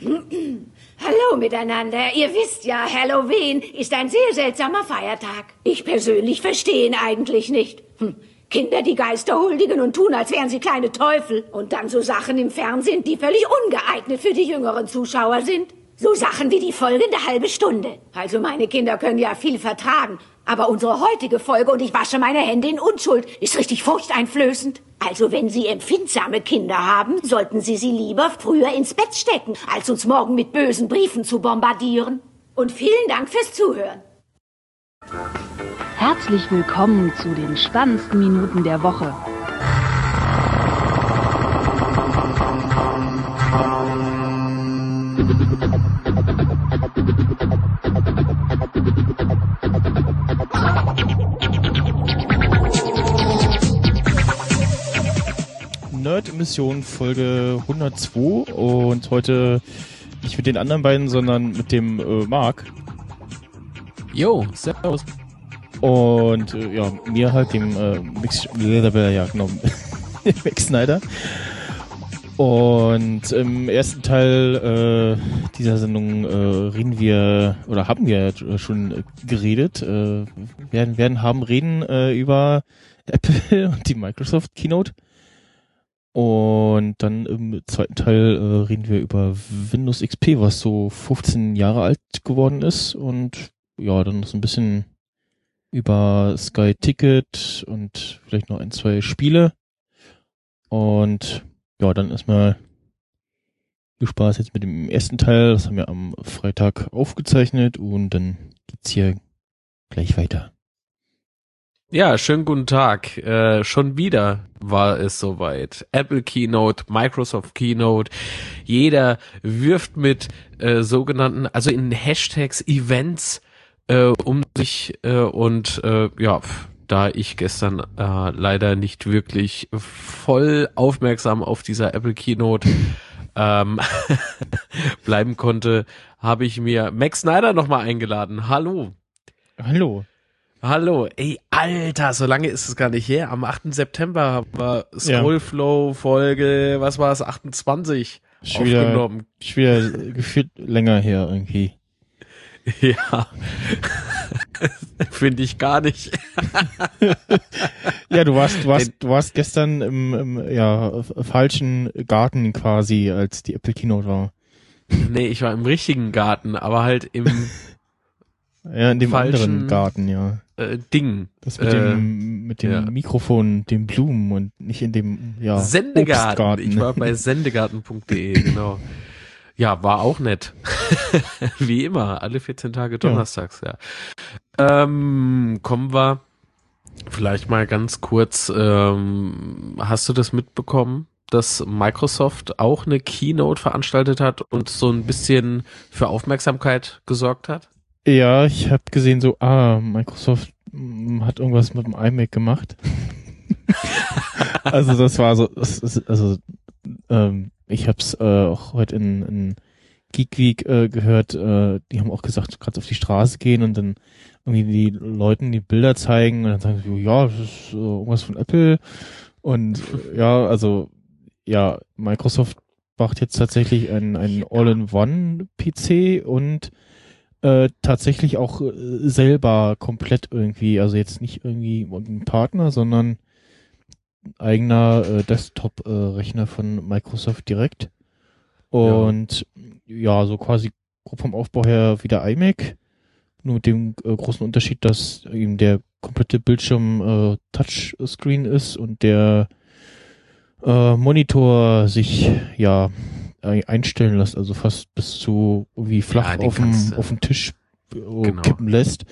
Hallo miteinander. Ihr wisst ja, Halloween ist ein sehr seltsamer Feiertag. Ich persönlich verstehe ihn eigentlich nicht. Hm. Kinder, die Geister huldigen und tun, als wären sie kleine Teufel. Und dann so Sachen im Fernsehen, die völlig ungeeignet für die jüngeren Zuschauer sind. So Sachen wie die folgende halbe Stunde. Also meine Kinder können ja viel vertragen. Aber unsere heutige Folge und ich wasche meine Hände in Unschuld ist richtig furchteinflößend. Also wenn Sie empfindsame Kinder haben, sollten Sie sie lieber früher ins Bett stecken, als uns morgen mit bösen Briefen zu bombardieren. Und vielen Dank fürs Zuhören. Herzlich willkommen zu den spannendsten Minuten der Woche. Nerd-Mission Folge 102 und heute nicht mit den anderen beiden, sondern mit dem äh, Marc. Jo, servus. Und äh, ja, mir halt dem äh, Mix, ja genau, Max Snyder. Und im ersten Teil äh, dieser Sendung äh, reden wir oder haben wir schon geredet, äh, werden werden haben reden äh, über Apple und die Microsoft Keynote. Und dann im zweiten Teil äh, reden wir über Windows XP, was so 15 Jahre alt geworden ist und ja, dann noch so ein bisschen über Sky Ticket und vielleicht noch ein, zwei Spiele. Und ja, dann erstmal viel Spaß jetzt mit dem ersten Teil. Das haben wir am Freitag aufgezeichnet und dann geht's hier gleich weiter. Ja, schönen guten Tag. Äh, schon wieder war es soweit. Apple Keynote, Microsoft Keynote. Jeder wirft mit äh, sogenannten, also in Hashtags Events äh, um sich äh, und äh, ja, da ich gestern äh, leider nicht wirklich voll aufmerksam auf dieser Apple Keynote ähm, bleiben konnte, habe ich mir Max Snyder nochmal eingeladen. Hallo. Hallo. Hallo, ey, Alter, so lange ist es gar nicht her. Am 8. September war Scrollflow Folge, was war es, 28 schon aufgenommen. Wieder gefühlt länger her irgendwie. Ja, finde ich gar nicht. ja, du warst, du warst, du warst gestern im, im ja, falschen Garten quasi, als die Apple Keynote war. Nee, ich war im richtigen Garten, aber halt im ja, in dem anderen Garten, ja. Äh, Ding. Das mit äh, dem, mit dem ja. Mikrofon, dem Blumen und nicht in dem, ja. Sendegarten. Obstgarten. Ich war bei sendegarten.de, genau. Ja, war auch nett. Wie immer, alle 14 Tage donnerstags, ja. ja. Ähm, kommen wir vielleicht mal ganz kurz, ähm, hast du das mitbekommen? dass Microsoft auch eine Keynote veranstaltet hat und so ein bisschen für Aufmerksamkeit gesorgt hat? Ja, ich habe gesehen, so, ah, Microsoft mm, hat irgendwas mit dem iMac gemacht. also das war so, also ähm, ich habe es äh, auch heute in, in Geek Week äh, gehört, äh, die haben auch gesagt, gerade auf die Straße gehen und dann irgendwie die Leuten die Bilder zeigen und dann sagen sie, ja, das ist äh, irgendwas von Apple. Und äh, ja, also ja, Microsoft macht jetzt tatsächlich einen, einen All-in-One-PC und äh, tatsächlich auch äh, selber komplett irgendwie, also jetzt nicht irgendwie ein Partner, sondern eigener äh, Desktop-Rechner von Microsoft direkt. Und ja. ja, so quasi grob vom Aufbau her wie der iMac. Nur mit dem äh, großen Unterschied, dass eben der komplette Bildschirm äh, Touchscreen ist und der äh, Monitor sich ja einstellen lässt, also fast bis zu wie flach ja, auf, dem, auf dem Tisch äh, genau. kippen lässt.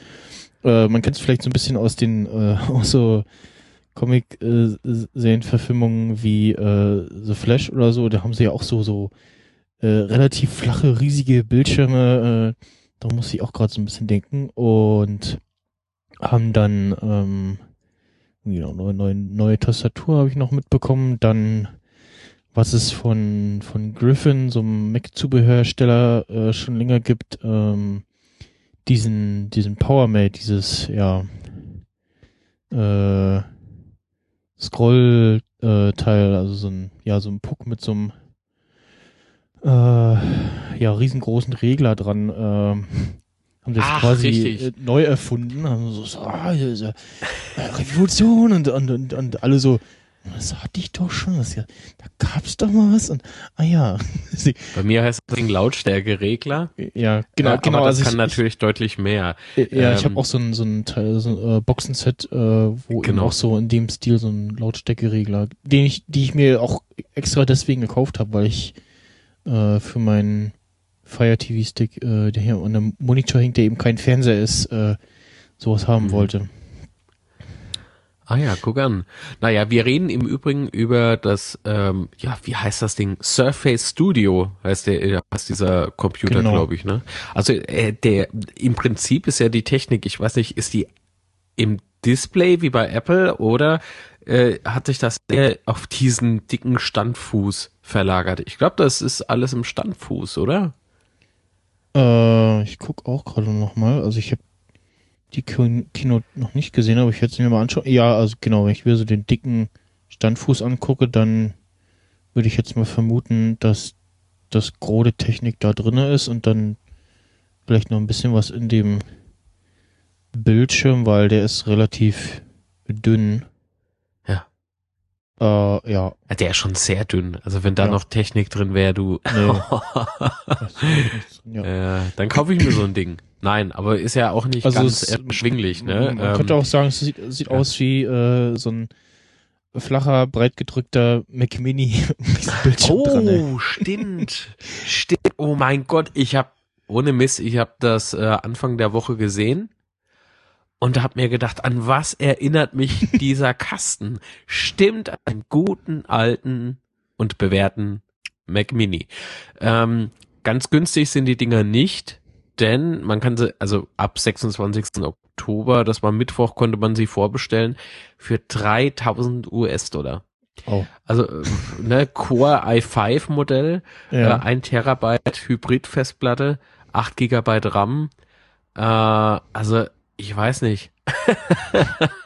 Äh, man kennt es vielleicht so ein bisschen aus den äh, aus so Comic-Serienverfilmungen wie äh, The Flash oder so. Da haben sie ja auch so so äh, relativ flache, riesige Bildschirme. Äh, da muss ich auch gerade so ein bisschen denken und haben dann ähm, genau, neue, neue, neue Tastatur habe ich noch mitbekommen. Dann was es von, von Griffin, so einem Mac-Zubehörhersteller, äh, schon länger gibt, ähm, diesen, diesen PowerMate, dieses, ja, äh, Scroll-Teil, äh, also so ein, ja, so ein Puck mit so einem, äh, ja, riesengroßen Regler dran. Ähm, haben das Ach, quasi richtig. äh, neu erfunden. Haben so, so ah, äh, Revolution und, und, und, und alle so, das hatte ich doch schon. Das ja, da gab's doch mal was. Und ah ja, Bei mir heißt das Ding Lautstärkeregler. ja, genau, Äh, genau. Aber das also kann ich, natürlich deutlich mehr. ich, ja, ich ähm, habe auch so ein so ein Teil, so ein äh, Boxenset, äh, wo eben Genau. auch so in dem Stil so ein Lautstärkeregler, den ich, die ich mir auch extra deswegen gekauft habe, weil ich äh, für meinen Fire TV Stick, äh, der hier an einem Monitor hängt, der eben kein Fernseher ist, äh, sowas haben Mhm. wollte. Ah ja, guck an. Naja, wir reden im Übrigen über das, ähm, ja, wie heißt das Ding? Surface Studio heißt der, äh, heißt dieser Computer, Genau. glaube ich, ne? Also äh, der, im Prinzip ist ja die Technik, ich weiß nicht, ist die im Display wie bei Apple oder äh, hat sich das eher auf diesen dicken Standfuß verlagert? Ich glaube, das ist alles im Standfuß, oder? Äh, ich guck auch gerade noch mal, also ich habe die Kin- Keynote noch nicht gesehen, aber ich werde es mir mal anschauen. Ja, also genau, wenn ich mir so den dicken Standfuß angucke, dann würde ich jetzt mal vermuten, dass das Gros der Technik da drinne ist und dann vielleicht noch ein bisschen was in dem Bildschirm, weil der ist relativ dünn. Ja. Äh, ja, Der ist schon sehr dünn. Also wenn da Ja. noch Technik drin wäre, du. nee. drin, ja. Äh, dann kaufe ich mir so ein Ding. Nein, aber ist ja auch nicht Also ganz es- erschwinglich, ne? Man könnte Ähm, auch sagen, es sieht, sieht aus wie äh, so ein flacher, breit gedrückter Mac Mini Bildschirm dran. oh, stimmt. stimmt. Oh mein Gott, ich habe ohne Mist, ich habe das äh, Anfang der Woche gesehen und habe mir gedacht, an was erinnert mich dieser Kasten? Stimmt, an einen guten alten und bewährten Mac Mini. Ähm, ganz günstig sind die Dinger nicht, denn man kann sie, also ab 26. Oktober, das war Mittwoch, konnte man sie vorbestellen für 3000 US-Dollar. Oh, Also, ne, Core i5 Modell, ja. äh, 1 Terabyte Hybrid-Festplatte, 8 Gigabyte RAM, äh, also, ich weiß nicht.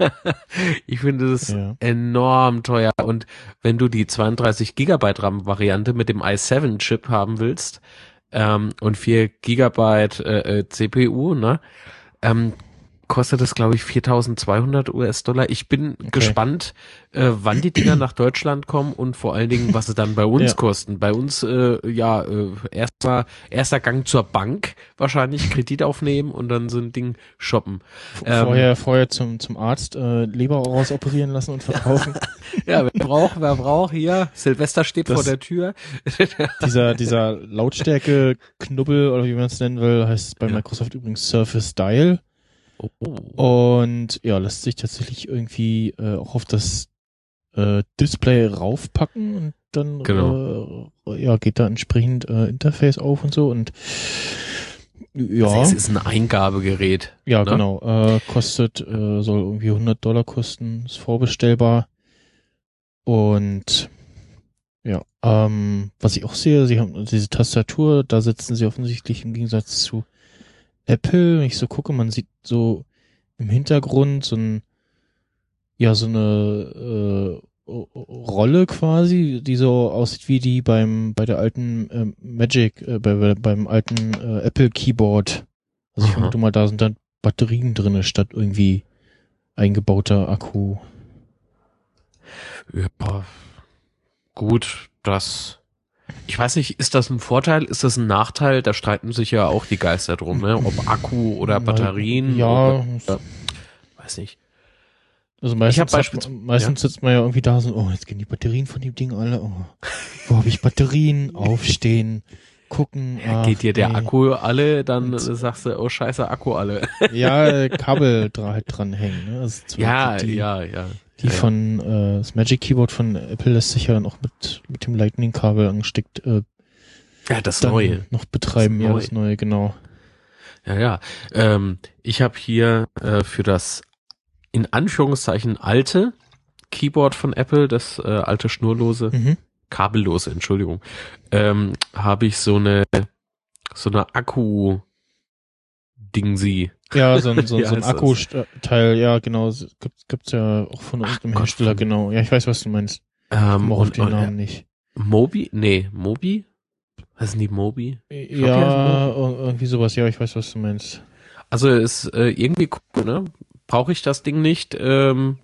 ich finde das Ja. enorm teuer und wenn du die 32 Gigabyte RAM Variante mit dem i7 Chip haben willst, ähm, und 4 Gigabyte äh, äh, CPU, ne, ähm, kostet das, glaube ich, 4200 US-Dollar. Ich bin gespannt, äh, wann die Dinger nach Deutschland kommen und vor allen Dingen, was sie dann bei uns Ja. kosten. Bei uns, äh, ja, äh, erstmal erster Gang zur Bank, wahrscheinlich Kredit aufnehmen und dann so ein Ding shoppen. ähm, vorher, vorher zum, zum Arzt äh, Leber rausoperieren lassen und verkaufen. Ja, wer braucht, wer braucht hier? Silvester steht Das- vor der Tür. dieser dieser Lautstärke-Knubbel oder wie man es nennen will, heißt es bei. Microsoft übrigens Surface Dial. Oh. Und ja, lässt sich tatsächlich irgendwie äh, auch auf das äh, Display raufpacken und dann Genau. äh, ja, geht da entsprechend äh, Interface auf und so und ja, Also es ist ein Eingabegerät. ja ne? genau, äh, kostet, äh, soll irgendwie 100 Dollar kosten, ist vorbestellbar und ja, ähm, was ich auch sehe, sie haben diese Tastatur, da sitzen sie offensichtlich im Gegensatz zu Apple, wenn ich so gucke, man sieht so im Hintergrund so ein, ja, so eine äh, Rolle quasi, die so aussieht wie die beim bei der alten ähm, Magic, äh, bei, bei, beim alten äh, Apple Keyboard. Also ich vermute mal, da sind dann Batterien drinne statt irgendwie eingebauter Akku. Ja, gut, das. Ich weiß nicht, ist das ein Vorteil, ist das ein Nachteil? Da streiten sich ja auch die Geister drum, ne? Ob Akku oder Batterien. Ja, Oder, weiß nicht. also meistens, hat, meistens sitzt man ja irgendwie da so, oh, jetzt gehen die Batterien von dem Ding alle. Oh, wo habe ich Batterien? Aufstehen, gucken. Ja, ach, geht dir der nee. Akku alle, dann Und- sagst du, oh scheiße, Akku alle. Ja, Kabel halt dranhängen. Ne? Also ja, die, ja, ja. Die ja, von äh, das Magic Keyboard von Apple lässt sich ja dann auch mit mit dem Lightning-Kabel angesteckt äh, ja, das Neue. noch betreiben. Das ja, das neue, genau. Ja, ja. Ähm, ich habe hier äh, für das in Anführungszeichen alte Keyboard von Apple, das äh, alte schnurlose, Mhm. kabellose, Entschuldigung, ähm, habe ich so eine so eine Akku Dingsi. Ja, so ein, so, Wie so ein? Akkuteil, ja, genau. Gibt, gibt's ja auch von irgendeinem Hersteller, genau. Ja, ich weiß, was du meinst. Ich Ähm, auch auf und, den und, Namen nicht. Mobi? Nee, Mobi? Denn die Mobi? Ja, irgendwie sowas. Ja, ich weiß, was du meinst. Also ist äh, irgendwie cool, ne? Brauche ich das Ding nicht, ähm,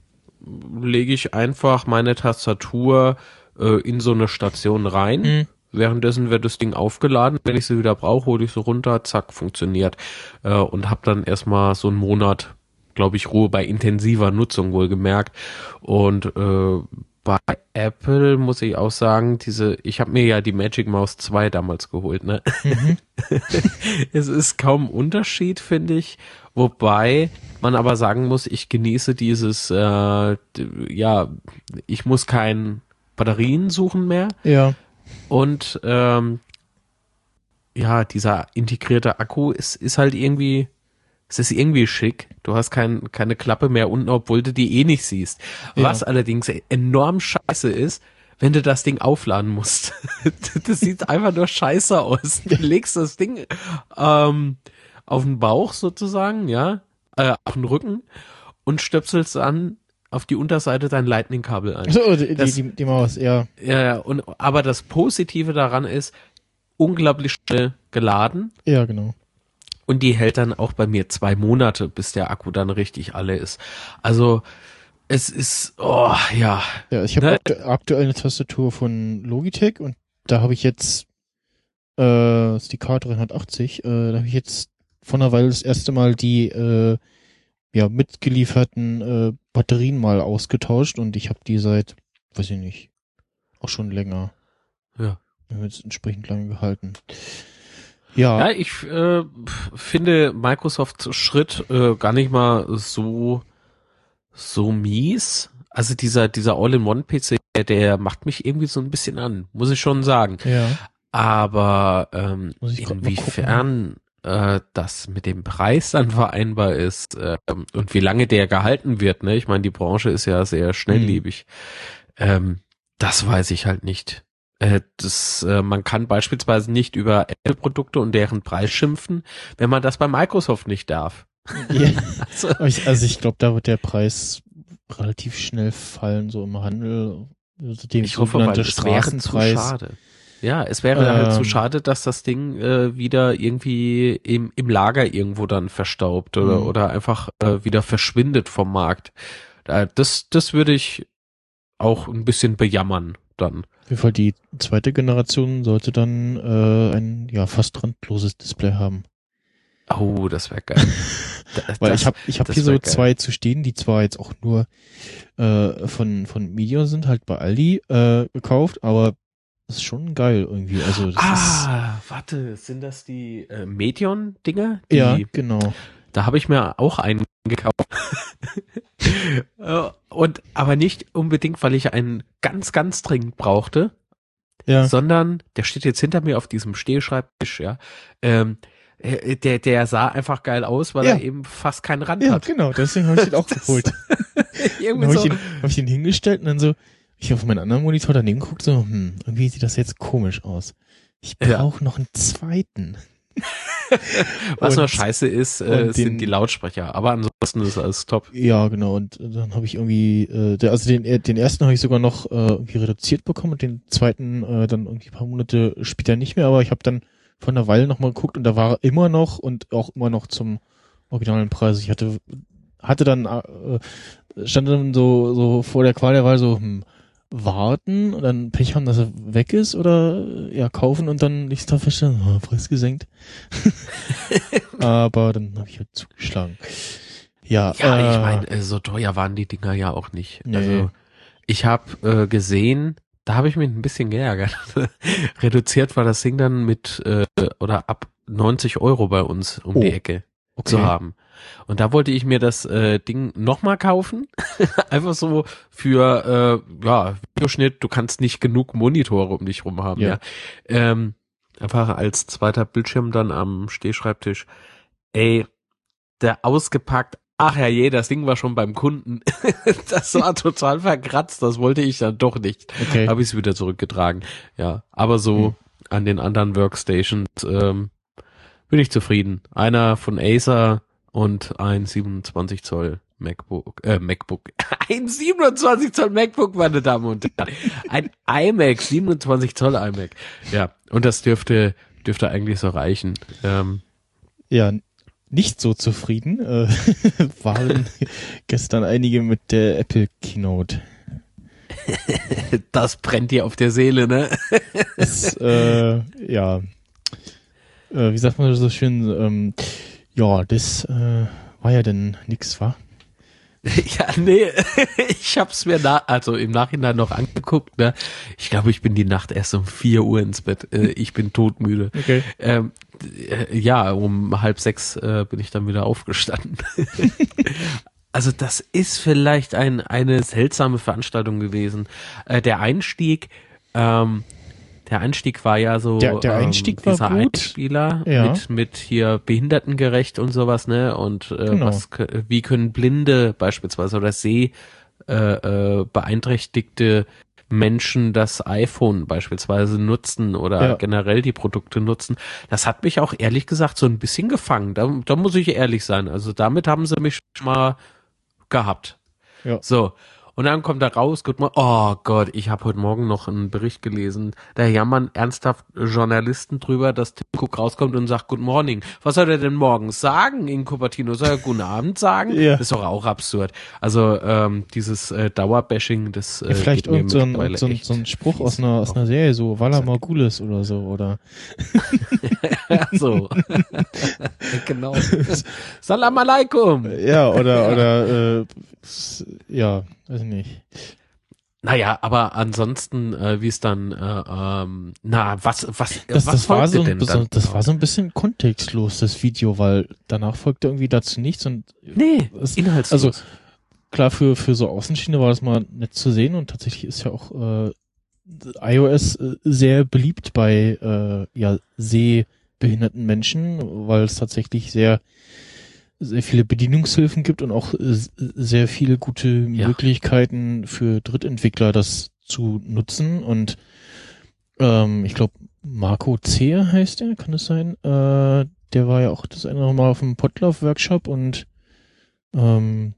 lege ich einfach meine Tastatur äh, in so eine Station rein. Mhm. Währenddessen wird das Ding aufgeladen. Wenn ich sie wieder brauche, hole ich sie runter, zack, funktioniert. Äh, und habe dann erstmal so einen Monat, glaube ich, Ruhe bei intensiver Nutzung wohlgemerkt. Und äh, bei Apple muss ich auch sagen, diese, ich habe mir ja die Magic Mouse 2 damals geholt, ne? es ist kaum Unterschied, finde ich. Wobei man aber sagen muss, ich genieße dieses, äh, ja, ich muss kein Batterien suchen mehr. Ja. Und ähm, ja, dieser integrierte Akku ist, ist halt irgendwie, es ist irgendwie schick. Du hast kein, keine Klappe mehr unten, obwohl du die eh nicht siehst. Ja. Was allerdings enorm scheiße ist, wenn du das Ding aufladen musst. das sieht einfach nur scheiße aus. Du legst das Ding ähm, auf den Bauch sozusagen, ja, äh, auf den Rücken und stöpselst dann auf die Unterseite dein Lightning-Kabel ein. So, die, Das- die, die Maus, ja. Ja, ja, und aber das Positive daran ist, unglaublich schnell geladen Ja, genau. und die hält dann auch bei mir zwei Monate, bis der Akku dann richtig alle ist. Also es ist, oh ja, Ja, ich habe Ne? aktu aktuell eine Tastatur von Logitech und da habe ich jetzt äh, ist die K380, äh, da habe ich jetzt von einer Weile das erste Mal die äh, ja mitgelieferten äh, Batterien mal ausgetauscht und ich habe die seit, weiß ich nicht, auch schon länger. Ja. Wir haben jetzt entsprechend lange gehalten. Ja, ja, ich äh, finde Microsofts Schritt äh, gar nicht mal so so mies. Also dieser dieser All-in-One-PC, der, macht mich irgendwie so ein bisschen an, muss ich schon sagen. ja. Aber ähm, inwiefern äh, das mit dem Preis dann vereinbar ist ähm, und wie lange der gehalten wird, ne? Ich meine, die Branche ist ja sehr schnelllebig. Ähm, das weiß ich halt nicht. Äh, das, äh, man kann beispielsweise nicht über Apple-Produkte und deren Preis schimpfen, wenn man das bei Microsoft nicht darf. ja. Also, also ich glaube, da wird der Preis relativ schnell fallen, so im Handel. Also dem ich hoffe, weil es wäre zu schade. Ja, es wäre halt zu Ähm. schade, dass das Ding äh, wieder irgendwie im, im Lager irgendwo dann verstaubt oder, Mhm. oder einfach äh, wieder verschwindet vom Markt. Das, das würde ich auch ein bisschen bejammern dann. Auf jeden Fall die zweite Generation sollte dann äh, ein ja fast randloses Display haben. Oh, das wäre geil. Da- Weil das, ich habe ich hab das hier so geil. zwei zu stehen, die zwar jetzt auch nur äh, von von Medion sind, halt bei Aldi äh, gekauft, aber das ist schon geil irgendwie. Also das Ah, warte, sind das die äh, Medion-Dinger? ist ja genau. Da habe ich mir auch einen gekauft. Äh, Und aber nicht unbedingt, weil ich einen ganz, ganz dringend brauchte, Ja. sondern der steht jetzt hinter mir auf diesem Stehschreibtisch, ja. Ähm, äh, der, der sah einfach geil aus, weil Ja. er eben fast keinen Rand Ja, hat. genau, deswegen habe ich den auch geholt. Dann Irgendwie habe so. ich, hab ich den hingestellt und dann so, ich auf meinen anderen Monitor daneben geguckt, so, hm, irgendwie sieht das jetzt komisch aus. Ich Ja. brauche noch einen zweiten. Was und- noch scheiße ist, äh, sind den- die Lautsprecher. Aber ansonsten ist alles top. Ja, genau. Und dann habe ich irgendwie, äh, der, also den, äh, den ersten habe ich sogar noch äh, irgendwie reduziert bekommen und den zweiten äh, dann irgendwie ein paar Monate später nicht mehr. Aber ich habe dann von einer Weile nochmal geguckt und da war er immer noch und auch immer noch zum originalen Preis. Ich hatte hatte dann äh, stand dann so so vor der Qual der Wahl so hm, warten und dann Pech haben, dass er weg ist oder ja kaufen und dann nächsten Tag feststellen, oh, Preis gesenkt. Aber dann habe ich halt zugeschlagen. Ja, Ja, äh, ich meine, äh, so teuer waren die Dinger ja auch nicht. Nee. Also ich habe äh, gesehen, da habe ich mich ein bisschen geärgert. Reduziert war das Ding dann mit äh, oder ab 90 Euro bei uns um Oh, die Ecke okay. zu haben. Und da wollte ich mir das äh, Ding nochmal kaufen. Einfach so für äh, ja, Videoschnitt, du kannst nicht genug Monitore um dich rum haben, ja. Ja. Ähm, einfach als zweiter Bildschirm dann am Stehschreibtisch. Ey, der ausgepackt, ach ja je, das Ding war schon beim Kunden. das war total verkratzt, das wollte ich dann doch nicht. Okay. Habe ich es wieder zurückgetragen. Ja, aber so Hm. an den anderen Workstations ähm, bin ich zufrieden. Einer von Acer und ein 27 Zoll MacBook, äh, MacBook, ein 27 Zoll MacBook, meine Damen und Herren. Ein iMac, 27 Zoll iMac. Ja, und das dürfte, dürfte eigentlich so reichen. Ähm, Ja, nicht so zufrieden äh, waren gestern einige mit der Apple Keynote. das brennt dir auf der Seele, ne? Es, äh, ja, äh, wie sagt man so schön, ähm, ja, das äh, war ja denn nix, wa? Ja, nee, ich hab's mir na, also im Nachhinein noch angeguckt, ne? Ich glaube, ich bin die Nacht erst um 4 Uhr ins Bett. Äh, ich bin todmüde. Okay. Ähm, äh, ja, um halb sechs äh, bin ich dann wieder aufgestanden. also das ist vielleicht ein, eine seltsame Veranstaltung gewesen. Äh, der Einstieg, ähm, der Einstieg war ja so Der- der Einstieg ähm, war dieser gut. Einspieler Ja. mit mit hier behindertengerecht und sowas, ne? Und äh, Genau. was wie können Blinde beispielsweise oder Seh äh, äh, beeinträchtigte Menschen das iPhone beispielsweise nutzen oder Ja. generell die Produkte nutzen. Das hat mich auch ehrlich gesagt so ein bisschen gefangen. Da, da muss ich ehrlich sein. Also damit haben sie mich schon mal gehabt. Ja. So. Und dann kommt da raus, gut mal, oh Gott, ich habe heute Morgen noch einen Bericht gelesen. Da jammern ernsthaft Journalisten drüber, dass Tim Cook rauskommt und sagt Good Morning. Was soll er denn morgens sagen in Cupertino? Soll er Guten Abend sagen? Ja. Das ist doch auch absurd. Also ähm, dieses äh, Dauerbashing, das äh, Ja, vielleicht irgend so ein, so ein, so ein Spruch aus einer, aus einer Serie, so Walla Morgulis oder so, oder so. genau. Salam alaikum. ja, oder oder äh, ja, weiß ich nicht. Naja, aber ansonsten, äh, wie es dann, äh, ähm, na, was, was, Das, was das war so, ein- dann? das war so ein bisschen kontextlos, das Video, weil danach folgte irgendwie dazu nichts und Nee, es- inhaltslos. also klar, für, für so Außenschiene war das mal nett zu sehen und tatsächlich ist ja auch äh, iOS äh, sehr beliebt bei äh, ja, sehbehinderten Menschen, weil es tatsächlich sehr sehr viele Bedienungshilfen gibt und auch äh, sehr viele gute Ja. Möglichkeiten für Drittentwickler, das zu nutzen. Und ähm, ich glaube, Marco Zehr heißt er, kann es sein? Äh, der war ja auch das eine andere Mal auf dem Potlauf-Workshop und ähm,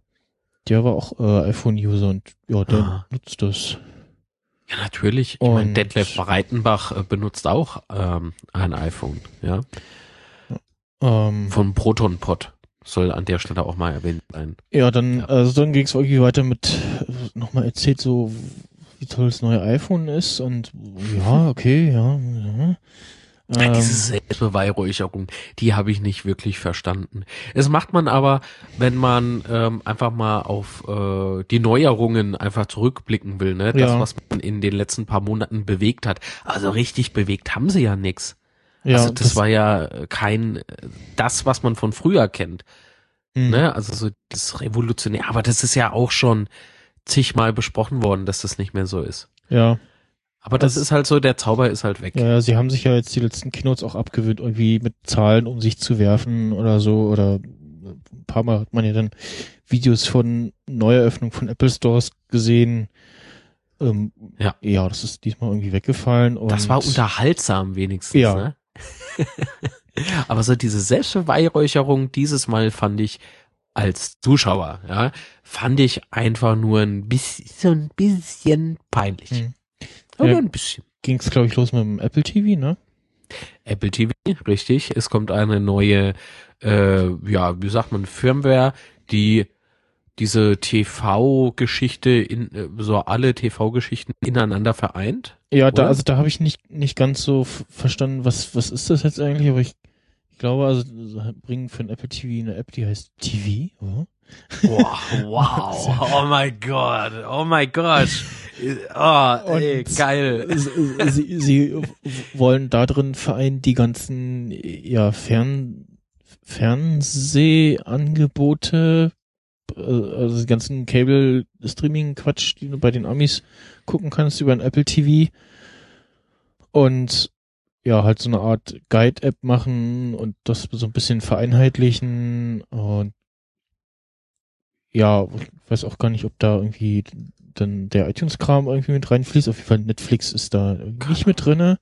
der war auch äh, iPhone-User und ja, der Ah. nutzt das. ja, natürlich. Ich meine, und- Detlef Breitenbach äh, benutzt auch ähm, ein iPhone, ja, Ähm, von ProtonPod. Soll an der Stelle auch mal erwähnt sein. Ja, dann, Ja. also dann ging es irgendwie weiter mit äh, nochmal erzählt, so wie toll das neue iPhone ist und ja, okay, ja. ja. Ähm, Diese Selbstbeweihräucherung, die habe ich nicht wirklich verstanden. Es macht man aber, wenn man ähm, einfach mal auf äh, die Neuerungen einfach zurückblicken will, ne? Das, Ja. was man in den letzten paar Monaten bewegt hat. Also richtig bewegt haben sie ja nix. Ja, also das, war ja kein das, was man von früher kennt. mh, Ne? Also so das Revolutionär, aber das ist ja auch schon zigmal besprochen worden, dass das nicht mehr so ist. Ja, Aber das Das- ist halt so, der Zauber ist halt weg. ja, sie haben sich ja jetzt die letzten Keynotes auch abgewöhnt, irgendwie mit Zahlen um sich zu werfen oder so oder ein paar Mal hat man ja dann Videos von Neueröffnung von Apple Stores gesehen. Ähm, Ja. Ja, das ist diesmal irgendwie weggefallen Das war unterhaltsam wenigstens, Ja. ne? Aber so diese Selbstbeweihräucherung dieses Mal fand ich als Zuschauer, ja, fand ich einfach nur ein bisschen, so ein bisschen peinlich. Hm. Aber Ja. nur ein bisschen. ging's glaube ich los mit dem Apple TV, ne? Apple TV, richtig. Es kommt eine neue, äh, ja, wie sagt man, Firmware, die diese TV-Geschichte in, äh, so alle TV-Geschichten ineinander vereint. Ja, da, Oder? also da habe ich nicht, nicht ganz so verstanden, was, was ist das jetzt eigentlich, aber ich, ich glaube, also bringen für ein Apple TV eine App, die heißt TV. Oh. Wow, wow, oh mein Gott, oh mein Gott. Oh, ey, geil. Sie, sie, wollen da drin vereinen die ganzen ja, Fern, Fernsehangebote, äh, also die ganzen Cable-Streaming-Quatsch, die du bei den Amis gucken kannst über ein Apple TV. Und ja, halt so eine Art Guide-App machen und das so ein bisschen vereinheitlichen und ja, ich weiß auch gar nicht, ob da irgendwie dann der iTunes-Kram irgendwie mit reinfließt. Auf jeden Fall Netflix ist da nicht mit drinne.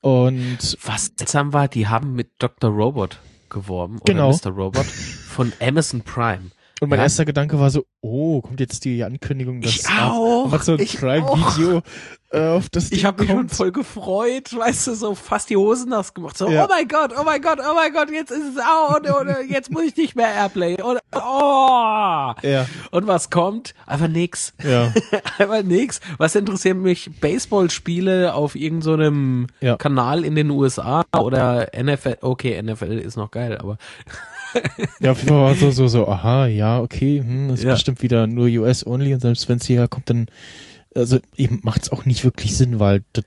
Und Was seltsam war, die haben mit Dr. Robot geworben Genau. oder Mr. Robot von Amazon Prime. Und mein Ja. erster Gedanke war so, oh, kommt jetzt die Ankündigung, dass Ich auch, Amazon ich Prime auch. Video äh, auf das Ich habe mich schon voll gefreut, weißt du, so fast die Hosen nass gemacht. So, Ja. oh mein Gott, oh mein Gott, oh mein Gott, jetzt ist es out und, und jetzt muss ich nicht mehr Airplay. Und, oh. Ja, und was kommt? Einfach nix. ja, Einfach nix. Was interessiert mich? Baseballspiele auf irgendeinem Ja. Kanal in den USA oder NFL. Okay, NFL ist noch geil, aber ja, auf jeden Fall war so, so, so, aha, ja, okay, hm, ist Ja. bestimmt wieder nur US-only und selbst wenn es hierher kommt, dann, also eben macht es auch nicht wirklich Sinn, weil das,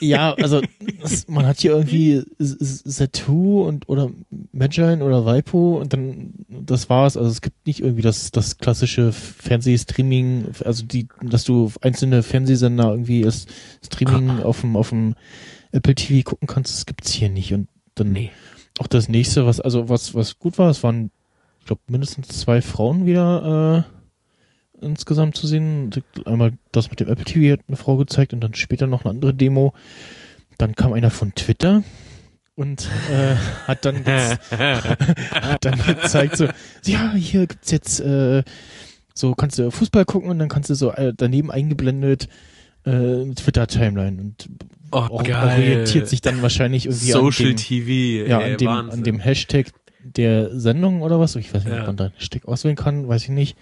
ja, also es, man hat hier irgendwie Satu und oder Magine oder Waipo und dann das war's. Also es gibt nicht irgendwie das das klassische Fernsehstreaming, also die, dass du einzelne Fernsehsender irgendwie als Streaming auf dem auf dem Apple TV gucken kannst, das gibt's hier nicht und dann nee. auch das nächste, was also was was gut war, es waren ich glaube mindestens zwei Frauen wieder äh, insgesamt zu sehen. Einmal das mit dem Apple TV hat eine Frau gezeigt und dann später noch eine andere Demo. Dann kam einer von Twitter und äh, hat dann hat dann gezeigt so ja hier gibt's jetzt äh, so kannst du Fußball gucken und dann kannst du so äh, daneben eingeblendet äh, Twitter Timeline und Oh, geil. orientiert sich dann wahrscheinlich irgendwie Social an dem, TV. ja, ey, an dem, Wahnsinn. an dem Hashtag der Sendung oder was. Ich weiß nicht, Ja. ob man da einen Hashtag auswählen kann, weiß ich nicht.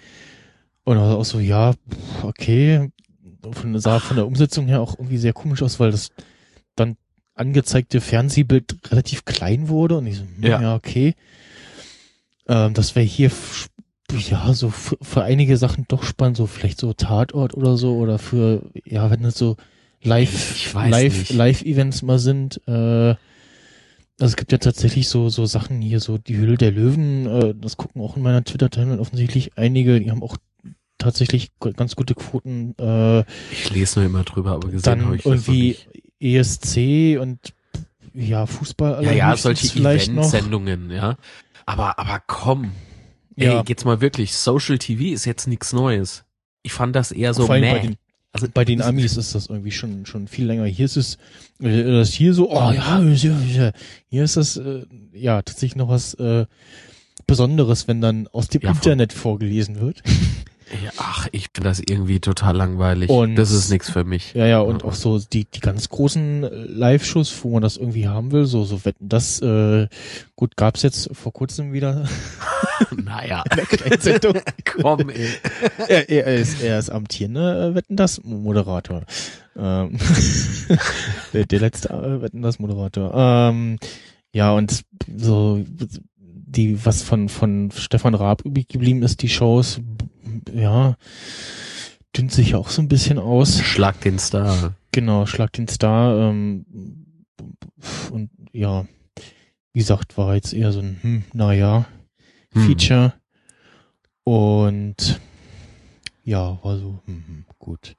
Und auch so, ja, okay. Von, sah von der Umsetzung her auch irgendwie sehr komisch aus, weil das dann angezeigte Fernsehbild relativ klein wurde und ich so, hm, Ja. ja, okay. Ähm, das wäre hier ja so für, für einige Sachen doch spannend, so vielleicht so Tatort oder so oder für ja, wenn das so live live nicht. Live Events mal sind, äh also es gibt ja tatsächlich so so Sachen hier so die Höhle der Löwen, äh, das gucken auch in meiner Twitter Timeline offensichtlich einige, die haben auch tatsächlich ganz gute Quoten äh, Ich lese nur immer drüber, aber gesehen habe ich das noch irgendwie. ESC und ja, Fußball Ja, ja, solche. Event-Sendungen, ja. Aber, aber komm. Ja. Ey, jetzt mal wirklich, Social TV ist jetzt nichts Neues. Ich fand das eher so Vor allem bei den, Also, bei den Amis ist das irgendwie schon schon viel länger. Hier ist es äh, das hier so, oh ja, hier ist das äh, ja tatsächlich noch was äh, Besonderes, wenn dann aus dem Ja. Internet vorgelesen wird. Ja, ach, ich finde das irgendwie total langweilig. Und- das ist nichts für mich. Ja, ja, und auch so die, die ganz großen äh, Live-Shows, wo man das irgendwie haben will, so, so wetten, das, äh, gut, gab's jetzt vor kurzem wieder naja, komm, ey. er, er, ist, er ist amtierender äh, Wetten das Moderator. Ähm, der, der letzte äh, Wetten das Moderator. Ähm, ja, und so, die, was von, von Stefan Raab übrig geblieben ist, die Shows, ja, dünnt sich auch so ein bisschen aus. Schlag den Star. Genau, Schlag den Star. Ähm, und ja, wie gesagt, war jetzt eher so ein, hm, naja, Hm. Feature. Und ja, war so, hm, hm, gut.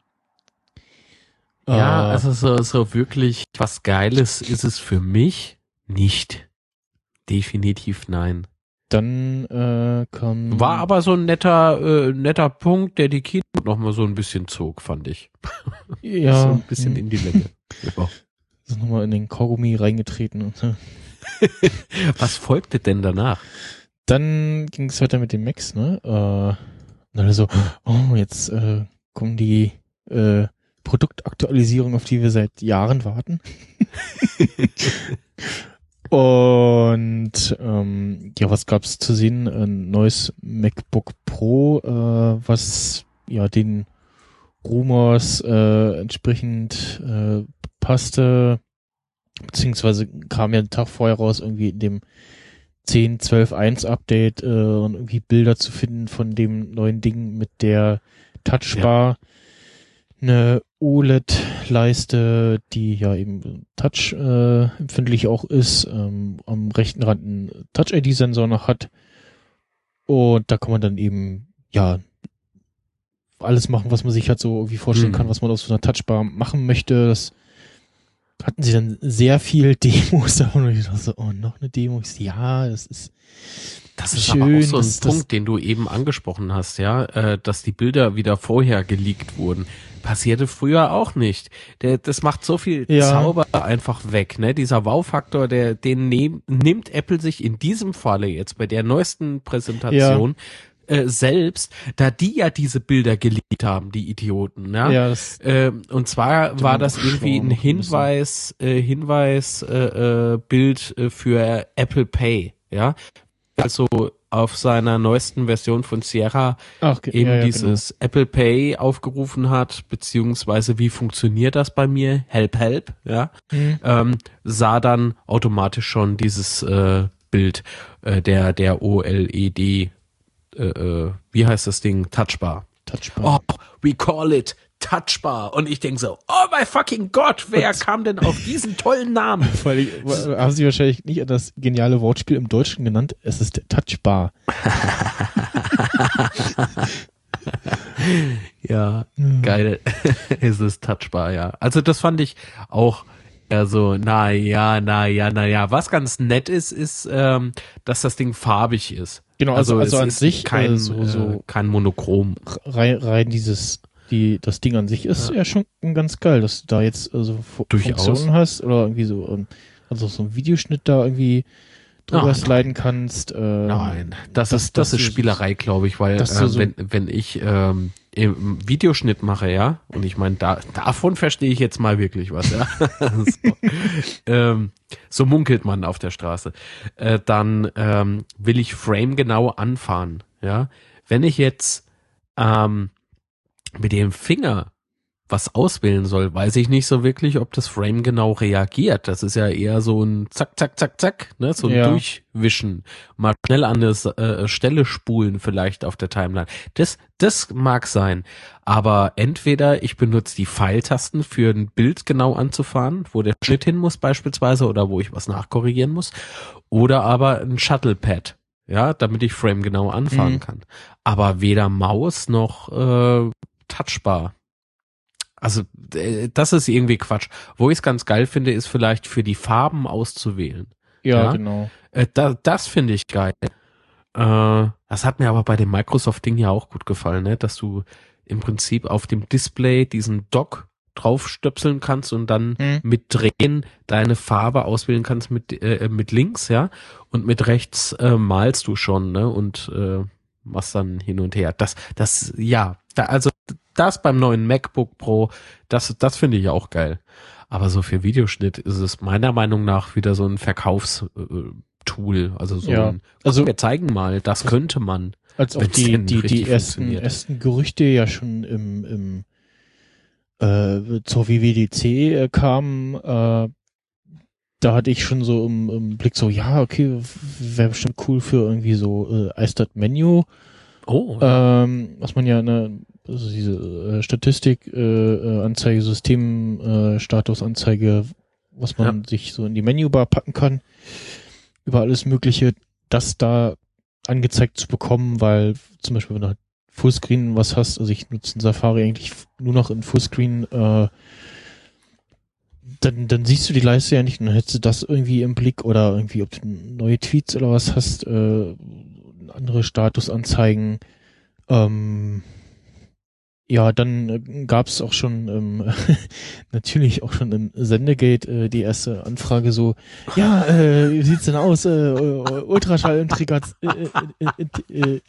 Ja, Äh, also so, so wirklich was Geiles ist es für mich nicht. Definitiv nein. Dann äh, kam. War aber so ein netter, äh, netter Punkt, der die Kino noch mal so ein bisschen zog, fand ich. ja, so ein bisschen in die Länge. Ja. ist nochmal in den Kaugummi reingetreten. Und, äh, Was folgte denn danach? dann ging es weiter mit dem Max, ne? Äh, und alle so, oh, jetzt äh, kommen die äh, Produktaktualisierungen, auf die wir seit Jahren warten. Und ähm, ja, was gab's zu sehen? Ein neues MacBook Pro, äh, was ja den Rumors äh, entsprechend äh, passte, beziehungsweise kam ja einen Tag vorher raus, irgendwie in dem 10, 12, 1 Update äh, und irgendwie Bilder zu finden von dem neuen Ding mit der Touchbar. Eine OLED-Leiste, die ja eben Touch äh, empfindlich auch ist, ähm, am rechten Rand einen Touch-ID-Sensor noch hat. Und da kann man dann eben, ja, alles machen, was man sich halt so irgendwie vorstellen Hm. kann, was man auf so einer Touchbar machen möchte. Das hatten sie dann sehr viel Demos davon und ich dachte so, oh, noch eine Demo. Ich so, ja, das ist, Das ist Schön, aber auch so ein Punkt, den du eben angesprochen hast, ja, äh, dass die Bilder wieder vorher geleakt wurden. Passierte früher auch nicht. Der, das macht so viel Ja. Zauber einfach weg, ne? Dieser Wow-Faktor, der, den nehm, nimmt Apple sich in diesem Falle jetzt bei der neuesten Präsentation äh, selbst, da die ja diese Bilder geleakt haben, die Idioten, ne? Ja, das, Ähm, und zwar war das irgendwie ein. Hinweis, äh, Hinweis, äh, äh, Bild äh, für Apple Pay, ja. Also auf seiner neuesten Version von Sierra ach, ge- eben ja, ja, dieses Apple Pay aufgerufen hat, beziehungsweise wie funktioniert das bei mir? Help, help, ja. Mhm. Ähm, sah dann automatisch schon dieses äh, Bild äh, der der OLED, äh, äh, wie heißt das Ding? Touchbar. Genau. Touchbar. Oh, we call it Touchbar. Und ich denk so, oh my fucking Gott, wer kam denn auf diesen tollen Namen? Vor allem, haben Sie wahrscheinlich nicht das geniale Wortspiel im Deutschen genannt. Es ist Touchbar. Ja, geil. es ist Touchbar, ja. Also das fand ich auch eher so, na ja, na ja, na ja. Was ganz nett ist, ist, ähm, dass das Ding farbig ist. Genau, also- also es an sich, kein, äh, so- so- äh, kein Monochrom. Rein, rein dieses, die, das Ding an sich ist ja, schon ganz geil, dass du da jetzt also Durchaus. Funktionen hast oder irgendwie so, ähm, also so ein Videoschnitt da irgendwie drüber Nein. sliden kannst. Äh, Nein, das, das- ist das, das ist Spielerei, glaube ich, weil äh, so- wenn wenn ich ähm, im Videoschnitt mache, ja, und ich meine, da davon verstehe ich jetzt mal wirklich was, ja. so, ähm, so munkelt man auf der Straße. Äh, dann ähm, will ich Frame genau anfahren, ja. Wenn ich jetzt ähm, mit dem Finger was auswählen soll, weiß ich nicht so wirklich, ob das Frame genau reagiert. Das ist ja eher so ein Zack, Zack, Zack, Zack, ne? so ein Ja. Durchwischen, mal schnell an eine äh, Stelle spulen vielleicht auf der Timeline. Das, das mag sein, aber entweder ich benutze die Pfeiltasten für ein Bild genau anzufahren, wo der Schnitt hin muss beispielsweise oder wo ich was nachkorrigieren muss, oder aber ein Shuttle-Pad, ja, damit ich Frame genau anfahren Mhm. kann. Aber weder Maus noch äh, Touchbar. Also äh, das ist irgendwie Quatsch. Wo ich es ganz geil finde, ist vielleicht für die Farben auszuwählen. ja, ja. genau. Äh, da, das finde ich geil. Äh, das hat mir aber bei dem Microsoft-Ding ja auch gut gefallen, ne? dass du im Prinzip auf dem Display diesen Dock draufstöpseln kannst und dann Hm. mit Drehen deine Farbe auswählen kannst mit äh, mit links, ja, und mit rechts äh, malst du schon, ne, und äh, machst dann hin und her. Das, das, ja, da, also das beim neuen MacBook Pro, das, das finde ich auch geil. Aber so für Videoschnitt ist es meiner Meinung nach wieder so ein Verkaufstool, äh, also so Ja, ein, also- wir zeigen mal, das könnte man. Als auch Wenn's die, die, die ersten, ersten Gerüchte ja schon im, im äh, zur WWDC äh, kamen, äh, da hatte ich schon so im, im Blick so, ja, okay, wäre bestimmt cool für irgendwie so äh, iStat Menu, Oh, ähm, was man ja ne, also diese äh, Statistik, äh, äh, Anzeige, System, äh, Statusanzeige, was man sich so in die Menübar packen kann, über alles Mögliche, das da angezeigt zu bekommen, weil zum Beispiel, wenn du halt Fullscreen was hast, also ich nutze Safari eigentlich nur noch in Fullscreen, äh, dann, dann siehst du die Leiste ja nicht und dann hättest du das irgendwie im Blick oder irgendwie, ob du neue Tweets oder was hast, äh, andere Statusanzeigen. Ähm, ja, dann äh, gab es auch schon ähm, natürlich auch schon im Sendegate äh, die erste Anfrage so, ja, äh, wie sieht's denn aus? Äh, äh, Ultraschallintegration äh, äh, äh, äh,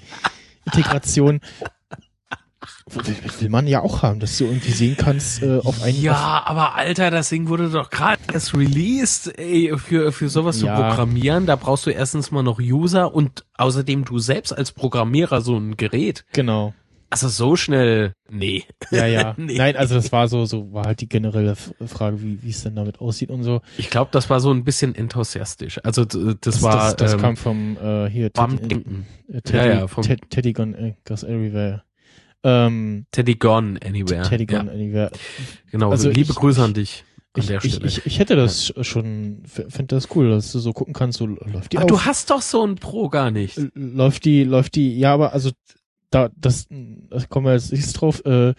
Integration. Will, will man ja auch haben, dass du irgendwie sehen kannst äh, auf einen ja, aber Alter, das Ding wurde doch gerade erst released, ey, für, für sowas Ja. zu programmieren. Da brauchst du erstens mal noch User und außerdem du selbst als Programmierer so ein Gerät. genau. Also so schnell, nee. Ja, ja. Nee. Nein, also das war so, so war halt die generelle Frage, wie wie es denn damit aussieht und so. Ich glaube, das war so ein bisschen enthusiastisch. Also das, Das, war das, das ähm, kam vom äh, hier beim Teddy, Denken. äh, Teddy, Ja, ja, vom- Ted, Teddy Gone äh, Goes Everywhere. Ähm, Teddy Gone Anywhere. Teddy ja, Gone Anywhere. genau. Also liebe ich- Grüße an dich an Ich, der ich, Stelle. ich, ich hätte das schon, finde das cool, dass du so gucken kannst, so läuft die aber auf, du hast doch so ein Pro gar nicht. Läuft die, läuft die, ja, aber also da, das, das kommen wir jetzt nicht drauf, äh,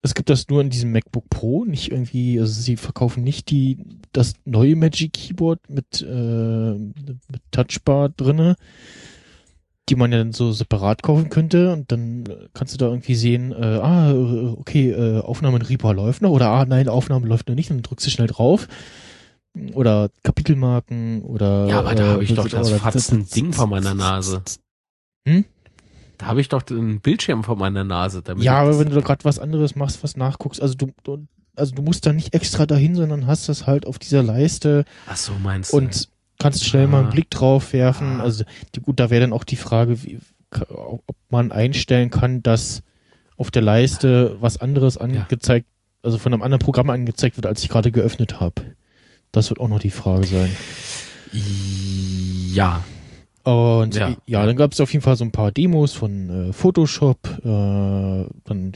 es gibt das nur in diesem MacBook Pro, nicht irgendwie, also sie verkaufen nicht die, das neue Magic Keyboard mit, äh, mit Touchbar drinne. Die man ja dann so separat kaufen könnte und dann kannst du da irgendwie sehen, äh, ah, okay, äh, Aufnahme in Reaper läuft noch oder ah, nein, Aufnahme läuft noch nicht, dann drückst du schnell drauf oder Kapitelmarken oder Ja, aber da äh, habe ich doch das oder- fatzen Ding vor meiner Nase. Hm? Da habe ich doch den Bildschirm vor meiner Nase. Damit Ja, aber wenn du da gerade was anderes machst, was nachguckst, also du, du also du musst da nicht extra dahin, sondern hast das halt auf dieser Leiste Ach so, meinst du? und kannst schnell mal einen Ah. Blick drauf werfen. Ah. Also die, gut, da wäre dann auch die Frage, wie, ob man einstellen kann, dass auf der Leiste was anderes angezeigt, also von einem anderen Programm angezeigt wird, als ich gerade geöffnet habe. Das wird auch noch die Frage sein. ja, Und Ja. ja, dann gab es auf jeden Fall so ein paar Demos von äh, Photoshop, äh, dann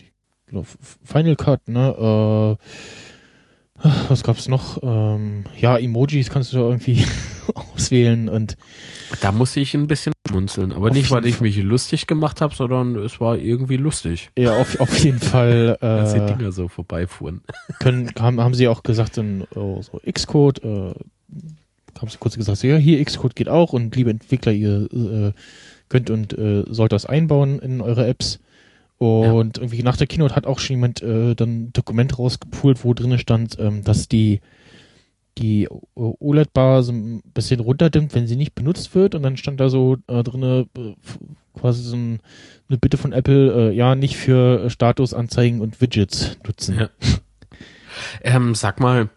glaub, Final Cut, ne? Äh, was gab's noch? Ähm, ja, Emojis kannst du irgendwie auswählen und da musste ich ein bisschen schmunzeln. Aber nicht, weil ich mich lustig gemacht habe, sondern es war irgendwie lustig, ja, auf, auf jeden Fall als die äh, Dinger so vorbeifuhren. können, haben, haben sie auch gesagt, dann oh, so Xcode, äh, haben sie kurz gesagt, so, ja, hier Xcode geht auch und liebe Entwickler, ihr äh, könnt und äh, sollt das einbauen in eure Apps. Und irgendwie nach der Keynote hat auch schon jemand äh, dann ein Dokument rausgepult, wo drinnen stand, ähm, dass die die OLED-Bar so ein bisschen runterdimmt, wenn sie nicht benutzt wird. Und dann stand da so äh, drinne äh, quasi so ein, eine Bitte von Apple, äh, ja, nicht für Statusanzeigen und Widgets nutzen. Ja. Ähm, sag mal,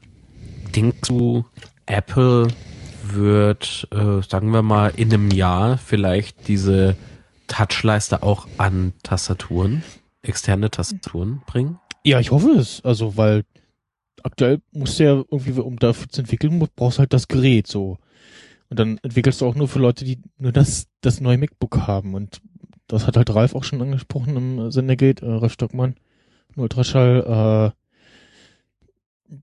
denkst du, Apple wird, äh, sagen wir mal, in einem Jahr vielleicht diese Touchleiste auch an Tastaturen, externe Tastaturen bringen? Ja, ich hoffe es. Also, weil aktuell musst du ja irgendwie, um dafür zu entwickeln, brauchst halt das Gerät so. Und dann entwickelst du auch nur für Leute, die nur das, das neue MacBook haben. Und das hat halt Ralf auch schon angesprochen im Sendergate, äh, Ralf Stockmann, im Ultraschall, äh,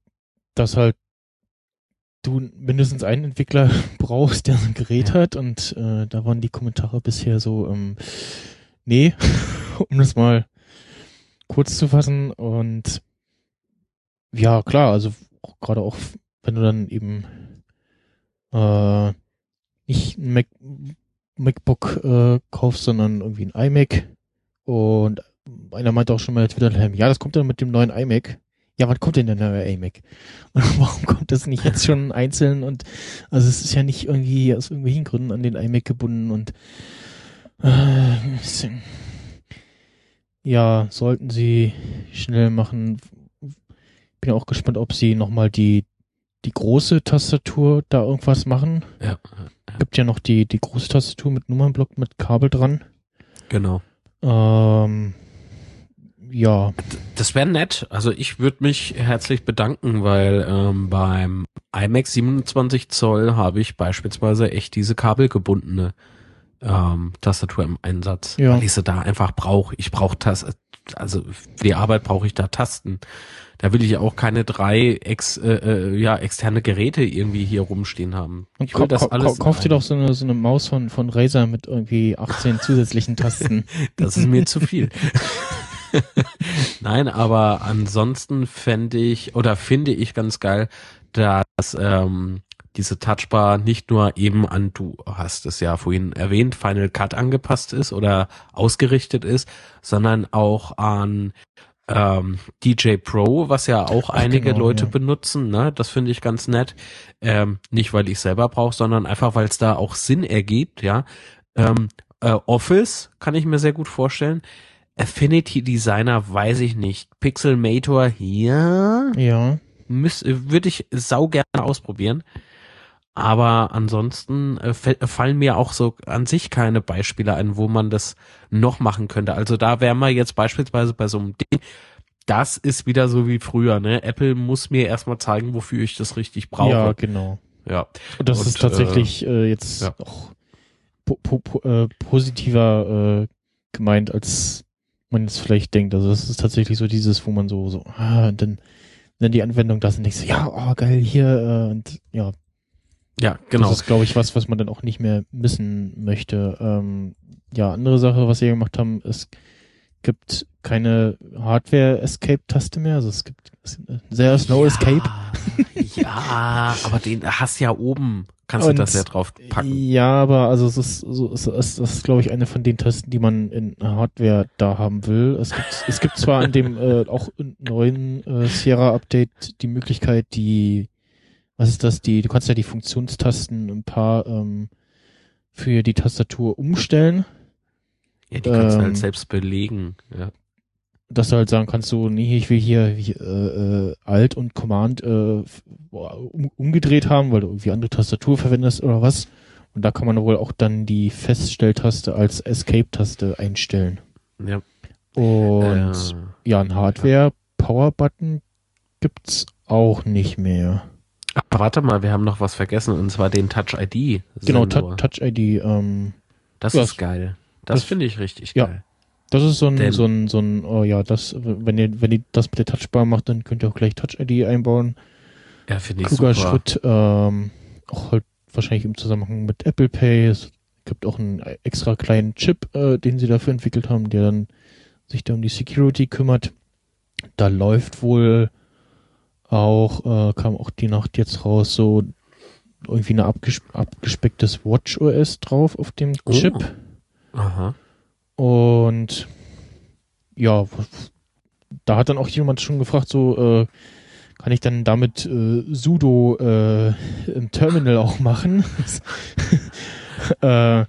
dass halt du mindestens einen Entwickler brauchst, der so ein Gerät Ja. hat. Und äh, da waren die Kommentare bisher so, ähm, nee, um das mal kurz zu fassen. Und ja, klar, also gerade auch, wenn du dann eben äh, nicht ein Mac, MacBook äh, kaufst, sondern irgendwie ein iMac. Und einer meinte auch schon mal Twitter, ja, das kommt dann mit dem neuen iMac. Ja, wann kommt denn der neue iMac? Und warum kommt das nicht jetzt schon einzeln? Und also es ist ja nicht irgendwie aus irgendwelchen Gründen an den iMac gebunden und äh, ja, sollten sie schnell machen. Bin auch gespannt, ob sie nochmal die, die große Tastatur da irgendwas machen. Ja, Gibt ja noch die, die große Tastatur mit Nummernblock mit Kabel dran. genau. Ähm, ja, Das wäre nett. Also ich würde mich herzlich bedanken, weil ähm, beim iMac 27 Zoll habe ich beispielsweise echt diese kabelgebundene ähm, Tastatur im Einsatz, Ja. weil ich sie da einfach brauche. Ich brauche das, also für die Arbeit brauche ich da Tasten. Da will ich auch keine drei ex, äh, äh, ja, externe Geräte irgendwie hier rumstehen haben. Ich will das alles kau- kauf dir doch so eine, so eine Maus von, von Razer mit irgendwie 18 zusätzlichen Tasten. Das ist mir zu viel. Nein, aber ansonsten fände ich oder finde ich ganz geil, dass ähm, diese Touchbar nicht nur eben an, du hast es ja vorhin erwähnt, Final Cut angepasst ist oder ausgerichtet ist, sondern auch an ähm, DJ Pro, was ja auch Ach, einige genau, Leute ja. benutzen, ne? Das finde ich ganz nett. Ähm, nicht, weil ich selber brauche, sondern einfach, weil es da auch Sinn ergibt, ja. Ähm, äh, Office kann ich mir sehr gut vorstellen. Affinity Designer weiß ich nicht. Pixelmator, ja, ja. müß- würde ich sau gerne ausprobieren. Aber ansonsten äh, fä- fallen mir auch so an sich keine Beispiele ein, wo man das noch machen könnte. Also da wären wir jetzt beispielsweise bei so einem Ding. Das ist wieder so wie früher, ne? Apple muss mir erstmal zeigen, wofür ich das richtig brauche. Ja, genau. ja. Und das Und, ist tatsächlich äh, jetzt ja. auch po po po äh, positiver äh, gemeint, als man jetzt vielleicht denkt. Also das ist tatsächlich so dieses, wo man so, so, ah, und dann, dann die Anwendung das und denkst, so, ja, oh, geil, hier, äh, und ja, Ja, genau. das ist, glaube ich, was, was man dann auch nicht mehr missen möchte. Ähm, ja, andere Sache, was sie gemacht haben, es gibt keine Hardware-Escape-Taste mehr, also es gibt sehr Slow Escape. Ja, aber den hast ja oben, kannst du Und- das ja drauf packen. Ja, aber also es ist, so, es ist, das ist, glaube ich, eine von den Tasten, die man in Hardware da haben will. Es gibt, es gibt zwar in dem äh, auch neuen äh, Sierra Update die Möglichkeit, die, was ist das, die, du kannst ja die Funktionstasten ein paar ähm, für die Tastatur umstellen, Ja, die kannst du ähm, halt selbst belegen. Ja. Dass du halt sagen kannst, so, nee, ich will hier wie, äh, äh, Alt und Command äh, um, umgedreht haben, weil du irgendwie andere Tastatur verwendest oder was. Und da kann man wohl auch dann die Feststelltaste als Escape-Taste einstellen. ja. Und Äh, ja, ein Hardware-Power-Button gibt's auch nicht mehr. aber warte mal, wir haben noch was vergessen und zwar den Touch ID. Genau, Sensor. Touch ID. Ähm, Das Ja, ist geil. Das, das- finde ich richtig ja. geil. Das ist so ein, Denn- so ein, so ein, oh ja, das, wenn ihr, wenn ihr das mit der Touchbar macht, dann könnt ihr auch gleich Touch ID einbauen. Ja, finde ich kluger super. Schritt, ähm, auch halt wahrscheinlich im Zusammenhang mit Apple Pay. Es gibt auch einen extra kleinen Chip, äh, den sie dafür entwickelt haben, der dann sich da um die Security kümmert. Da läuft wohl auch, äh, kam auch die Nacht jetzt raus, so irgendwie eine abges abgespecktes Watch OS drauf auf dem Oh. Chip. Aha. Und ja, da hat dann auch jemand schon gefragt, so äh, kann ich dann damit äh, sudo äh, im Terminal auch machen? äh,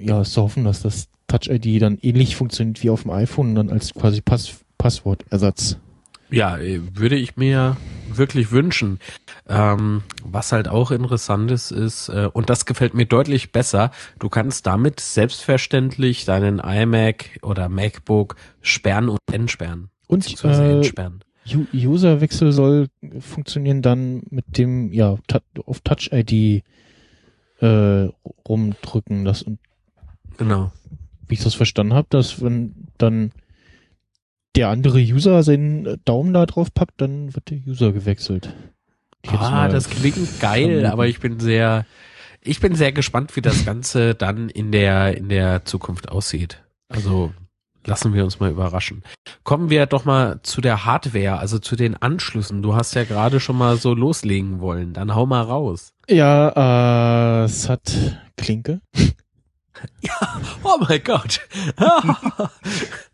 ja, ist zu hoffen, dass das Touch ID dann ähnlich funktioniert wie auf dem iPhone und dann als quasi Pass Passwortersatz. Ja, äh, würde ich mir wirklich wünschen. Ähm, was halt auch interessant ist, ist, äh, und das gefällt mir deutlich besser, du kannst damit selbstverständlich deinen iMac oder MacBook sperren und entsperren. Und äh, entsperren. Userwechsel soll funktionieren dann mit dem, ja, auf Touch ID äh, rumdrücken. Das und Genau. wie ich das verstanden habe, dass wenn dann der andere User seinen Daumen da drauf packt, dann wird der User gewechselt. Ah, das klingt geil, aber ich bin sehr, ich bin sehr gespannt, wie das Ganze dann in der, in der Zukunft aussieht. Also, lassen wir uns mal überraschen. Kommen wir doch mal zu der Hardware, also zu den Anschlüssen. Du hast ja gerade schon mal so loslegen wollen. Dann hau mal raus. Ja, äh, es hat Klinke. Oh mein Gott.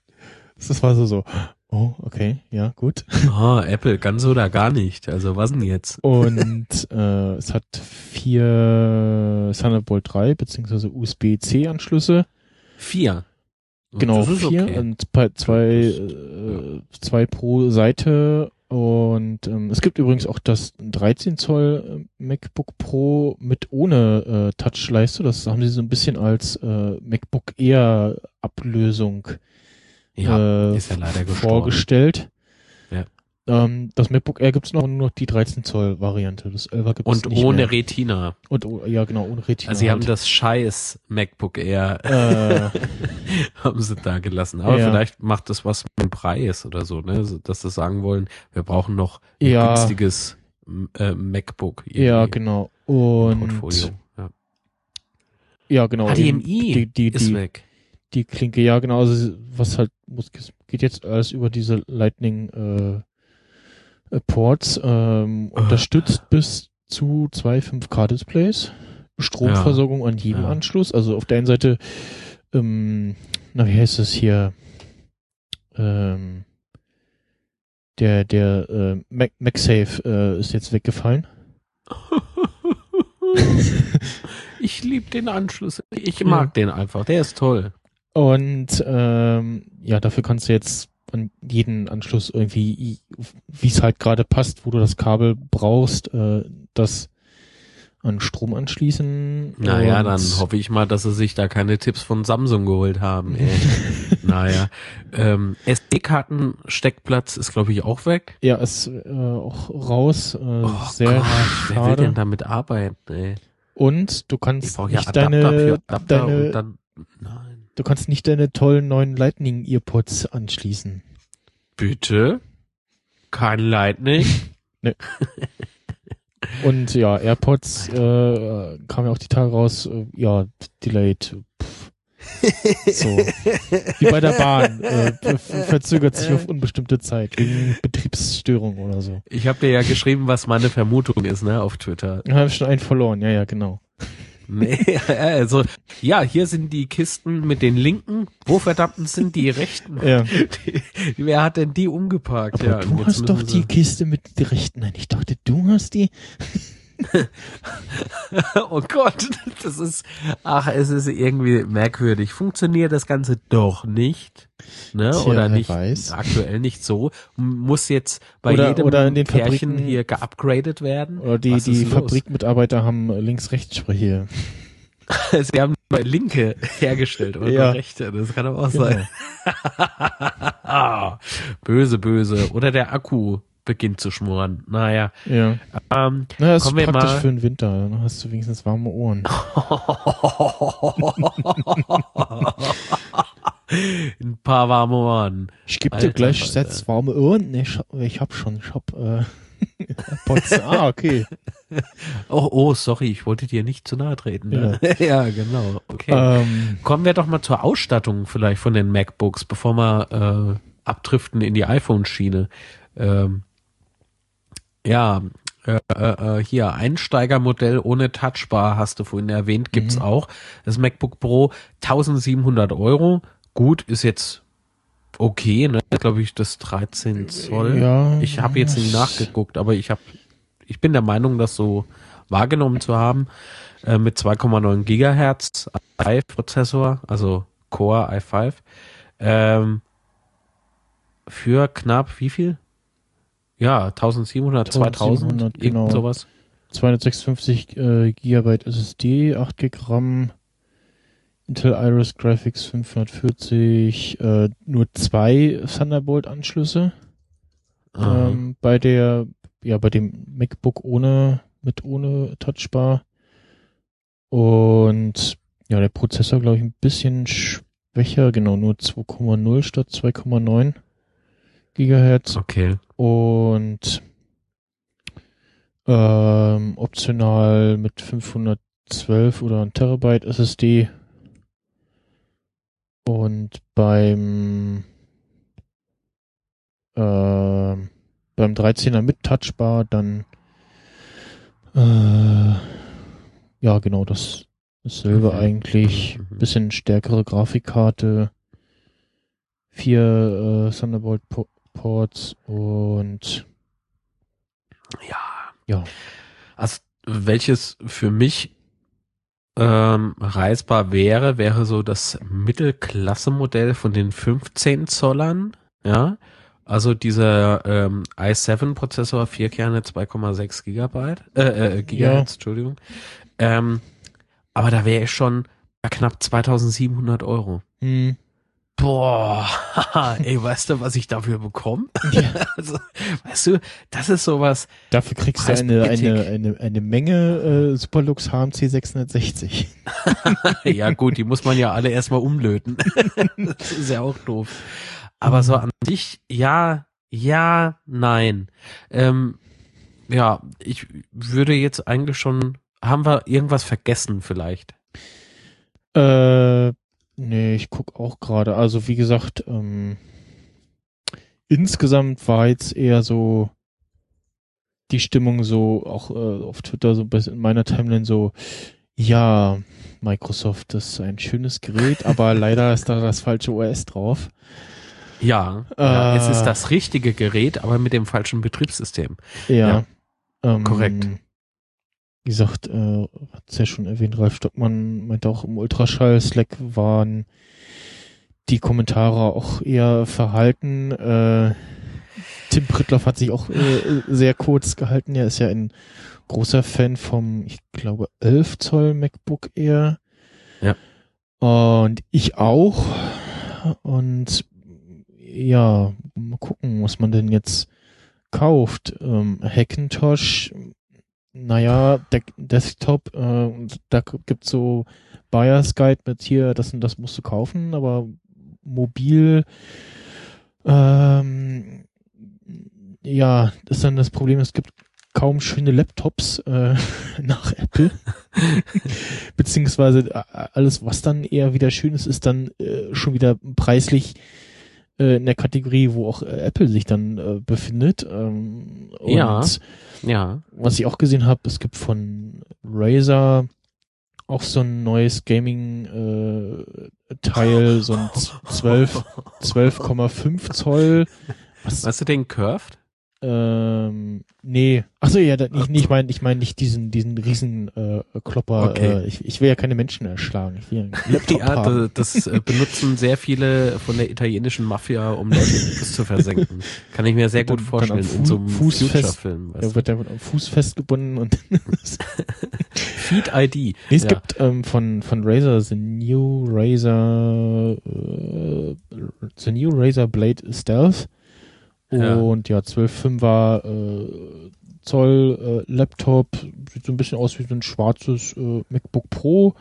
Das war so so. Oh, okay, ja, gut. oh, Apple, ganz oder gar nicht. Also, was denn jetzt? Und äh, es hat vier Thunderbolt 3 beziehungsweise USB-C Anschlüsse. Vier. Genau, vier okay. und zwei, äh, zwei pro Seite. Und ähm, es gibt übrigens auch das 13 Zoll äh, MacBook Pro mit ohne äh, Touchleiste. Das haben sie so ein bisschen als äh, MacBook Air Ablösung Ja, äh, ist ja leider gestorben. vorgestellt. Ja. Ähm, das MacBook Air gibt's noch nur die 13 Zoll Variante. Das 11er gibt's Und nicht ohne mehr. Retina. Und oh, ja genau ohne Retina. Also, sie haben halt. das scheiß MacBook Air äh, haben sie da gelassen. Aber Ja. vielleicht macht das was mit dem Preis oder so, ne? Dass sie sagen wollen, wir brauchen noch ein Ja. günstiges äh, MacBook. ja genau und Portfolio. Ja. ja genau HDMI die, die, ist die, weg. Die Klinke, ja genau, also was halt muss, geht jetzt alles über diese Lightning äh, äh, Ports, ähm, Äh. unterstützt bis zu zwei 5K Displays, Stromversorgung an jedem Ja. Anschluss, also auf der einen Seite, ähm, na wie heißt es hier, ähm, der der äh, Mac MagSafe äh, ist jetzt weggefallen. ich liebe den Anschluss. Ich mag den einfach. Der ist toll. Und ähm, ja, dafür kannst du jetzt an jeden Anschluss irgendwie, wie es halt gerade passt, wo du das Kabel brauchst, äh, das an Strom anschließen. Naja, dann hoffe ich mal, dass sie sich da keine Tipps von Samsung geholt haben. Ey. naja. Ähm, SD-Karten-Steckplatz ist, glaube ich, auch weg. Ja, ist äh, auch raus. Äh, Oh sehr Gott, wer will schade. denn damit arbeiten, ey? Und du Ich kannst ja nicht Adapter deine, für Adapter deine und dann. Nein. Du kannst nicht deine tollen neuen Lightning Earpods anschließen. Bitte? Kein Lightning? Und ja, AirPods äh, kam ja auch die Tage raus, äh, ja, delayed. So. Wie bei der Bahn. Äh, verzögert sich auf unbestimmte Zeit wegen Betriebsstörung oder so. Ich habe dir ja geschrieben, was meine Vermutung ist, ne, auf Twitter. Da habe ich schon einen verloren. Ja, ja, genau. Nee, also, ja, hier sind die Kisten mit den Linken. Wo verdammt sind die Rechten? Ja. Die, wer hat denn die umgeparkt? Aber ja, du hast doch die Kiste mit den Rechten. Nein, ich dachte, du hast die. Oh Gott, das ist, ach, es ist irgendwie merkwürdig. Funktioniert das Ganze doch nicht, ne? Tja, oder nicht, weiß. aktuell nicht so. Muss jetzt bei Oder- jedem oder in den Pärchen Fabriken- hier geupgradet werden? Oder die, die los? Fabrikmitarbeiter haben links-rechts-Spreche. Sie haben bei Linke hergestellt oder Ja. Rechte, das kann aber auch Genau. sein. Böse, böse. Oder der Akku beginnt zu schmoren. Naja, Ja. ähm, Na, das Kommen ist praktisch mal- für den Winter. Dann hast du wenigstens warme Ohren. ein paar warme Ohren. Ich gebe dir gleich Alter. sechs warme Ohren. Nee, ich, hab- ich hab schon. Ich hab, äh, Pots. Ah, okay. Oh, oh, sorry, ich wollte dir nicht zu nahe treten. Ne? Ja. genau. Okay. Ähm, Kommen wir doch mal zur Ausstattung vielleicht von den MacBooks, bevor wir äh, abdriften in die iPhone-Schiene. Ähm, ja, äh, äh, äh, hier Einsteigermodell ohne Touchbar hast du vorhin erwähnt, gibt's Mhm. auch. Das MacBook Pro 1700 Euro. Gut, ist jetzt okay, ne? Glaube ich, das 13 Zoll. Ja, ich habe jetzt nicht nachgeguckt, aber ich habe, ich bin der Meinung, das so wahrgenommen zu haben äh, mit 2,9 Gigahertz i5-Prozessor, also Core i5. Ähm, für knapp wie viel? Ja, 1700, 2000, 1700, irgend genau. sowas. 256 äh, Gigabyte SSD, 8 GB RAM, Intel Iris Graphics 540, äh, nur zwei Thunderbolt-Anschlüsse. Aha. Ähm, bei der, ja, bei dem MacBook ohne, mit ohne Touchbar. Und ja, der Prozessor, glaube ich, ein bisschen schwächer, genau, nur 2,0 statt 2,9 Gigahertz. Okay. Und ähm, optional mit 512 oder ein Terabyte SSD. Und beim ähm, beim 13er mit Touchbar dann äh, ja genau das dasselbe Mhm. eigentlich Mhm, bisschen stärkere Grafikkarte vier äh, Thunderbolt Ports und Ja. ja Also, welches für mich ähm, reisbar wäre, wäre so das Mittelklasse-Modell von den 15 Zollern, ja. Also dieser ähm, i7-Prozessor, vier Kerne, 2,6 Gigabyte, äh, äh, Gigahertz, Entschuldigung. Ähm, aber da wäre ich schon knapp 2700 Euro. hm, Boah, ey, weißt du, was ich dafür bekomme? also, weißt du, das ist sowas, dafür kriegst du eine, eine, eine, eine Menge äh, Superlux HMC 660. ja gut, die muss man ja alle erstmal umlöten. das ist ja auch doof. Aber so an sich, ja, ja, nein. Ähm, ja, ich würde jetzt eigentlich schon, haben wir irgendwas vergessen vielleicht? Äh, nee, ich guck auch gerade. Also wie gesagt, ähm, insgesamt war jetzt eher so die Stimmung so, auch äh, auf Twitter so in meiner Timeline so, ja, Microsoft ist ein schönes Gerät, aber leider ist da das falsche OS drauf. Ja, ja Äh. es ist das richtige Gerät, aber mit dem falschen Betriebssystem. Ja. Ähm, korrekt. Wie gesagt, äh, hat's ja schon erwähnt, Ralf Stockmann meinte auch im Ultraschall-Slack waren die Kommentare auch eher verhalten. Äh, Tim Prittloff hat sich auch äh, sehr kurz gehalten. Er ist ja ein großer Fan vom, ich glaube, 11 Zoll MacBook Air. Ja. Und ich auch. Und ja, mal gucken, was man denn jetzt kauft. Ähm, Hackintosh, naja, De Desktop, äh, da gibt's so Buyer's Guide mit hier, das und das musst du kaufen, aber mobil, ähm, ja, ist dann das Problem, es gibt kaum schöne Laptops äh, nach Apple. Beziehungsweise äh, alles, was dann eher wieder schön ist, ist dann äh, schon wieder preislich äh, in der Kategorie, wo auch äh, Apple sich dann äh, befindet. Ähm, Ja. Ja. was ich auch gesehen habe, es gibt von Razer auch so ein neues Gaming-Teil, so ein 12 12,5 Zoll. Was, Weißt du den Curved? Ähm, nee. Achso, ja, da, ich, ich meine ich mein nicht diesen, diesen riesen äh, Klopper. Okay. Äh, ich, ich will ja keine Menschen erschlagen. Ich will ja Ja, haben. da- das äh, benutzen sehr viele von der italienischen Mafia, um Leute im Bus zu versenken. Kann ich mir sehr gut vorstellen, am in so einem Fu- Fußfest- Future-Film. Da Weißt du? wird er am Fuß festgebunden und Feed ID. Nee, es ja. gibt ähm, von von Razer the New Razer äh, the New Razer Blade Stealth Ja. Und ja 12,5er äh, Zoll äh, Laptop sieht so ein bisschen aus wie so ein schwarzes äh, MacBook Pro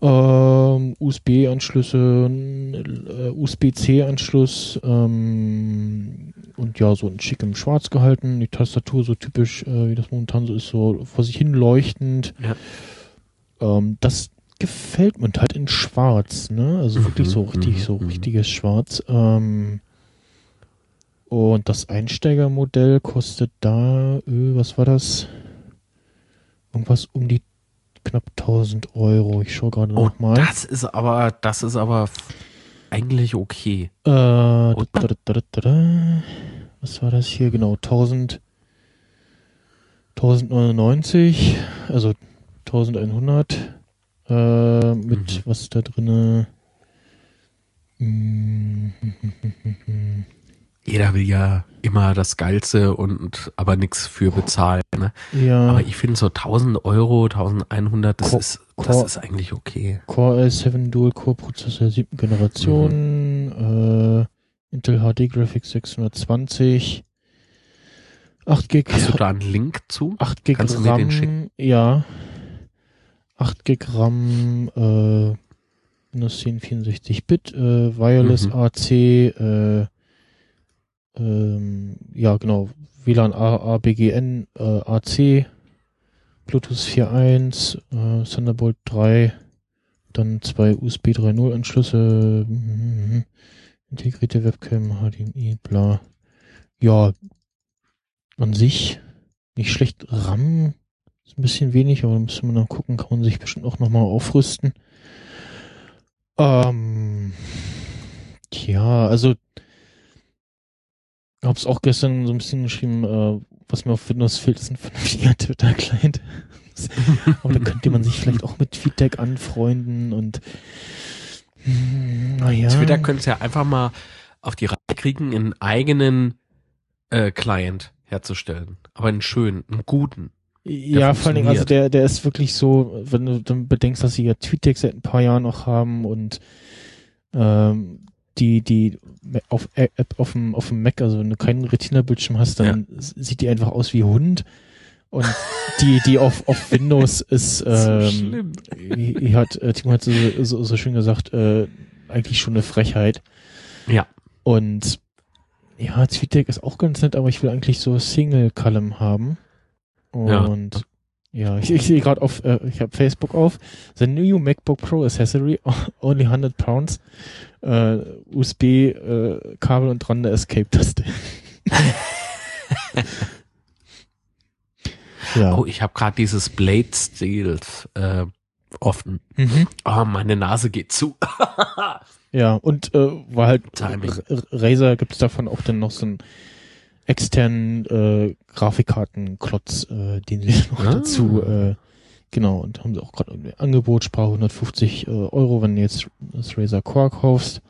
ähm, USB-Anschlüsse, äh, USB-C-Anschluss ähm, und ja, so in schickem Schwarz gehalten. Die Tastatur so typisch, äh, wie das momentan so ist, so vor sich hin leuchtend. Ja. Ähm, das gefällt mir und halt in Schwarz, ne? Also wirklich Mhm, so richtig, mhm, so mhm. richtiges Schwarz. Ähm, und das Einsteigermodell kostet da, äh, was war das? Irgendwas um die knapp 1000 Euro. Ich schaue gerade Oh, nochmal. das ist aber, das ist aber eigentlich okay. Äh, da, Oder? da, da, da, da, da. Was war das hier? Genau, 1000, 1099, also 1100, äh, mit, Mhm. was da drinne? Mm, Jeder will ja immer das Geilste und aber nichts für bezahlen. Ne? Ja, Aber ich finde so 1000 Euro, 1100, das Ko- ist, das ist eigentlich okay. Core i7 Dual Core Prozessor siebten Generation, äh, Intel HD Graphics 620, 8 Gig, Hast du da einen Link zu? 8 Gig Kannst du mir RAM, den schicken? ja. 8 Gig RAM, äh, Windows 10 64-Bit, äh, Wireless Mhm. AC, äh, ähm, ja genau, WLAN A, ABGN, äh, AC, Bluetooth 4.1, äh, Thunderbolt 3, dann zwei USB 3.0 Anschlüsse, mhm, integrierte Webcam, HDMI, bla. Ja, an sich nicht schlecht. RAM ist ein bisschen wenig, aber da müsste man noch gucken, kann man sich bestimmt auch nochmal aufrüsten. Ähm, tja, also hab's auch gestern so ein bisschen geschrieben, äh, was mir auf Windows fehlt, ist ein vernünftiger Twitter-Client. aber da könnte man sich vielleicht auch mit Feedback anfreunden und hm, naja. Twitter könnte es ja einfach mal auf die Reihe kriegen, einen eigenen äh, Client herzustellen. Aber einen schönen, einen guten. Ja, vor allen Dingen, also der, der ist wirklich so, wenn du dann bedenkst, dass sie ja TweetDeck seit ein paar Jahren noch haben und ähm, die, die auf App auf dem, auf dem Mac, also wenn du keinen Retina-Bildschirm hast, dann s- sieht die einfach aus wie Hund. Und die, die auf, auf Windows ist, ähm, schlimm. hier hat, äh, Timo hat so, so, so schön gesagt, äh, eigentlich schon eine Frechheit. Ja. Und ja, TweetDeck ist auch ganz nett, aber ich will eigentlich so Single Column haben. Ja. Und ja, ich, ich sehe gerade auf, äh, ich habe Facebook auf. The new MacBook Pro Accessory, only 100 pounds. Äh, USB, äh, Kabel und dran der Escape-Taste. ja. Oh, ich habe gerade dieses Blade Steel äh, offen. Mhm. Oh, meine Nase geht zu. Ja, und äh, war halt Timing. Razer gibt es davon auch dann noch so einen externen äh, Grafikkartenklotz, äh, den sie noch Ah. dazu äh, genau und haben sie auch gerade irgendwie Angebot, spar 150 äh, Euro, wenn du jetzt das Razer Core kaufst.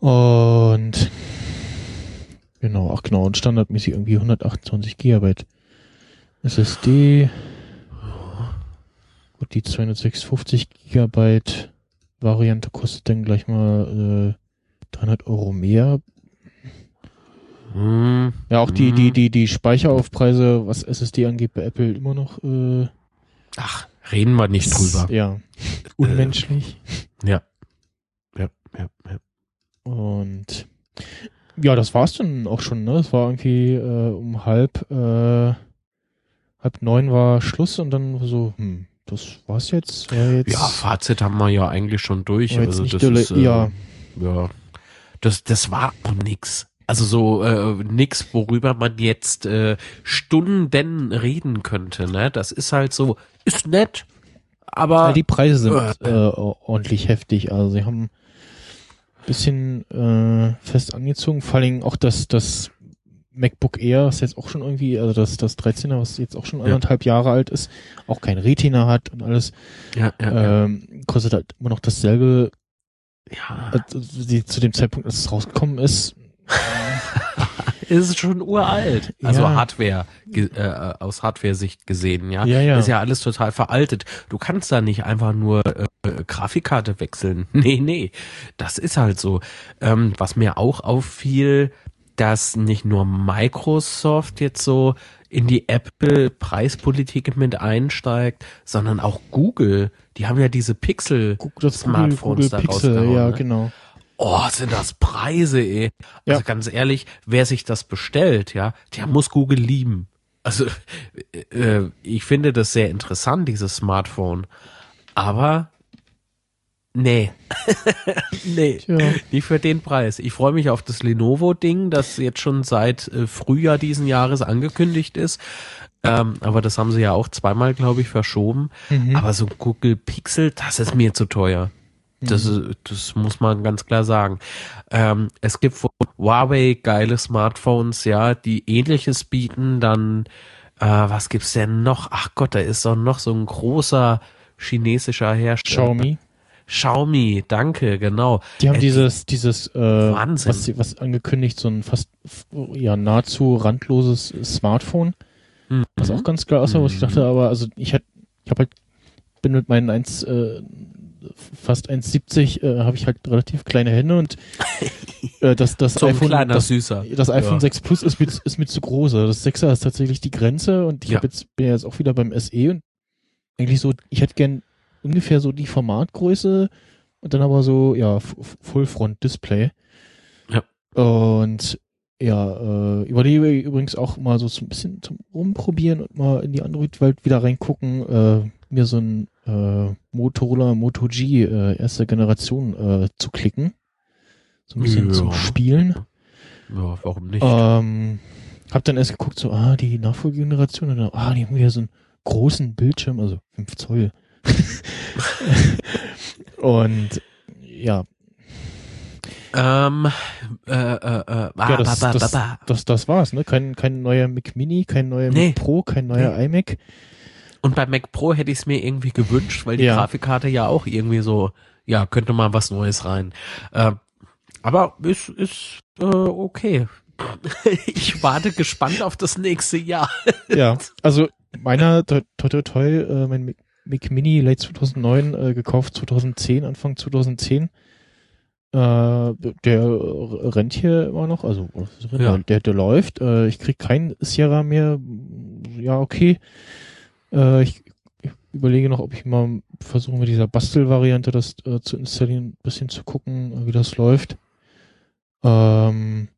Und genau, ach genau, und standardmäßig irgendwie 128 Gigabyte SSD. Gut, die 256 Gigabyte Variante kostet dann gleich mal äh, 300 Euro mehr. Hm, Ja, auch die, Mhm. die, die, die Speicheraufpreise, was SSD angeht, bei Apple immer noch äh, Ach, reden wir nicht drüber. Ja, unmenschlich. Ja. Ja, ja, ja. Und ja, das war's dann auch schon, ne? Es war irgendwie äh, um halb, äh, halb neun war Schluss und dann so, hm, das war's jetzt. War jetzt Ja, Fazit haben wir ja eigentlich schon durch. Also das ist, äh, ja. ja, das, das war auch nix. Also so äh, nix, worüber man jetzt äh, Stunden reden könnte. Ne, das ist halt so, ist nett, aber Ja, die Preise sind Äh. ordentlich heftig. Also sie haben ein bisschen äh, fest angezogen. Vor allem auch das, das MacBook Air, was jetzt auch schon irgendwie, also das, das 13er, was jetzt auch schon Ja. anderthalb Jahre alt ist, auch kein Retina hat und alles, ja, ja, ja. ähm, kostet halt immer noch dasselbe, ja. also die, zu dem Zeitpunkt, als es rausgekommen ist. ist schon uralt. Also Ja. Hardware, äh, aus Hardware-Sicht gesehen, ja. Ja, ja. Ist ja alles total veraltet. Du kannst da nicht einfach nur äh, äh, Grafikkarte wechseln. Nee, nee. Das ist halt so. Ähm, was mir auch auffiel, dass nicht nur Microsoft jetzt so in die Apple-Preispolitik mit einsteigt, sondern auch Google. Die haben ja diese Pixel Guck, das Smartphones da rausgehauen, ja, ne? genau. Oh, sind das Preise, ey. Also Ja. ganz ehrlich, wer sich das bestellt, ja, der muss Google lieben. Also äh, ich finde das sehr interessant, dieses Smartphone. Aber nee. nee, Tja. nicht für den Preis. Ich freue mich auf das Lenovo-Ding, das jetzt schon seit äh, Frühjahr diesen Jahres angekündigt ist. Ähm, aber das haben sie ja auch zweimal, glaube ich, verschoben. Mhm. Aber so Google Pixel, das ist mir zu teuer. Das, ist, das muss man ganz klar sagen. Ähm, es gibt Huawei geile Smartphones, ja, die ähnliches bieten. Dann, äh, was gibt's denn noch? Ach Gott, da ist doch noch so ein großer chinesischer Hersteller. Xiaomi. Xiaomi, danke, genau. Die haben Äh, dieses, dieses, äh, Wahnsinn. was, was angekündigt, so ein fast, ja, nahezu randloses Smartphone, Mhm. was auch ganz geil aussah, was ich Mhm. dachte, aber, also, ich hatte, ich habe halt, bin mit meinen 1, äh, fast 1,70, äh, habe ich halt relativ kleine Hände und, äh, das, das ein iPhone, kleiner das, Süßer. das iPhone Ja. 6 Plus ist mir, ist mir zu groß. Also Das 6er ist tatsächlich die Grenze und ich Ja. hab jetzt, bin ja jetzt auch wieder beim SE und eigentlich so, ich hätte gern ungefähr so die Formatgröße und dann aber so, ja, Full-Front-Display. Ja. Und ja, äh, überlege übrigens auch mal so ein bisschen zum Rumprobieren und mal in die Android-Welt wieder reingucken, äh, mir so ein äh, Motorola Moto G äh, erste Generation äh, zu klicken. So ein bisschen Ja. zum Spielen. Ja, warum nicht? Ähm, hab dann erst geguckt, so, ah, die Nachfolgegeneration, und dann, ah, die haben wieder so einen großen Bildschirm, also 5 Zoll. und ja, Ähm, äh, äh, äh, ja das, das, das, das war's, ne? Kein, kein neuer Mac Mini, kein neuer Nee. Mac Pro, kein neuer iMac. Und bei Mac Pro hätte ich es mir irgendwie gewünscht, weil die Ja. Grafikkarte ja auch irgendwie so, ja, könnte mal was Neues rein. Ähm, aber ist, ist äh, okay. ich warte gespannt auf das nächste Jahr. Ja, also meiner, toi, toi, toi, äh, mein Mac, Mini late 2009 äh, gekauft, 2010, Anfang 2010. Äh, der rennt hier immer noch, also Ja. der, der, der läuft. Äh, ich krieg kein Sierra mehr. Ja, okay. Äh, ich, ich überlege noch, ob ich mal versuche mit dieser Bastelvariante das äh, zu installieren, ein bisschen zu gucken, wie das läuft. Ähm,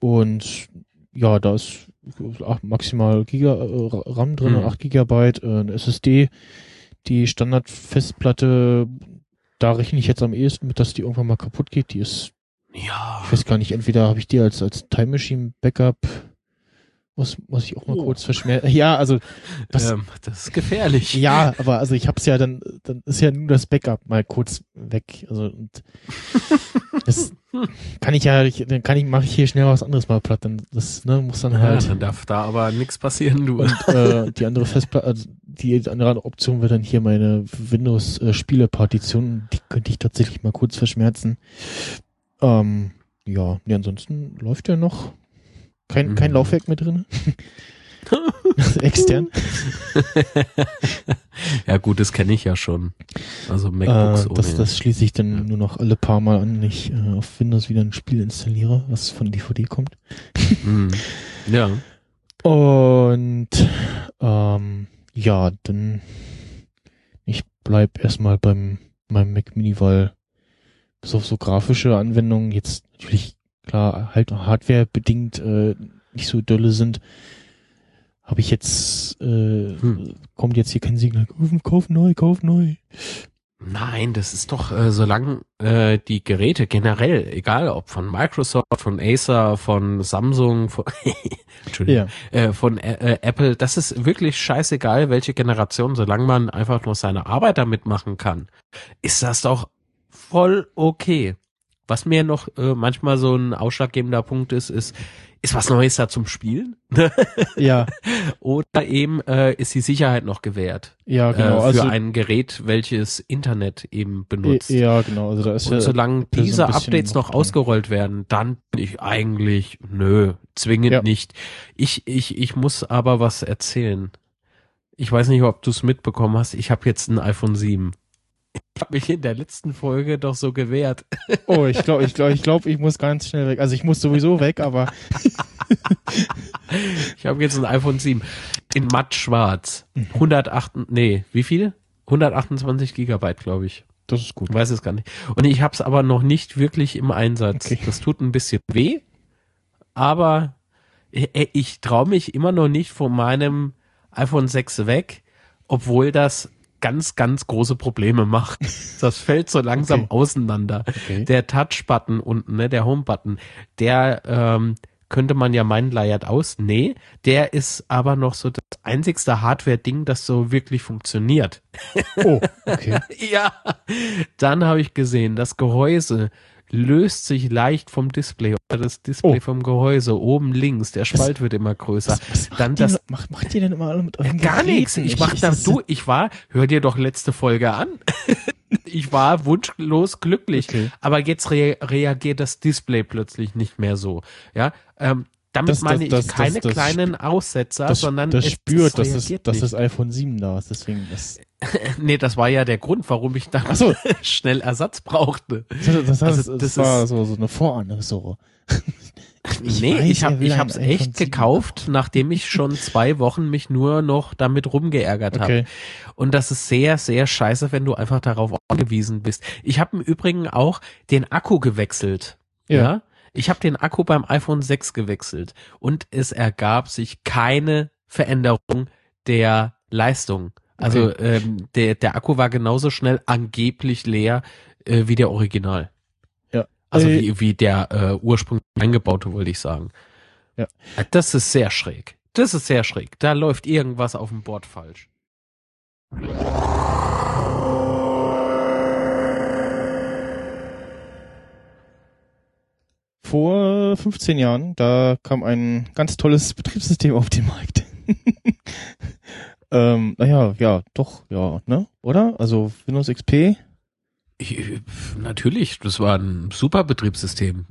und ja, da ist maximal Giga äh, RAM drin, Mhm. 8 Gigabyte, äh, eine SSD. Die Standardfestplatte, da rechne ich jetzt am ehesten mit, dass die irgendwann mal kaputt geht. Die ist, Ja. ich weiß gar nicht, entweder habe ich die als, als Time Machine Backup, muss, muss ich auch mal Oh. kurz verschmerzen. Ja, also, das, ähm, das ist gefährlich. ja, aber also ich hab's ja dann, dann ist ja nur das Backup mal kurz weg. Also und das kann ich ja, ich, dann kann ich, mache ich hier schnell was anderes mal platt. Dann das ne, muss dann Ja, halt. dann darf da aber nichts passieren, du. Und äh, die andere Festplatte, also die andere Option wäre dann hier meine Windows-Spiele-Partition. Die könnte ich tatsächlich mal kurz verschmerzen. Ähm, ja, nee, ansonsten läuft ja noch. Kein, kein Mhm. Laufwerk mehr drin. Extern. ja gut, das kenne ich ja schon. Also MacBooks Äh, ohne. das, das schließe ich dann Ja. nur noch alle paar Mal an, wenn ich äh, auf Windows wieder ein Spiel installiere, was von DVD kommt. Mhm. Ja. Und ähm, ja, dann ich bleib erstmal beim meinem Mac Mini, weil bis auf so grafische Anwendungen jetzt natürlich klar halt hardwarebedingt äh, nicht so dolle sind, habe ich jetzt, äh, Hm. kommt jetzt hier kein Signal, kauf, neu, kauf neu. Nein, das ist doch, äh, solange äh, die Geräte generell, egal ob von Microsoft, von Acer, von Samsung, von, Entschuldigung, äh, von äh, äh, Apple, das ist wirklich scheißegal, welche Generation, solange man einfach nur seine Arbeit damit machen kann, ist das doch voll okay. Was mir noch äh, manchmal so ein ausschlaggebender Punkt ist, ist, ist was Neues da zum Spielen? Ja, Oder eben äh, ist die Sicherheit noch gewährt ja, genau. äh, für also, ein Gerät, welches Internet eben benutzt. ja, genau. Also da ist Und ja, solange diese Updates noch noch drin. ausgerollt werden, dann bin ich eigentlich, nö, zwingend Ja. nicht. Ich, ich, ich muss aber was erzählen. Ich weiß nicht, ob du es mitbekommen hast. Ich habe jetzt ein iPhone 7. Ich habe mich in der letzten Folge doch so gewehrt. oh, ich glaube, ich glaube, ich glaube, ich muss ganz schnell weg. Also ich muss sowieso weg, aber Ich habe jetzt ein iPhone 7 in matt schwarz. Mhm. 108, nee, wie viel? 128 Gigabyte, glaube ich. das ist gut. Ich weiß es gar nicht. Und ich habe es aber noch nicht wirklich im Einsatz. Okay. Das tut ein bisschen weh, aber ich, ich traue mich immer noch nicht von meinem iPhone 6 weg, obwohl das ganz, ganz große Probleme macht. Das fällt so langsam Okay. auseinander. Okay. Der Touch-Button unten, ne, der Home-Button, der ähm, könnte man ja meinen leiert aus. Nee, der ist aber noch so das einzigste Hardware-Ding, das so wirklich funktioniert. Oh, okay. Ja, dann habe ich gesehen, das Gehäuse löst sich leicht vom Display oder das Display Oh. vom Gehäuse oben links, der Spalt wird immer größer. Dann macht, ihr, das macht, macht ihr denn immer alle mit euren gar nichts. Ich mach da das- du, ich war, hör dir doch letzte Folge an. ich war wunschlos glücklich, Okay. aber jetzt re reagiert das Display plötzlich nicht mehr so. Ja, ähm, damit Das- das- meine ich das- keine das- das kleinen Aussetzer, sondern das es, spürt, dass, es, dass das iPhone 7 da ist. Deswegen das, Nee, das war ja der Grund, warum ich da so. schnell Ersatz brauchte. das, heißt, Also, das, war ist- so, so eine Vorahnung. So. Ich nee, weiß, ich habe ich hab's echt 7 gekauft, nachdem ich schon zwei Wochen mich nur noch damit rumgeärgert habe. Okay. Und das ist sehr, sehr scheiße, wenn du einfach darauf angewiesen bist. Ich habe im Übrigen auch den Akku gewechselt. Ja. Ja. Ich habe den Akku beim iPhone 6 gewechselt und es ergab sich keine Veränderung der Leistung. Also ähm, der, der Akku war genauso schnell angeblich leer äh, wie der Original. Ja. Also Äh, wie, wie der äh, ursprünglich eingebaute, wollte ich sagen. Ja. Äh, Das ist sehr schräg. Das ist sehr schräg. Da läuft irgendwas auf dem Board falsch. Vor 15 Jahren, da kam ein ganz tolles Betriebssystem auf den Markt. ähm, naja, ja, doch, ja, ne? Oder? Also Windows XP. Ich, natürlich, das war ein super Betriebssystem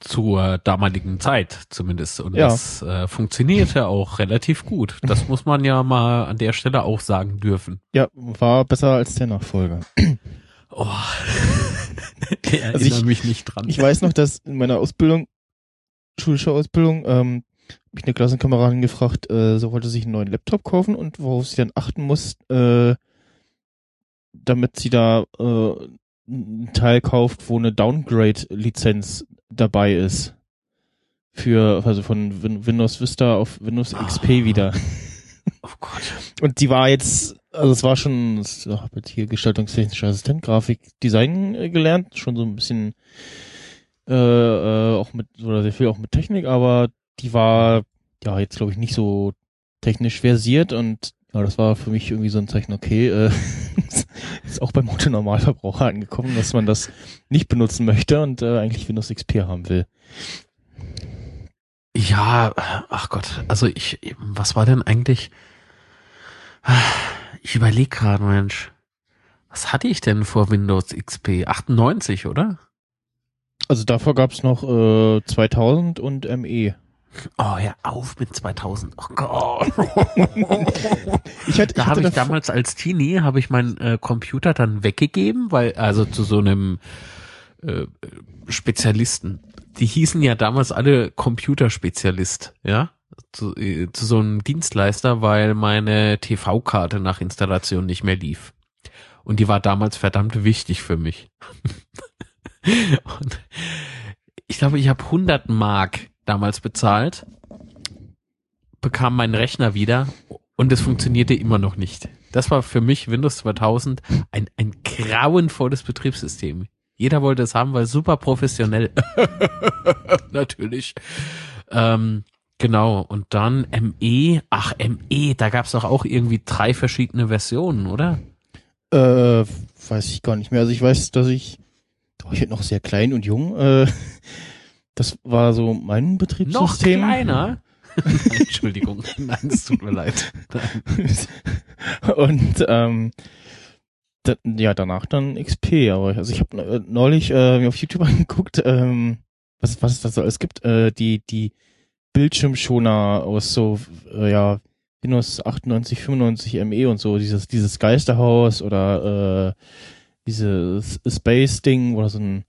zur damaligen Zeit zumindest und Ja. das äh, funktionierte auch relativ gut. Das muss man ja mal an der Stelle auch sagen dürfen. Ja, war besser als der Nachfolger. Oh. ich Also ich- mich nicht dran. Ich weiß noch, dass in meiner Ausbildung, schulische Ausbildung, ähm, hab ich eine Klassenkameradin gefragt, äh, so wollte sich einen neuen Laptop kaufen und worauf sie dann achten muss, äh, damit sie da äh, einen Teil kauft, wo eine Downgrade-Lizenz dabei ist. Für, also von Win Windows Vista auf Windows XP wieder. oh Gott. Und die war jetzt, also es war schon, ich habe jetzt hier gestaltungstechnischer Assistent, Grafik, Design äh, gelernt, schon so ein bisschen äh, äh, auch mit, oder sehr viel auch mit Technik, aber die war ja jetzt glaube ich nicht so technisch versiert und ja, das war für mich irgendwie so ein Zeichen, okay, äh, ist auch beim Autonormalverbraucher angekommen, dass man das nicht benutzen möchte und äh, eigentlich Windows XP haben will. Ja, ach Gott, also ich, was war denn eigentlich? Ich überlege gerade, Mensch. Was hatte ich denn vor Windows XP? 98, oder? Also davor gab's noch äh, 2000 und ME. Oh ja, auf mit 2000. Oh Gott. Ich hatte, Da habe ich damals als Teenie habe ich meinen äh, Computer dann weggegeben, weil also zu so einem äh, Spezialisten. Die hießen ja damals alle Computerspezialist, ja, zu, äh, zu so einem Dienstleister, weil meine TV-Karte nach Installation nicht mehr lief. Und die war damals verdammt wichtig für mich. Und ich glaube, ich habe 100 Mark damals bezahlt, bekam meinen Rechner wieder und es funktionierte immer noch nicht. Das war für mich Windows 2000 ein, ein grauenvolles Betriebssystem. Jeder wollte es haben, weil super professionell. Natürlich. Ähm, genau. Und dann ME. Ach, ME, da gab's doch auch irgendwie drei verschiedene Versionen, oder? Äh, weiß ich gar nicht mehr. Also ich weiß, dass ich, da war ich noch sehr klein und jung. Äh, das war so mein Betriebssystem. Noch kleiner? Nein, Entschuldigung. Nein, es tut mir leid. und ähm, da, ja, danach dann XP. Aber also ich habe äh, neulich äh, mir auf YouTube angeguckt, ähm, was was es da so alles gibt. Äh, die die Bildschirmschoner aus so äh, ja Windows 98, 95 ME und so dieses dieses Geisterhaus oder äh, dieses Space Ding oder so ein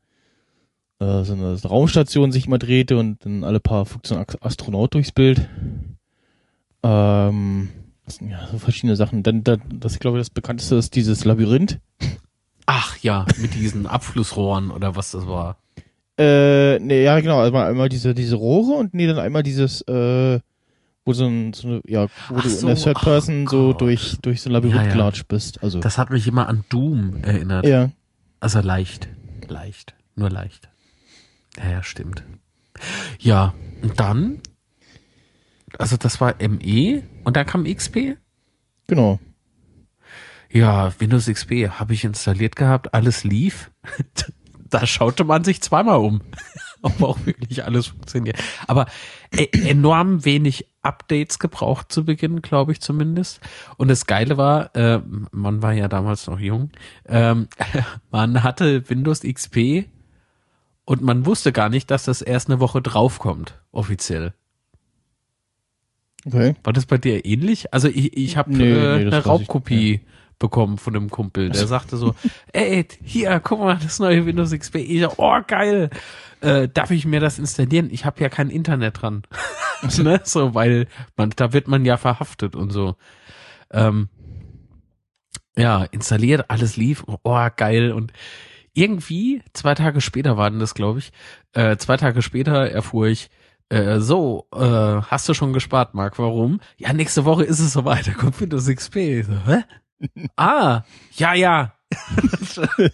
äh, so eine Raumstation sich mal drehte und dann alle paar Funktionen Astronaut durchs Bild. Ähm, ja, so verschiedene Sachen. Dann, dann das ich glaube, das bekannteste ist dieses Labyrinth. Ach ja, mit diesen Abflussrohren oder was das war. Äh, nee, ja, genau, einmal, einmal diese, diese Rohre und nee, dann einmal dieses, äh, wo so ein, so eine, ja, wo Ach du so, in der Third Person so durch, durch so ein Labyrinth Ja, ja. gelatscht bist. Also, Das hat mich immer an Doom erinnert. ja. Also leicht. Leicht. Nur leicht. Ja, ja, stimmt. Ja, und dann, also das war ME und dann kam XP. Genau. Ja, Windows XP habe ich installiert gehabt, alles lief. da schaute man sich zweimal um, ob auch wirklich alles funktioniert. Aber e enorm wenig Updates gebraucht zu Beginn, glaube ich zumindest. Und das Geile war, äh, man war ja damals noch jung, ähm, man hatte Windows XP und man wusste gar nicht, dass das erst eine Woche draufkommt, offiziell. Okay. War das bei dir ähnlich? Also ich, ich habe Nee, äh, nee, eine weiß ich, Raubkopie bekommen von einem Kumpel. Der sagte so, ey, hier, guck mal, das neue Windows XP. Ich so, oh, geil. Äh, darf ich mir das installieren? Ich habe ja kein Internet dran. ne? So, weil man, da wird man ja verhaftet und so. Ähm, ja, installiert, alles lief. Oh, geil. Und irgendwie, zwei Tage später waren das, glaube ich, äh, zwei Tage später erfuhr ich, äh, so, äh, hast du schon gespart, Marc? Warum? Ja, nächste Woche ist es soweit, da kommt Windows XP. So, hä? Ah, ja, ja.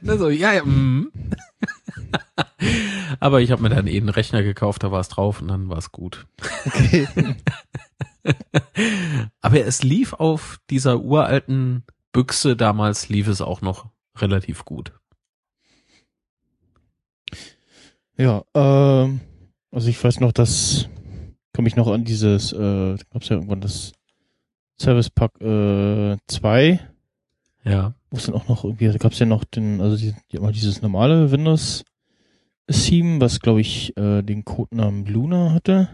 Ne, so, ja, ja, mm. Aber ich habe mir dann eh einen Rechner gekauft, da war es drauf und dann war es gut. Okay. Aber es lief auf dieser uralten Büchse damals, lief es auch noch relativ gut. ja, ähm, also ich weiß noch, dass, komme ich noch an dieses, äh, gab's ja irgendwann das Service Pack äh, 2, Ja. wo es dann auch noch irgendwie, da gab's ja noch den, also die, die, mal dieses normale Windows Theme, was glaube ich äh, den Codenamen Luna hatte.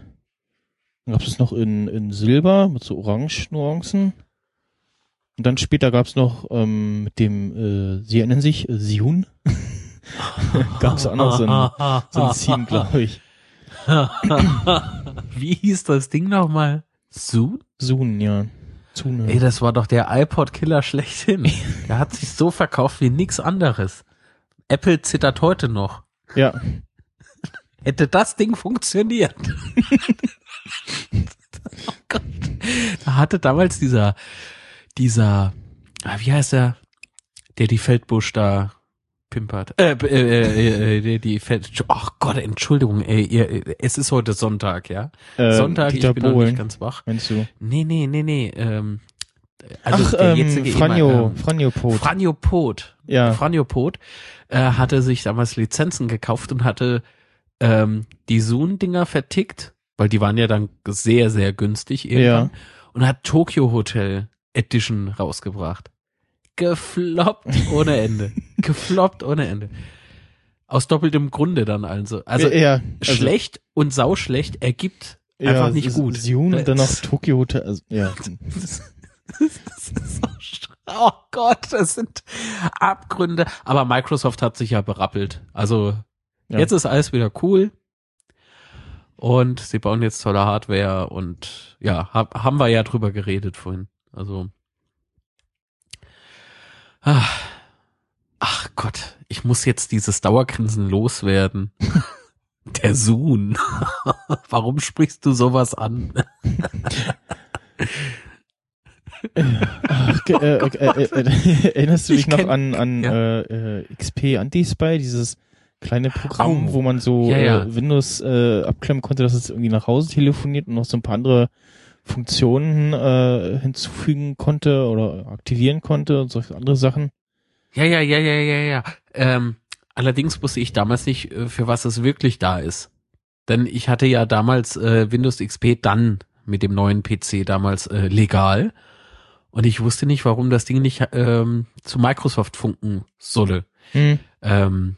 Dann gab's es noch in, in Silber mit so orange Nuancen. Und dann später gab's noch ähm, mit dem, äh, sie nennen sich äh, Siun. gab's auch noch so ein, so ein Theme, glaube ich. Wie hieß das Ding nochmal? Zoom? Sun, ja. Zune. Ey, das war doch der iPod-Killer schlechthin. Der hat sich so verkauft wie nix anderes. Apple zittert heute noch. Ja. Hätte das Ding funktioniert. oh Gott. Da hatte damals dieser, dieser, ah, wie heißt er, der die Feldbusch da pimpert. Äh, äh, äh, äh, die, die Feld, ach Gott, Entschuldigung, ey, ihr, es ist heute Sonntag, ja? Äh, Sonntag, Dieter ich bin noch Bohlen, nicht ganz wach. meinst du? Nee, nee, nee, nee, ähm, also Ach, der ähm, Franjo, Ehemann, ähm, Franjo Pot. Franjo Pot. Ja. Franjo Pot äh, hatte sich damals Lizenzen gekauft und hatte ähm, die Zoom-Dinger vertickt, weil die waren ja dann sehr, sehr günstig irgendwann. Und hat Tokyo Hotel Edition rausgebracht. Gefloppt ohne Ende. Gefloppt ohne Ende. Aus doppeltem Grunde dann also. Also ja, also, schlecht und sauschlecht ergibt ja, einfach nicht gut. Siun und dann noch Tokyo Hotel. Also, ja. Das ist so Oh Gott, das sind Abgründe. Aber Microsoft hat sich ja berappelt. Also Ja. jetzt ist alles wieder cool. Und sie bauen jetzt tolle Hardware und ja, hab, haben wir ja drüber geredet vorhin. Also. Ach, ach Gott, ich muss jetzt dieses Dauergrinsen loswerden. Der Sohn. Warum sprichst du sowas an? Ach, ge- äh, äh, äh, äh, erinnerst du dich Ich noch an, an ja. äh, äh, XP Anti-Spy, dieses kleine Programm, Oh. wo man so Ja, ja. Äh, Windows äh, abklemmen konnte, dass es irgendwie nach Hause telefoniert und noch so ein paar andere Funktionen äh, hinzufügen konnte oder aktivieren konnte und solche andere Sachen. Ja, ja, ja, ja, ja, ja. Ähm, allerdings wusste ich damals nicht, äh, für was es wirklich da ist. Denn ich hatte ja damals äh, Windows XP dann mit dem neuen PC damals äh, legal. Und ich wusste nicht, warum das Ding nicht ähm, zu Microsoft funken solle. Hm. Ähm,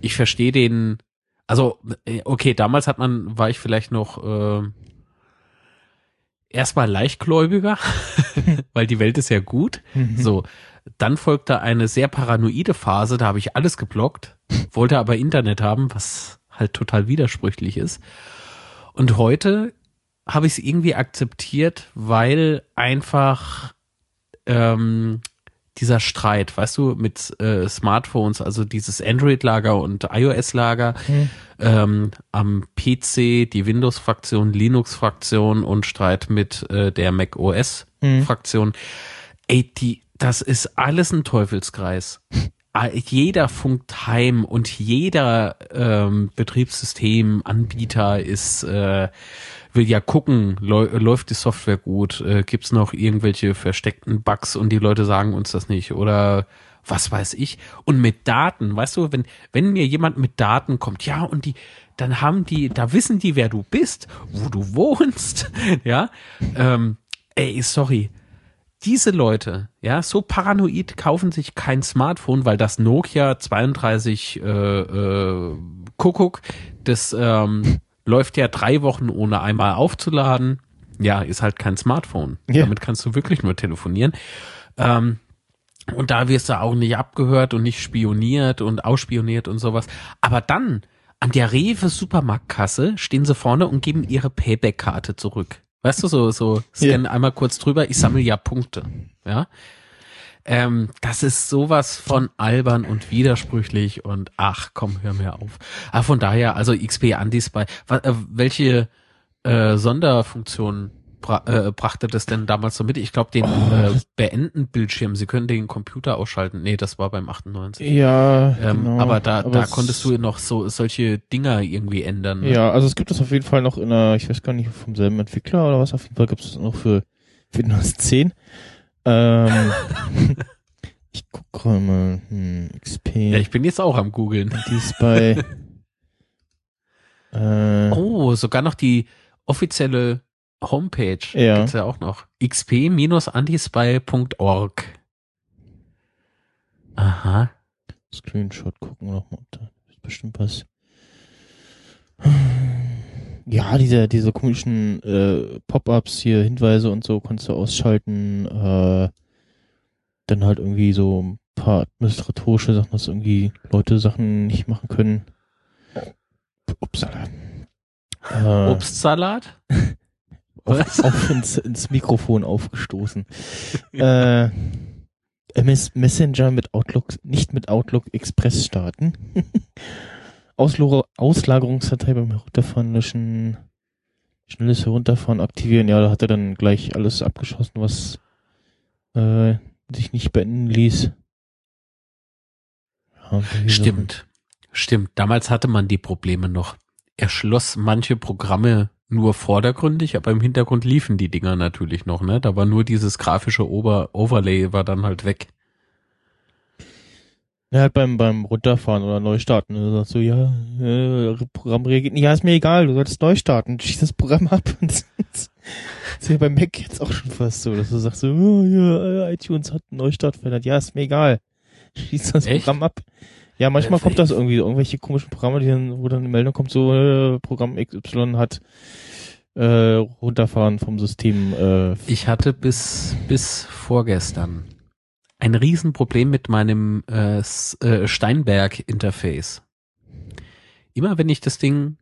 ich verstehe den, also äh, okay, damals hat man, war ich vielleicht noch äh, erstmal leichtgläubiger, weil die Welt ist ja gut. Mhm. So, dann folgte eine sehr paranoide Phase, da habe ich alles geblockt, wollte aber Internet haben, was halt total widersprüchlich ist. Und heute habe ich es irgendwie akzeptiert, weil einfach ähm, dieser Streit, weißt du, mit äh, Smartphones, also dieses Android-Lager und iOS-Lager, Hm. ähm, am PC die Windows-Fraktion, Linux-Fraktion und Streit mit äh, der Mac. OS-Fraktion. Ey, die, das ist alles ein Teufelskreis. Ah, Jeder funkt heim und jeder ähm, Betriebssystemanbieter ist äh, will ja gucken, läu- läuft die Software gut, äh, gibt's noch irgendwelche versteckten Bugs und die Leute sagen uns das nicht oder was weiß ich. Und mit Daten, weißt du, wenn, wenn mir jemand mit Daten kommt, ja, und die, dann haben die, da wissen die, wer du bist, wo du wohnst, ja, ähm, ey, sorry. Diese Leute, ja, so paranoid kaufen sich kein Smartphone, weil das Nokia 32 äh, äh, Kuckuck, das ähm, läuft ja drei Wochen ohne einmal aufzuladen. Ja, ist halt kein Smartphone. Ja. Damit kannst du wirklich nur telefonieren. Ähm, und da wirst du auch nicht abgehört und nicht spioniert und ausspioniert und sowas. Aber dann, an der Rewe Supermarktkasse stehen sie vorne und geben ihre Payback-Karte zurück. Weißt du, so, so, scannen einmal kurz drüber, ich sammle ja Punkte. Ja. Ähm, das ist sowas von albern und widersprüchlich und ach komm, hör mir auf. Aber von daher, also XP Anti-Spy, äh, welche äh, Sonderfunktionen bra äh, brachte das denn damals so mit? Ich glaube, den äh, Beenden-Bildschirm, Sie können den Computer ausschalten. Nee, das war beim 98. Ja, Ähm, genau. Aber da, da es- konntest du noch so solche Dinger irgendwie ändern. Ne? Ja, also es gibt es auf jeden Fall noch in einer, ich weiß gar nicht, vom selben Entwickler oder was, auf jeden Fall gibt es noch für Windows 10. Ähm, ich guck gerade mal, hm, XP, Ja, ich bin jetzt auch am googeln. dies bei, äh, Oh, sogar noch die offizielle Homepage Ja. gibt's ja auch noch. xp-antispy.org. Aha. Screenshot gucken wir noch mal, da ist bestimmt was. Ja, diese, diese komischen äh, Pop-ups hier, Hinweise und so kannst du ausschalten. Äh, dann halt irgendwie so ein paar administratorische Sachen, dass irgendwie Leute Sachen nicht machen können. Upsala. Äh, Obstsalat? auf, auf ins, ins Mikrofon aufgestoßen. äh, MS Messenger mit Outlook, nicht mit Outlook Express starten. Auslo Auslagerungsdatei beim Herunterfahren löschen. Schnelles Herunterfahren aktivieren. Ja, da hat er dann gleich alles abgeschossen, was äh, sich nicht beenden ließ. Ja, Stimmt. Stimmt. Damals hatte man die Probleme noch. Er schloss manche Programme nur vordergründig, aber im Hintergrund liefen die Dinger natürlich noch, ne? Da war nur dieses grafische Ober Overlay war dann halt weg. Ja, halt beim, beim Runterfahren oder Neustarten. Du sagst so, ja, äh, Programm reagiert nicht. Ja, ist mir egal, du solltest neu starten. Schieß das Programm ab. Und das ist ja beim Mac jetzt auch schon fast so, dass du sagst so, oh, ja, äh, iTunes hat einen Neustart verändert. Ja, ist mir egal. Schieß das Echt? Programm ab. Ja, manchmal Äh, kommt das irgendwie, irgendwelche komischen Programme, die dann, wo dann eine Meldung kommt, so, äh, Programm XY hat äh, runterfahren vom System. Äh, Ich hatte bis, bis vorgestern ein Riesenproblem mit meinem äh, äh, Steinberg-Interface. Immer wenn ich das Ding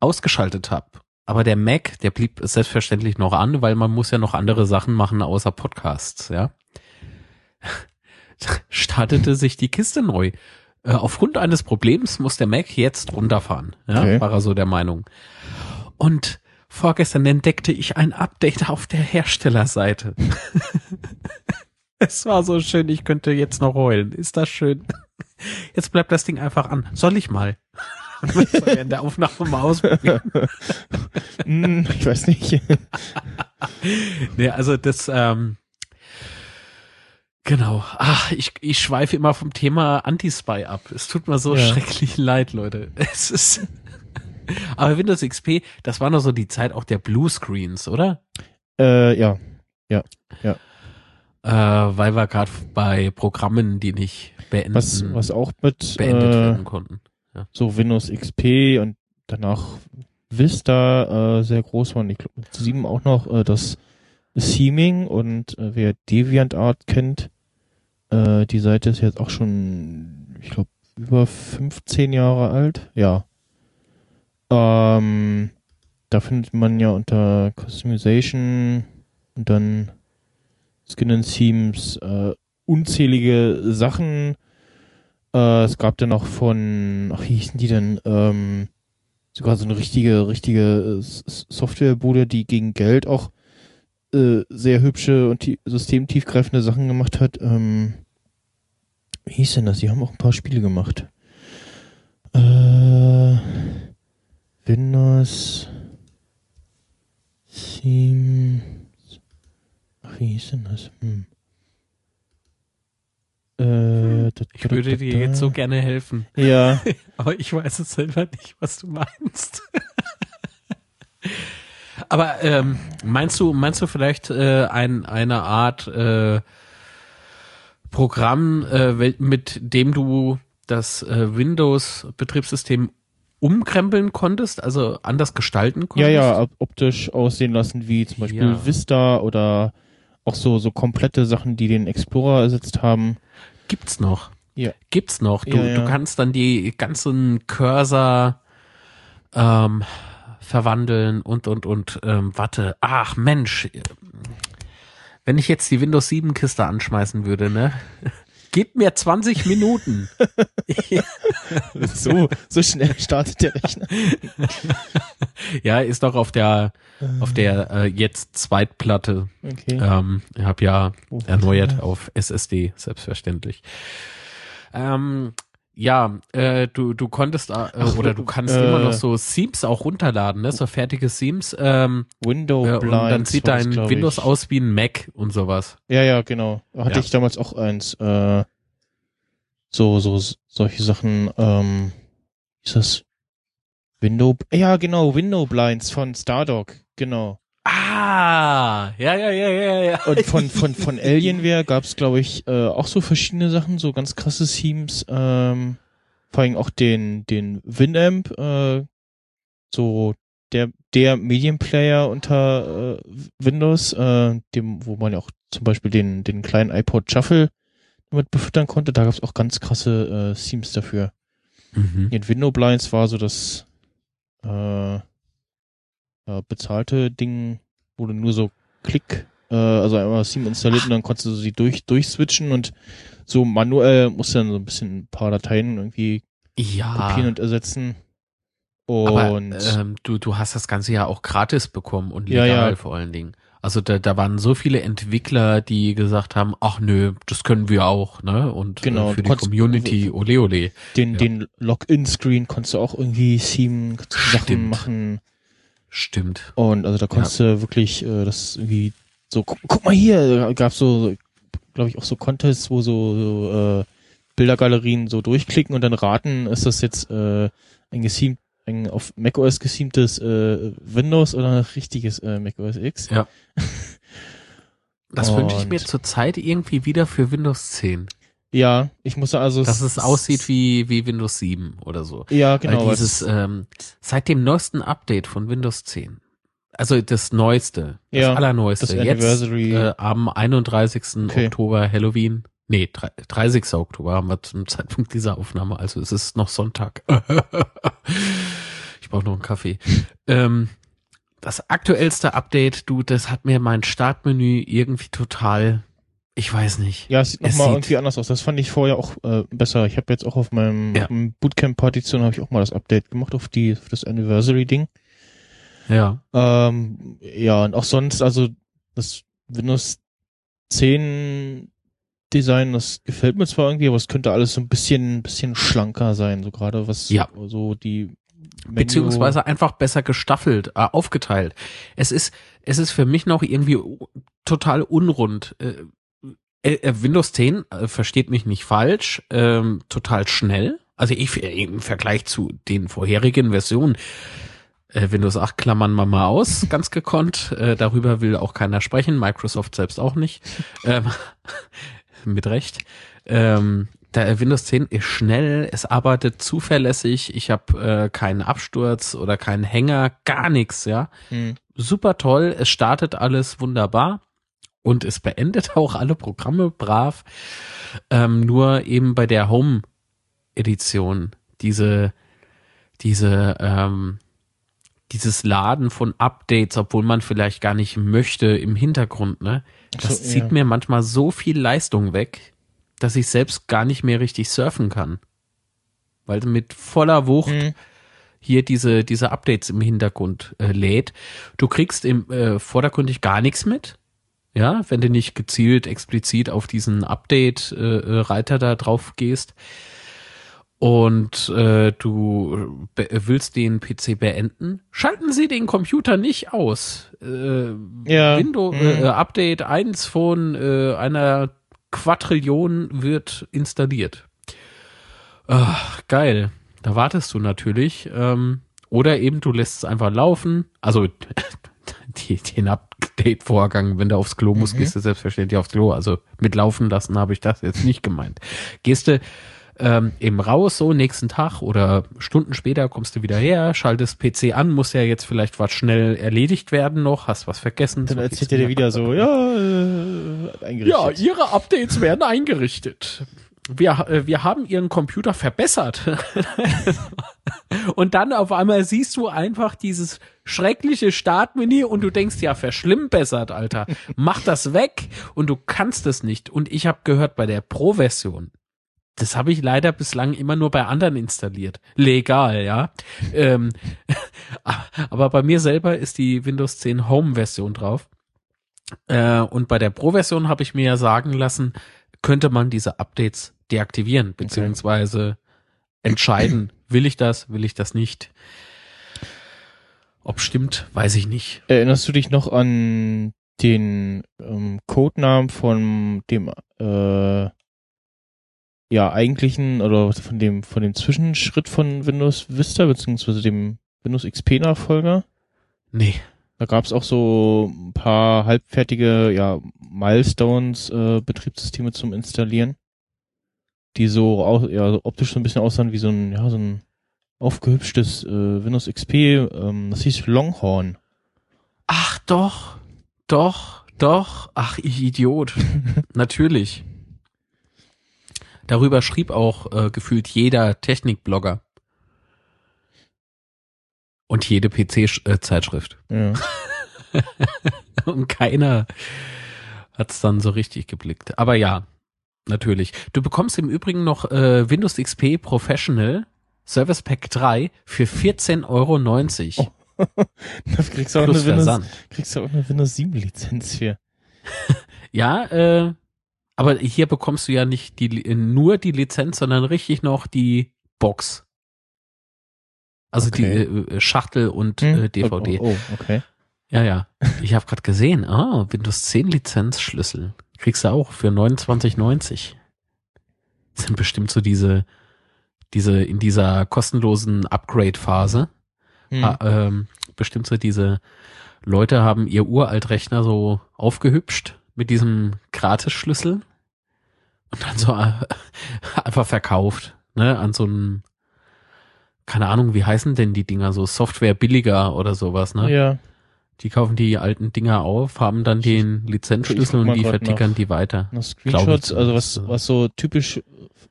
ausgeschaltet habe, aber der Mac, der blieb selbstverständlich noch an, weil man muss ja noch andere Sachen machen außer Podcasts, ja. Startete sich die Kiste neu. äh, aufgrund eines Problems muss der Mac jetzt runterfahren. Ja, Okay. war er so der Meinung. Und vorgestern entdeckte ich ein Update auf der Herstellerseite. es war so schön, ich könnte jetzt noch heulen. Ist das schön? Jetzt bleibt das Ding einfach an. Soll ich mal? Ich soll während der Aufnahme mal ausprobieren. Hm, ich weiß nicht. Nee, also das, ähm, genau. Ach, ich, ich schweife immer vom Thema Anti-Spy ab. Es tut mir so Ja. schrecklich leid, Leute. Es ist. Aber Windows XP, das war noch so die Zeit auch der Bluescreens, oder? äh, ja. Äh, weil wir gerade bei Programmen, die nicht beenden, Was, was auch mit beendet äh, werden konnten. so Windows XP und danach Vista äh, sehr groß waren. Ich glaube mit 7 auch noch äh, das Theming und äh, wer DeviantArt kennt, äh, die Seite ist jetzt auch schon, ich glaube, über 15 Jahre alt. Ja. Ähm, da findet man ja unter Customization und dann Skin and Themes äh, unzählige Sachen. Äh, es gab dann auch von, ach, wie hießen die denn? Ähm, sogar so eine richtige, richtige äh, Softwarebude, die gegen Geld auch äh, sehr hübsche und tie- systemtiefgreifende Sachen gemacht hat. Ähm, wie hieß denn das? Die haben auch ein paar Spiele gemacht. Äh, Windows Themes. Wie hieß denn das? Hm. Äh, Ich würde dir jetzt so gerne helfen, Ja, aber ich weiß es selber nicht, was du meinst. aber ähm, meinst du, meinst du vielleicht äh, ein, eine Art äh, Programm, äh, mit dem du das äh, Windows-Betriebssystem umkrempeln konntest, also anders gestalten ja, konntest? ja, op- optisch aussehen lassen, wie zum Beispiel Ja. Vista oder auch so, so komplette Sachen, die den Explorer ersetzt haben. Gibt's noch. Ja. Gibt's noch. Du, Ja, ja. du kannst dann die ganzen Cursor ähm, verwandeln und, und, und, ähm, warte. Ach, Mensch. Wenn ich jetzt die Windows 7 Kiste anschmeißen würde, ne? Gib mir 20 Minuten. So, so schnell startet der Rechner. ja, ist doch auf der, auf der äh, jetzt Zweitplatte. Okay. Ähm, ich habe ja Oh, erneuert auf SSD, selbstverständlich. Ähm, ja, äh, du, du konntest äh, Ach, oder du kannst äh, immer noch so Themes auch runterladen, ne? So fertige Themes. Ähm, Window äh, Blinds. und dann sieht dein Windows ich. aus wie ein Mac und sowas. Ja, ja, genau. Hatte Ja. ich damals auch eins. Äh, so, so, solche Sachen. Ähm, ist das? Window. Ja, genau. Window Blinds von Stardog. Genau. Ah, ja, ja, ja, ja, ja. Und von, von, von Alienware gab es, glaube ich, äh, auch so verschiedene Sachen, so ganz krasse Themes. Ähm, vor allem auch den, den Winamp, äh, so der, der Medienplayer unter äh, Windows, äh, dem, wo man ja auch zum Beispiel den, den kleinen iPod Shuffle damit befüttern konnte. Da gab es auch ganz krasse äh, Themes dafür. Mhm. In Window Blinds war so das äh, ja, bezahlte Ding, wo du nur so Klick, äh, also einmal Theme installiert und dann konntest du sie durch durchswitchen und so manuell musst du dann so ein bisschen ein paar Dateien irgendwie kopieren Ja, und ersetzen. aber Und ähm, du, du hast das Ganze ja auch gratis bekommen und Ja, legal ja. vor allen Dingen. Also da, da waren so viele Entwickler, die gesagt haben, ach nö, das können wir auch, ne? Und Genau, äh, für du die Community, ole ole. den, ja. den Login-Screen konntest du auch irgendwie Theme Sachen machen. Stimmt. Und also da konntest du wirklich äh, das irgendwie so, guck, guck mal hier, gab so, glaube ich, auch so Contests, wo so, so äh, Bildergalerien so durchklicken und dann raten, ist das jetzt äh, ein geseamt, ein auf macOS geseamtes äh, Windows oder ein richtiges äh, macOS X. Ja. Das wünsche ich mir zurzeit irgendwie wieder für Windows 10. Ja, ich muss also Dass es aussieht wie, wie Windows 7 oder so. Ja, genau. Weil dieses, ähm, seit dem neuesten Update von Windows 10, also das neueste, das Ja, allerneueste, das jetzt Anniversary. äh, am 31. Okay. Oktober Halloween, nee, drei- 30. Oktober haben wir zum Zeitpunkt dieser Aufnahme, also es ist noch Sonntag. ich brauche noch einen Kaffee. Ähm, das aktuellste Update, du, das hat mir mein Startmenü irgendwie total ich weiß nicht. Ja, es sieht Es nochmal irgendwie anders aus. Das fand ich vorher auch äh, besser. Ich habe jetzt auch auf meinem, Ja. meinem Bootcamp-Partition habe ich auch mal das Update gemacht auf die auf das Anniversary-Ding. Ja. Ähm, ja, und auch sonst, also das Windows 10 Design, das gefällt mir zwar irgendwie, aber es könnte alles so ein bisschen, bisschen schlanker sein, so gerade was Ja. so die Menü- beziehungsweise einfach besser gestaffelt, äh, aufgeteilt. Es ist, es ist für mich noch irgendwie total unrund. Äh, Windows 10, äh, versteht mich nicht falsch, ähm, total schnell. Also ich äh, im Vergleich zu den vorherigen Versionen. Äh, Windows 8 klammern wir mal aus, ganz gekonnt. Äh, darüber will auch keiner sprechen, Microsoft selbst auch nicht. ähm, mit Recht. Ähm, der Windows 10 ist schnell, es arbeitet zuverlässig, ich habe äh, keinen Absturz oder keinen Hänger, gar nichts, ja. Hm. Super toll, es startet alles wunderbar und es beendet auch alle Programme brav. Ähm, nur eben bei der Home Edition diese diese ähm, dieses Laden von Updates, obwohl man vielleicht gar nicht möchte im Hintergrund, ne? Das So, zieht ja. mir manchmal so viel Leistung weg, dass ich selbst gar nicht mehr richtig surfen kann. Weil mit voller Wucht Hm. hier diese, diese Updates im Hintergrund äh, lädt. Du kriegst im äh, vordergründig gar nichts mit. Ja, wenn du nicht gezielt, explizit auf diesen Update-Reiter da drauf gehst und äh, du be willst den PC beenden, schalten Sie den Computer nicht aus. Äh, Ja, Windows mhm. äh, Update 1 von äh, einer Quadrillion wird installiert. Ach, geil. Da wartest du natürlich. Ähm, oder eben du lässt es einfach laufen. Also die, den Update-Vorgang, wenn du aufs Klo musst, gehst du selbstverständlich aufs Klo. Also mit laufen lassen habe ich das jetzt nicht gemeint. Gehst du ähm, eben raus, so nächsten Tag oder Stunden später kommst du wieder her, schaltest PC an, muss ja jetzt vielleicht was schnell erledigt werden noch, hast was vergessen. Dann so erzählt er dir wieder so, ja, äh, ja, eingerichtet. Ihre Updates werden eingerichtet. Wir, äh, wir haben Ihren Computer verbessert. und dann auf einmal siehst du einfach dieses schreckliche Startmenü und du denkst, ja, verschlimmbessert, Alter. Mach das weg und du kannst es nicht. Und ich habe gehört, bei der Pro-Version, das habe ich leider bislang immer nur bei anderen installiert. Legal, ja. ähm, aber bei mir selber ist die Windows 10 Home-Version drauf. Äh, und bei der Pro-Version habe ich mir ja sagen lassen, könnte man diese Updates deaktivieren, beziehungsweise entscheiden, will ich das, will ich das nicht. Ob stimmt, weiß ich nicht. Erinnerst du dich noch an den ähm, Codenamen von dem äh, ja eigentlichen oder von dem von dem Zwischenschritt von Windows Vista beziehungsweise dem Windows XP Nachfolger? Nee. Da gab es auch so ein paar halbfertige ja Milestones äh, Betriebssysteme zum Installieren, die so auch ja optisch so ein bisschen aussahen wie so ein ja so ein aufgehübschtes äh, Windows XP. Ähm, das hieß Longhorn. Ach doch, doch, doch. Ach, ich Idiot. Natürlich. Darüber schrieb auch äh, gefühlt jeder Technikblogger. Und jede PC-Zeitschrift. Ja. Und keiner hat's dann so richtig geblickt. Aber ja, natürlich. Du bekommst im Übrigen noch äh, Windows XP Professional Service Pack 3 für 14,90 Euro. Oh. Da kriegst du auch Plus eine Windows, Versand. kriegst du auch eine Windows 7 Lizenz für. Ja, äh, aber hier bekommst du ja nicht die, nur die Lizenz, sondern richtig noch die Box. Also Okay. die äh, Schachtel und Hm? äh, DVD. Oh, oh, okay. Ja, ja. Ich habe gerade gesehen, ah, Windows 10 Lizenzschlüssel. Kriegst du auch für 29,90. Das sind bestimmt so diese, diese, in dieser kostenlosen Upgrade-Phase, Hm. ah, ähm, bestimmt so diese Leute haben ihr Uraltrechner so aufgehübscht mit diesem Gratis-Schlüssel und dann so äh, einfach verkauft, ne, an so einem, keine Ahnung, wie heißen denn die Dinger, so Software billiger oder sowas, ne? Ja. Die kaufen die alten Dinger auf, haben dann den Lizenzschlüssel und die vertickern nach. die weiter. Glaub Screenshots, also was, was so typisch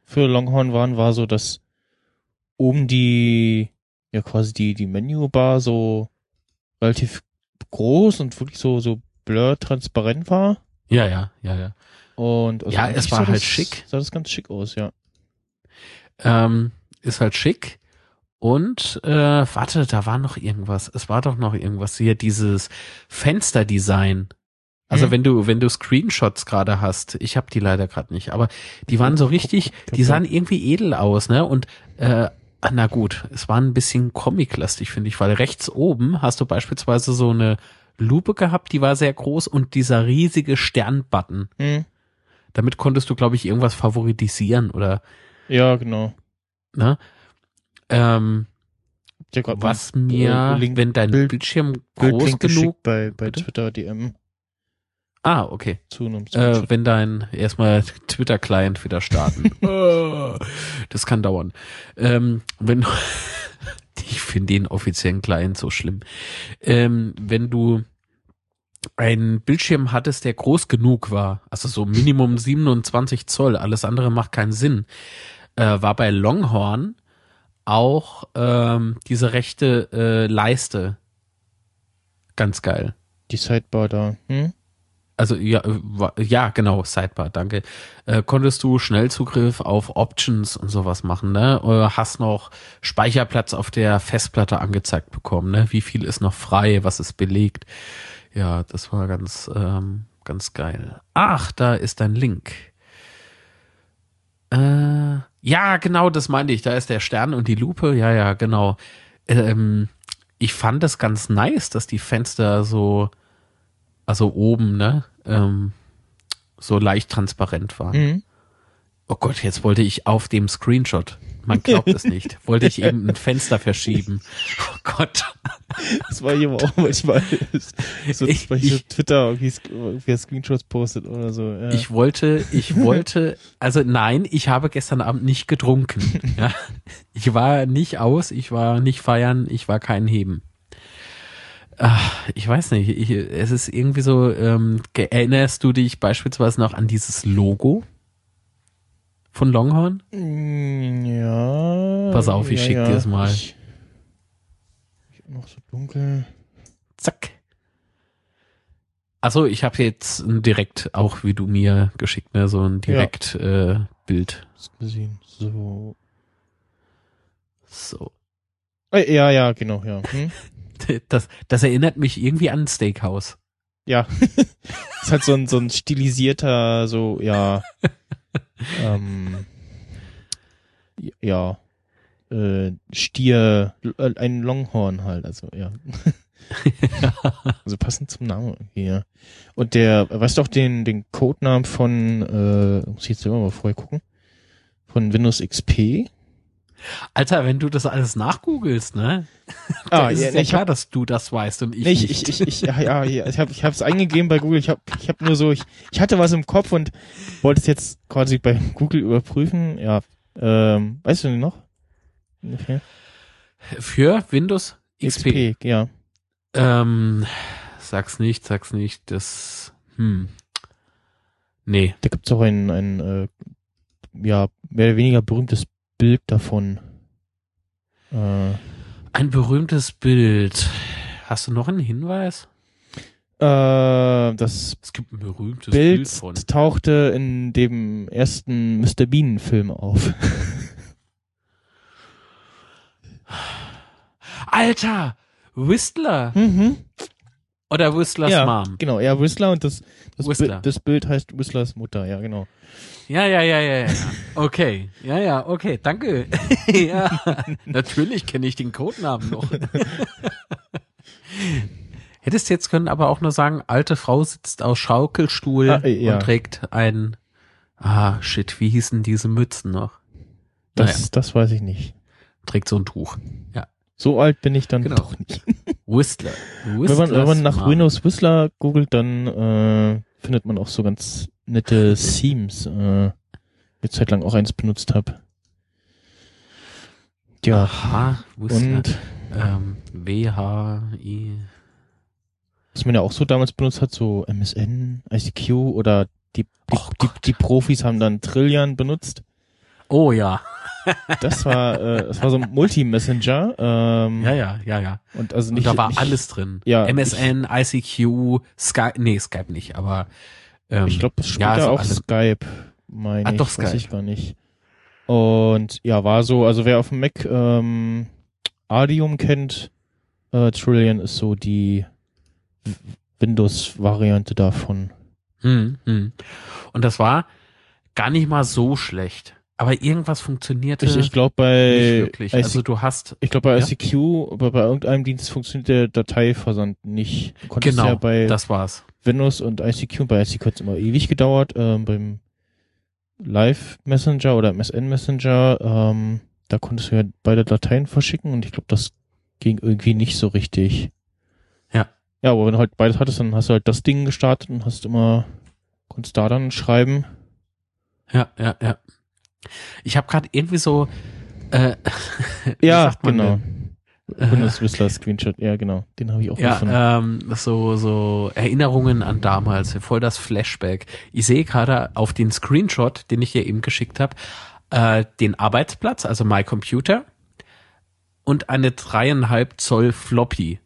für Longhorn waren, war so, dass oben die, ja quasi die, die Menübar so relativ groß und wirklich so, so blur transparent war. Ja, ja, ja, ja. Und also Ja, es war halt das, schick. Sah das ganz schick aus, ja. Ähm, ist halt schick. Und äh, warte, da war noch irgendwas. Es war doch noch irgendwas hier, dieses Fensterdesign. Also Mhm. wenn du wenn du Screenshots gerade hast, ich habe die leider gerade nicht, aber die waren so richtig, die sahen irgendwie edel aus, ne? Und äh, na gut, es war ein bisschen comiclastig, finde ich, weil rechts oben hast du beispielsweise so eine Lupe gehabt, die war sehr groß und dieser riesige Sternbutton. Hm. Damit konntest du, glaube ich, irgendwas favoritisieren oder Ja, genau. ne? Ähm, was mal, mir, äh, Link- wenn dein Bild- Bildschirm groß geschickt genug, bei, bei Bitte? Twitter DM ah, okay, zu einem äh, wenn dein erstmal Twitter-Client wieder starten, Äh, das kann dauern. Ähm, wenn ich finde den offiziellen Client so schlimm. Ähm, wenn du einen Bildschirm hattest, der groß genug war, also so Minimum 27 Zoll, alles andere macht keinen Sinn, äh, war bei Longhorn auch ähm, diese rechte äh, Leiste ganz geil. Die Sidebar da. Hm? Also ja, äh, ja, genau, Sidebar, danke. Äh, konntest du Schnellzugriff auf Options und sowas machen, ne? Äh, hast noch Speicherplatz auf der Festplatte angezeigt bekommen, ne? Wie viel ist noch frei, was ist belegt? Ja, das war ganz, ähm, ganz geil. Ach, da ist dein Link. Äh, ja, genau, das meinte ich. Da ist der Stern und die Lupe. Ja, ja, genau. Ähm, ich fand es ganz nice, dass die Fenster so, also oben, ne, ähm, so leicht transparent waren. Mhm. Oh Gott, jetzt wollte ich auf dem Screenshot, man glaubt es nicht, wollte ich eben ein Fenster verschieben. Oh Gott. Das war hier aber auch manchmal so, Ich- weil ich, Twitter irgendwie, Sc- irgendwie Screenshots postet oder so. Ja. Ich wollte, ich wollte, also nein, ich habe gestern Abend nicht getrunken. Ja. Ich war nicht aus, ich war nicht feiern, ich war kein Heben. Ach, ich weiß nicht, ich, es ist irgendwie so, ähm, erinnerst du dich beispielsweise noch an dieses Logo von Longhorn? Mm, Ja. Pass auf, ich ja, schick ja. dir's mal. Ich, ich noch so dunkel. Zack. Also ich habe jetzt ein direkt, auch wie du mir geschickt, ne, so ein direkt äh, Bild. Gesehen. So. So. Äh, Ja, ja, genau, ja. Hm? Das, das erinnert mich irgendwie an ein Steakhouse. Ja. ist halt so ein, so ein stilisierter, so, ja. ähm, ja. Äh, Stier, äh, ein Longhorn halt, also, ja. also passend zum Namen ja. Und der, weißt du auch den, den Codenamen von, äh, muss ich jetzt selber mal vorher gucken? Von Windows XP? Alter, wenn du das alles nachgoogelst, ne? Ah, ist ja, es ja ich klar, hab- dass du das weißt und ich Nee, nicht. ich, ich, ich, ja, ja, ich habe ich hab's eingegeben bei Google. Ich habe ich hab nur so, ich, ich hatte was im Kopf und wollte es jetzt quasi bei Google überprüfen. Ja, ähm, weißt du noch? Ungefähr? Für Windows XP. XP, ja. Ähm, sag's nicht, sag's nicht, das, hm. Nee. Da gibt's auch ein, ein äh, ja, mehr oder weniger berühmtes Bild davon. Äh, Ein berühmtes Bild. Hast du noch einen Hinweis? äh, das Es gibt ein berühmtes Bild, Bild von. tauchte in dem ersten Mr. Bean Film auf. Alter! Whistler! mhm. Oder Whistlers ja, Mom. genau, ja, Whistler und das, das, Whistler. Bild, das Bild heißt Whistlers Mutter, ja, genau. Ja, ja, ja, ja, ja. Okay. Ja, ja, okay, danke. ja. Natürlich kenne ich den Codenamen noch. Hättest jetzt können aber auch nur sagen, alte Frau sitzt auf Schaukelstuhl Ah, äh, ja. und trägt ein, ah, shit, wie hießen diese Mützen noch? Das, Naja, das weiß ich nicht. trägt so ein Tuch. Ja. So alt bin ich dann Genau. doch nicht. Whistler. Wenn man, wenn man nach Mom. Windows Whistler googelt, dann äh, findet man auch so ganz nette Themes. Äh, eine Zeit lang auch eins benutzt habe. Ja, Aha, Whistler. und ähm, W-H-I. was man ja auch so damals benutzt hat, so MSN, ICQ oder die, die, Och die, die Profis haben dann Trillian benutzt. Oh ja. Das war, äh, das war so ein Multi-Messenger. Ähm, Ja, ja, ja, ja. Und also Und nicht, da war nicht, alles drin. Ja, MSN, ICQ, Skype, nee, Skype nicht, aber Ähm, Ich glaube, das spielt ja, ja so auch alles- Skype, meine Ah, ich. doch, Weiß Skype. ich gar nicht. Und ja, war so, also wer auf dem Mac ähm, Adium kennt, äh, Trillion ist so die Windows-Variante davon. Hm, hm. Und das war gar nicht mal so schlecht. Aber irgendwas funktionierte Ich, ich glaube nicht bei wirklich. IC Also du hast ich glaube bei Ja? ICQ, aber bei irgendeinem Dienst funktioniert der Dateiversand nicht. Du konntest genau, ja bei das war's. Windows und ICQ, und bei ICQ hat es immer ewig gedauert, ähm, beim Live Messenger oder MSN Messenger, ähm, da konntest du ja beide Dateien verschicken und ich glaube, das ging irgendwie nicht so richtig. Ja. Ja, aber wenn du halt beides hattest, dann hast du halt das Ding gestartet und hast immer, konntest da dann schreiben. Ja, ja, ja. Ich habe gerade irgendwie so äh, ja, genau. denn? Äh, Windows Whistler Screenshot, ja, genau. Den habe ich auch Ja, gefunden. ähm, so, so Erinnerungen an damals, voll das Flashback. Ich sehe gerade auf den Screenshot, den ich dir eben geschickt habe, äh, den Arbeitsplatz, also My Computer und eine dreieinhalb Zoll Floppy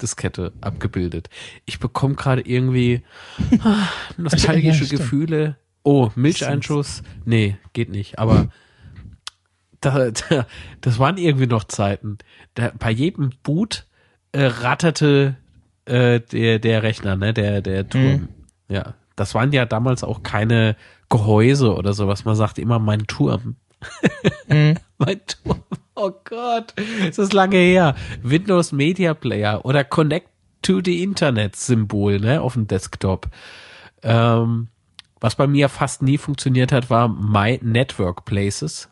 Diskette abgebildet. Ich bekomme gerade irgendwie ah, nostalgische Ja. Gefühle. Oh, Milcheinschuss? Nee, geht nicht. Aber da, da, das waren irgendwie noch Zeiten. Da, bei jedem Boot äh, ratterte äh, der, der Rechner, ne, der, der Turm. Mhm. Ja, das waren ja damals auch keine Gehäuse oder sowas. Man sagt immer mein Turm. Mhm. Mein Turm. Oh Gott, es ist lange her. Windows Media Player oder Connect to the Internet Symbol, ne, auf dem Desktop. Ähm, was bei mir fast nie funktioniert hat, war My Network Places.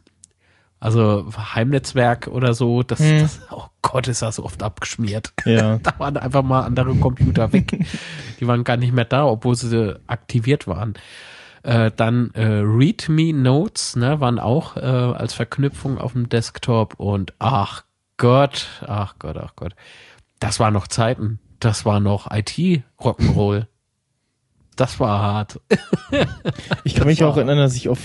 Also Heimnetzwerk oder so, das, Hm. das oh Gott, ist das oft abgeschmiert. Ja. Da waren einfach mal andere Computer weg. Die waren gar nicht mehr da, obwohl sie aktiviert waren. Äh, dann äh, README Notes, ne, waren auch äh, als Verknüpfung auf dem Desktop und ach Gott, ach Gott, ach Gott. Das war noch Zeiten. Das war noch IT Rock'n'Roll. Das war hart. Ich kann mich auch erinnern, dass ich auf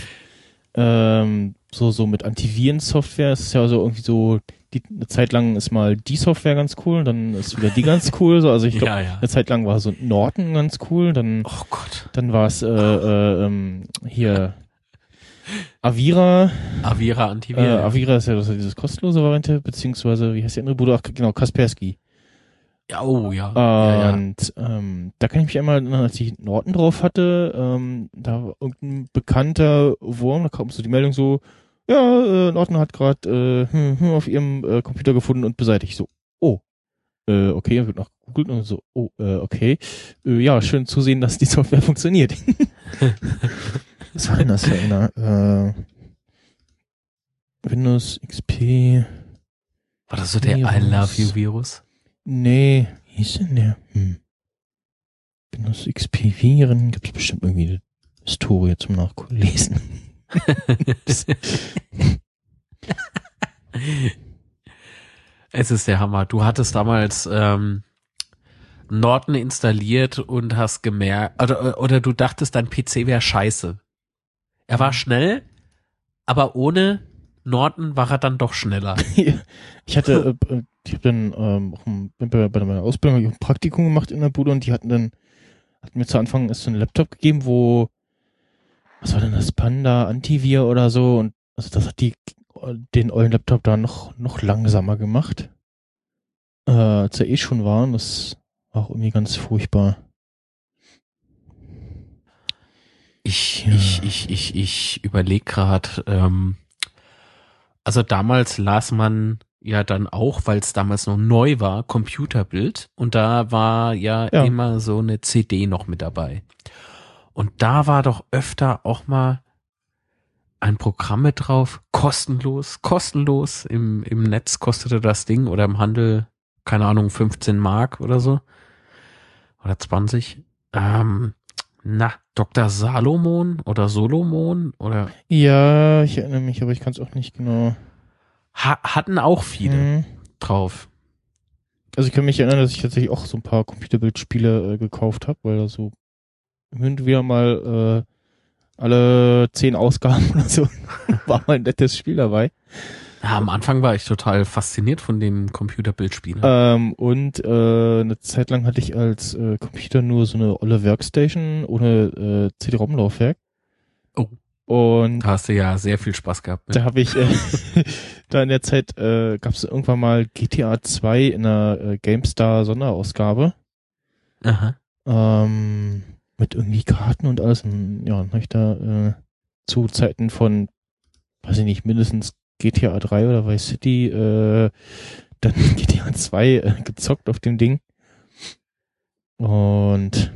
ähm, so so mit Antivirensoftware, es ist ja so irgendwie so die eine Zeit lang ist mal die Software ganz cool, dann ist wieder die ganz cool, so also ich glaube ja, ja. eine Zeit lang war so Norton ganz cool, dann Oh Gott. dann war es äh, äh, ähm, hier Avira, Avira äh, Antivir. Avira ist ja das, diese kostenlose Variante, beziehungsweise wie heißt die andere Bude? Ach, genau, Kaspersky. ja, oh ja. ja, ja. Und ähm, da kann ich mich einmal erinnern, als ich Norton drauf hatte, ähm, da war irgendein bekannter Wurm, da kam so die Meldung so, ja, äh, Norton hat gerade äh, hm, hm, auf ihrem äh, Computer gefunden und beseitigt. So, oh, äh, okay, dann wird noch gegoogelt und so, oh, äh, okay. Äh, ja, schön zu sehen, dass die Software funktioniert. Was war denn das für einer? Äh, Windows XP. War das so der I Virus. Love You Virus? Nee, wie hieß denn der? Hm. Windows XP Viren gibt es bestimmt irgendwie eine Historie zum Nachlesen. Es ist der Hammer. Du hattest damals ähm, Norton installiert und hast gemerkt, oder, oder du dachtest, dein PC wäre scheiße. Er war schnell, aber ohne Norton war er dann doch schneller. ich hatte, äh, ich habe dann ähm, bei, bei meiner Ausbildung ein Praktikum gemacht in der Bude und die hatten dann, hatten mir zu Anfang erst so einen Laptop gegeben, wo, was war denn das, Panda, Antivir oder so und also das hat die den ollen Laptop da noch, noch langsamer gemacht, äh, als er eh schon war und das war auch irgendwie ganz furchtbar. Ich, Ja. ich, ich, ich, ich überlege gerade, ähm, also damals las man ja dann auch, weil es damals noch neu war, Computerbild und da war ja, Ja. immer so eine CD noch mit dabei. Und da war doch öfter auch mal ein Programm mit drauf, kostenlos, kostenlos im, im Netz kostete das Ding oder im Handel, keine Ahnung, 15 Mark oder so. Oder 20. Ähm, na, Dr. Salomon oder Solomon oder Ja, ich erinnere mich, aber ich kann es auch nicht genau. ha hatten auch viele Mhm. drauf. Also ich kann mich erinnern, dass ich tatsächlich auch so ein paar Computerbildspiele äh, gekauft habe, weil da so hin und wieder mal äh, alle zehn Ausgaben oder so war mal ein nettes Spiel dabei. Ja, am Anfang war ich total fasziniert von dem Computerbildspiel. Ähm, und äh, eine Zeit lang hatte ich als äh, Computer nur so eine olle Workstation ohne äh, CD-ROM-Laufwerk. Oh. Und Da hast du ja sehr viel Spaß gehabt. da Mit. habe ich, äh, da in der Zeit äh, gab es irgendwann mal GTA 2 in einer äh, GameStar Sonderausgabe. Aha. Ähm, mit irgendwie Karten und alles. Und ja, dann habe ich da äh, zu Zeiten von, weiß ich nicht, mindestens GTA 3 oder Vice City, äh, dann GTA 2 äh, gezockt auf dem Ding. Und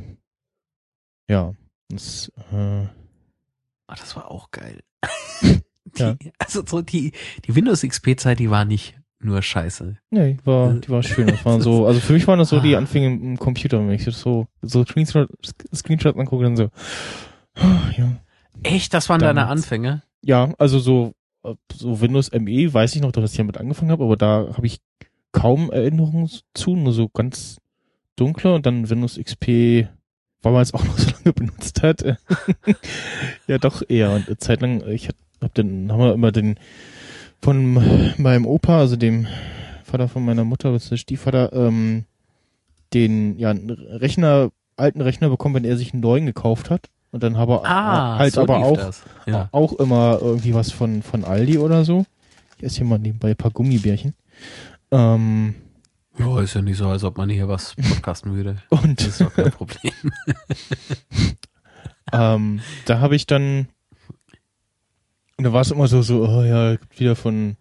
ja, das, äh, Ah, das war auch geil. Ja. Die, also so die, die Windows XP-Zeit, die war nicht nur scheiße. nee, die war, die war schön. Das waren so, also für mich waren das so die Ah. Anfänge im Computer, wenn ich so, so Screenshot, Screenshot angucke, dann so, ja. Echt? Das waren deine Damals. Anfänge? Ja, also so, äh, so Windows ME weiß ich noch, dass ich damit angefangen habe, aber da habe ich kaum Erinnerungen zu, nur so ganz dunkle und dann Windows XP, weil man es auch noch so lange benutzt hat. ja, doch eher. Und eine Zeit lang, ich hab hab den, haben wir immer den von meinem Opa, also dem Vater von meiner Mutter, das ist der Stiefvater, ähm, den, ja, Rechner, alten Rechner bekommen, wenn er sich einen neuen gekauft hat. Und dann habe Ah, halt so aber auch Das. Ja. auch immer irgendwie was von, von Aldi oder so. Ich esse hier mal nebenbei ein paar Gummibärchen. Ähm, ja, ist ja nicht so, als ob man hier was podcasten würde. Das und ist doch kein Problem. ähm, da habe ich dann, und da war es immer so, so, oh ja, wieder von,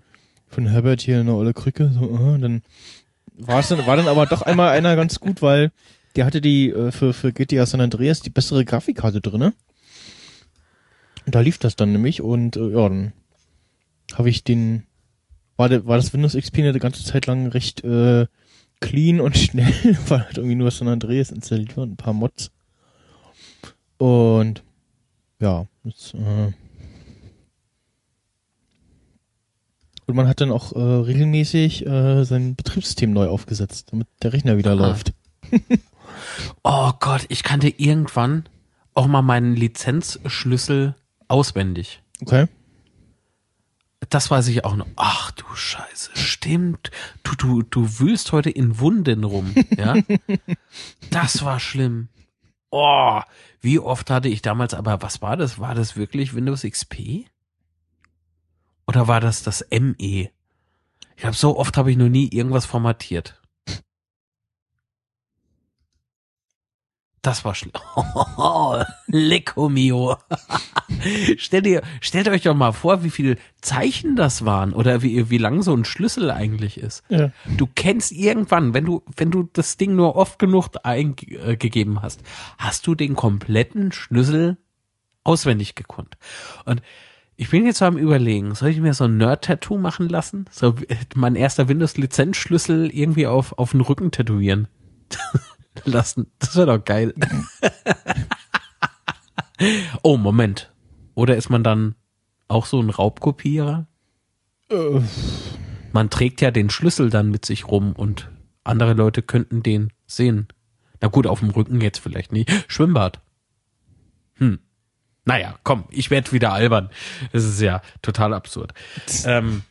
von Herbert hier eine olle Krücke, so, oh, dann war es dann, war dann aber doch einmal einer ganz gut, weil der hatte die äh, für, für GTA San Andreas die bessere Grafikkarte drinne. Und da lief das dann nämlich und äh, ja, dann habe ich den, war, der, war das Windows XP eine ganze Zeit lang recht äh, clean und schnell, weil halt irgendwie nur San Andreas installiert war und ein paar Mods. Und ja, das, äh, und man hat dann auch äh, regelmäßig äh, sein Betriebssystem neu aufgesetzt, damit der Rechner wieder Aha. läuft. Oh Gott, ich kannte irgendwann auch mal meinen Lizenzschlüssel auswendig. Okay. Das weiß ich auch noch. Ach du Scheiße, stimmt. Du, du, du wühlst heute in Wunden rum, ja? Das war schlimm. Oh, wie oft hatte ich damals, aber was war das? War das wirklich Windows XP? Oder war das das ME? Ich glaube, so oft habe ich noch nie irgendwas formatiert. Das war schlimm. Lecco mio. stellt, ihr, stellt euch doch mal vor, wie viele Zeichen das waren oder wie, wie lang so ein Schlüssel eigentlich ist. Ja. Du kennst irgendwann, wenn du, wenn du das Ding nur oft genug eingegeben hast, hast du den kompletten Schlüssel auswendig gekonnt. Und ich bin jetzt so am überlegen, soll ich mir so ein Nerd-Tattoo machen lassen? So äh, mein erster Windows-Lizenzschlüssel irgendwie auf, auf den Rücken tätowieren lassen. Das wäre doch geil. oh, Moment. Oder ist man dann auch so ein Raubkopierer? Äh, Man trägt ja den Schlüssel dann mit sich rum und andere Leute könnten den sehen. Na gut, auf dem Rücken jetzt vielleicht nicht. Schwimmbad. Hm. Naja, komm, ich werde wieder albern. Das ist ja total absurd. Ähm,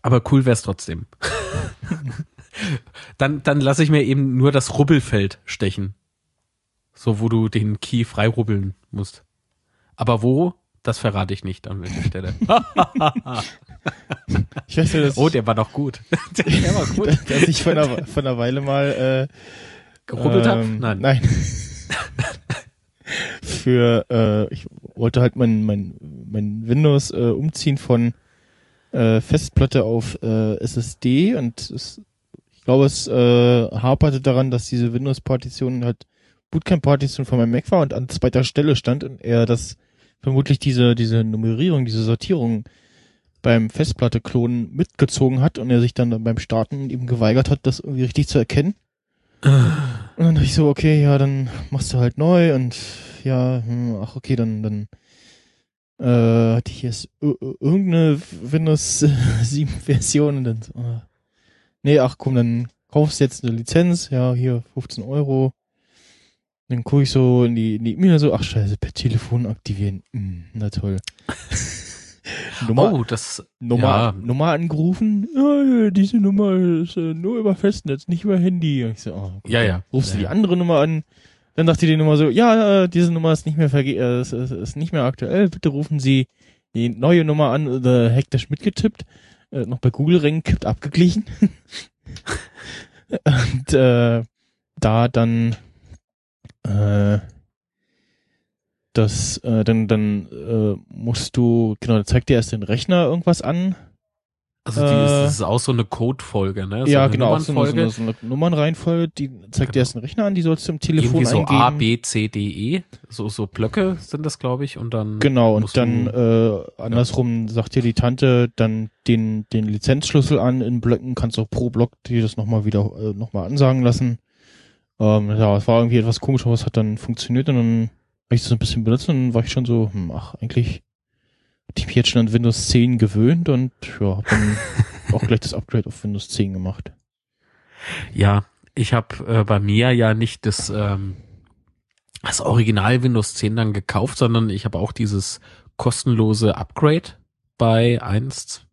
aber cool wär's trotzdem. dann dann lasse ich mir eben nur das Rubbelfeld stechen. So, wo du den Key freirubbeln musst. Aber wo, das verrate ich nicht an welcher Stelle. ich weiß ja, Oh, der war doch gut. der war gut. dass ich von einer, von einer Weile mal äh, Gerubbelt ähm, Nein. Nein. Für, äh, ich wollte halt mein, mein, mein Windows äh, umziehen von äh, Festplatte auf äh, SSD und es, ich glaube, es äh, haperte daran, dass diese Windows-Partition halt Bootcamp-Partition von meinem Mac war und an zweiter Stelle stand und er das vermutlich diese, diese Nummerierung, diese Sortierung beim Festplatte-Klonen mitgezogen hat und er sich dann beim Starten eben geweigert hat, das irgendwie richtig zu erkennen. Und dann dachte ich so, okay, ja, dann machst du halt neu und ja, hm, ach okay, dann, dann äh, hatte ich jetzt ir- ir- irgendeine Windows 7 Version und dann ah. nee, ach komm, dann kaufst du jetzt eine Lizenz, ja, hier 15 Euro. Dann gucke ich so in die in die E-Mail so, ach scheiße, per Telefon aktivieren. Hm, na toll. Nummer, oh, das Nummer, ja. Nummer angerufen. Ja, diese Nummer ist äh, nur über Festnetz, nicht über Handy. Ich so, oh, Ja, ja. Rufst du die Ja. andere Nummer an? Dann dachte die Nummer so, ja, äh, diese Nummer ist nicht mehr verge äh, ist, ist, ist nicht mehr aktuell. Bitte rufen Sie die neue Nummer an, oder hektisch mitgetippt, äh, noch bei Google reingekippt, abgeglichen. Und äh, da dann äh, das, äh, dann, dann äh, musst du, genau, da zeigt dir erst den Rechner irgendwas an. Also die Äh, ist, das ist auch so eine Codefolge, ne? So ja, genau, so eine, so, eine, so eine Nummernreihenfolge, die zeigt dir Genau. erst den Rechner an, die sollst du im Telefon Irgendwie so eingeben. A, B, C, D, E. So, so Blöcke sind das, glaube ich. Und dann. Genau, und dann du- äh, andersrum sagt dir die Tante dann den, den Lizenzschlüssel an in Blöcken, kannst auch pro Block dir das nochmal wieder äh, nochmal ansagen lassen. Ähm, ja, es war irgendwie etwas komisch, aber es hat dann funktioniert und dann habe ich das ein bisschen benutzt und dann war ich schon so, hm, ach, eigentlich hatte ich mich jetzt schon an Windows 10 gewöhnt und ja, hab dann auch gleich das Upgrade auf Windows 10 gemacht. Ja, ich habe äh, bei mir ja nicht das, ähm, das Original Windows 10 dann gekauft, sondern ich habe auch dieses kostenlose Upgrade bei 1,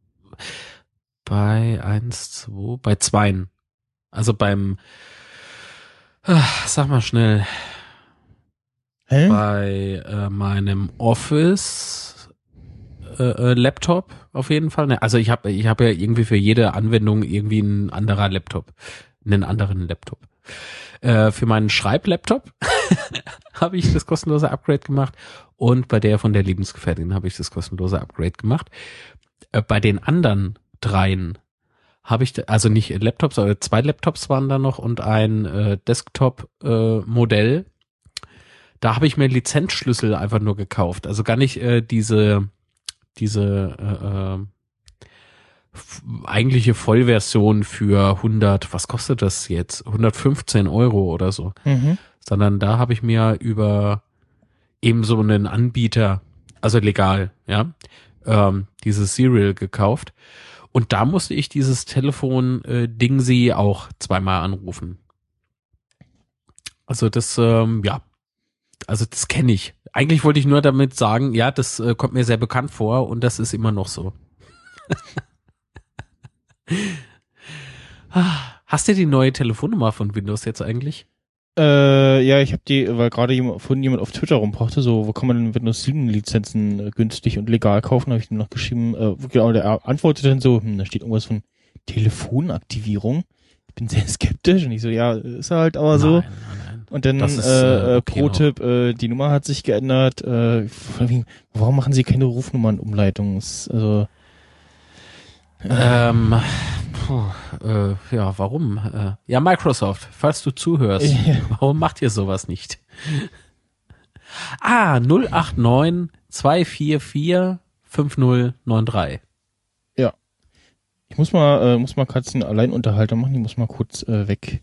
bei 1, 2, bei 2. Also beim, ah, sag mal schnell, Hä? bei äh, meinem Office äh, äh, Laptop auf jeden Fall. Ne, Also ich habe ich habe ja irgendwie für jede Anwendung irgendwie ein anderer Laptop, einen anderen Laptop. Äh, für meinen Schreiblaptop habe ich das kostenlose Upgrade gemacht und bei der von der Lebensgefährtin habe ich das kostenlose Upgrade gemacht. Äh, bei den anderen dreien habe ich, also nicht Laptops, aber zwei Laptops waren da noch und ein äh, Desktop-Modell. Da habe ich mir Lizenzschlüssel einfach nur gekauft. Also gar nicht äh, diese, diese äh, äh, eigentliche Vollversion für 100, was kostet das jetzt? 115 Euro oder so. Mhm. Sondern da habe ich mir über eben so einen Anbieter, also legal, ja, ähm, dieses Serial gekauft. Und da musste ich dieses Telefon äh, Dingsy auch zweimal anrufen. Also das, ähm, ja, also das kenne ich. Eigentlich wollte ich nur damit sagen, ja, das äh, kommt mir sehr bekannt vor und das ist immer noch so. Ah, Hast du die neue Telefonnummer von Windows jetzt eigentlich? Äh, ja, ich habe die, weil gerade jemand, vorhin jemand auf Twitter rumbrachte, so, wo kann man denn Windows 7 Lizenzen äh, günstig und legal kaufen, habe ich ihm noch geschrieben, äh, genau, der antwortete dann so, hm, da steht irgendwas von Telefonaktivierung. Ich bin sehr skeptisch und ich so, ja, ist halt aber so. Nein, nein, nein. Und dann ist, äh, äh, äh, Pro-Tipp, äh, die Nummer hat sich geändert. Äh, allem, warum machen sie keine Rufnummernumleitung? Also Ähm, puh, äh, ja, warum? Äh, ja, Microsoft, falls du zuhörst, Ja. warum macht ihr sowas nicht? Ah, 089 244 5093. ich muss mal, äh, muss mal kurz einen Alleinunterhalter machen. Ich muss mal kurz äh, weg.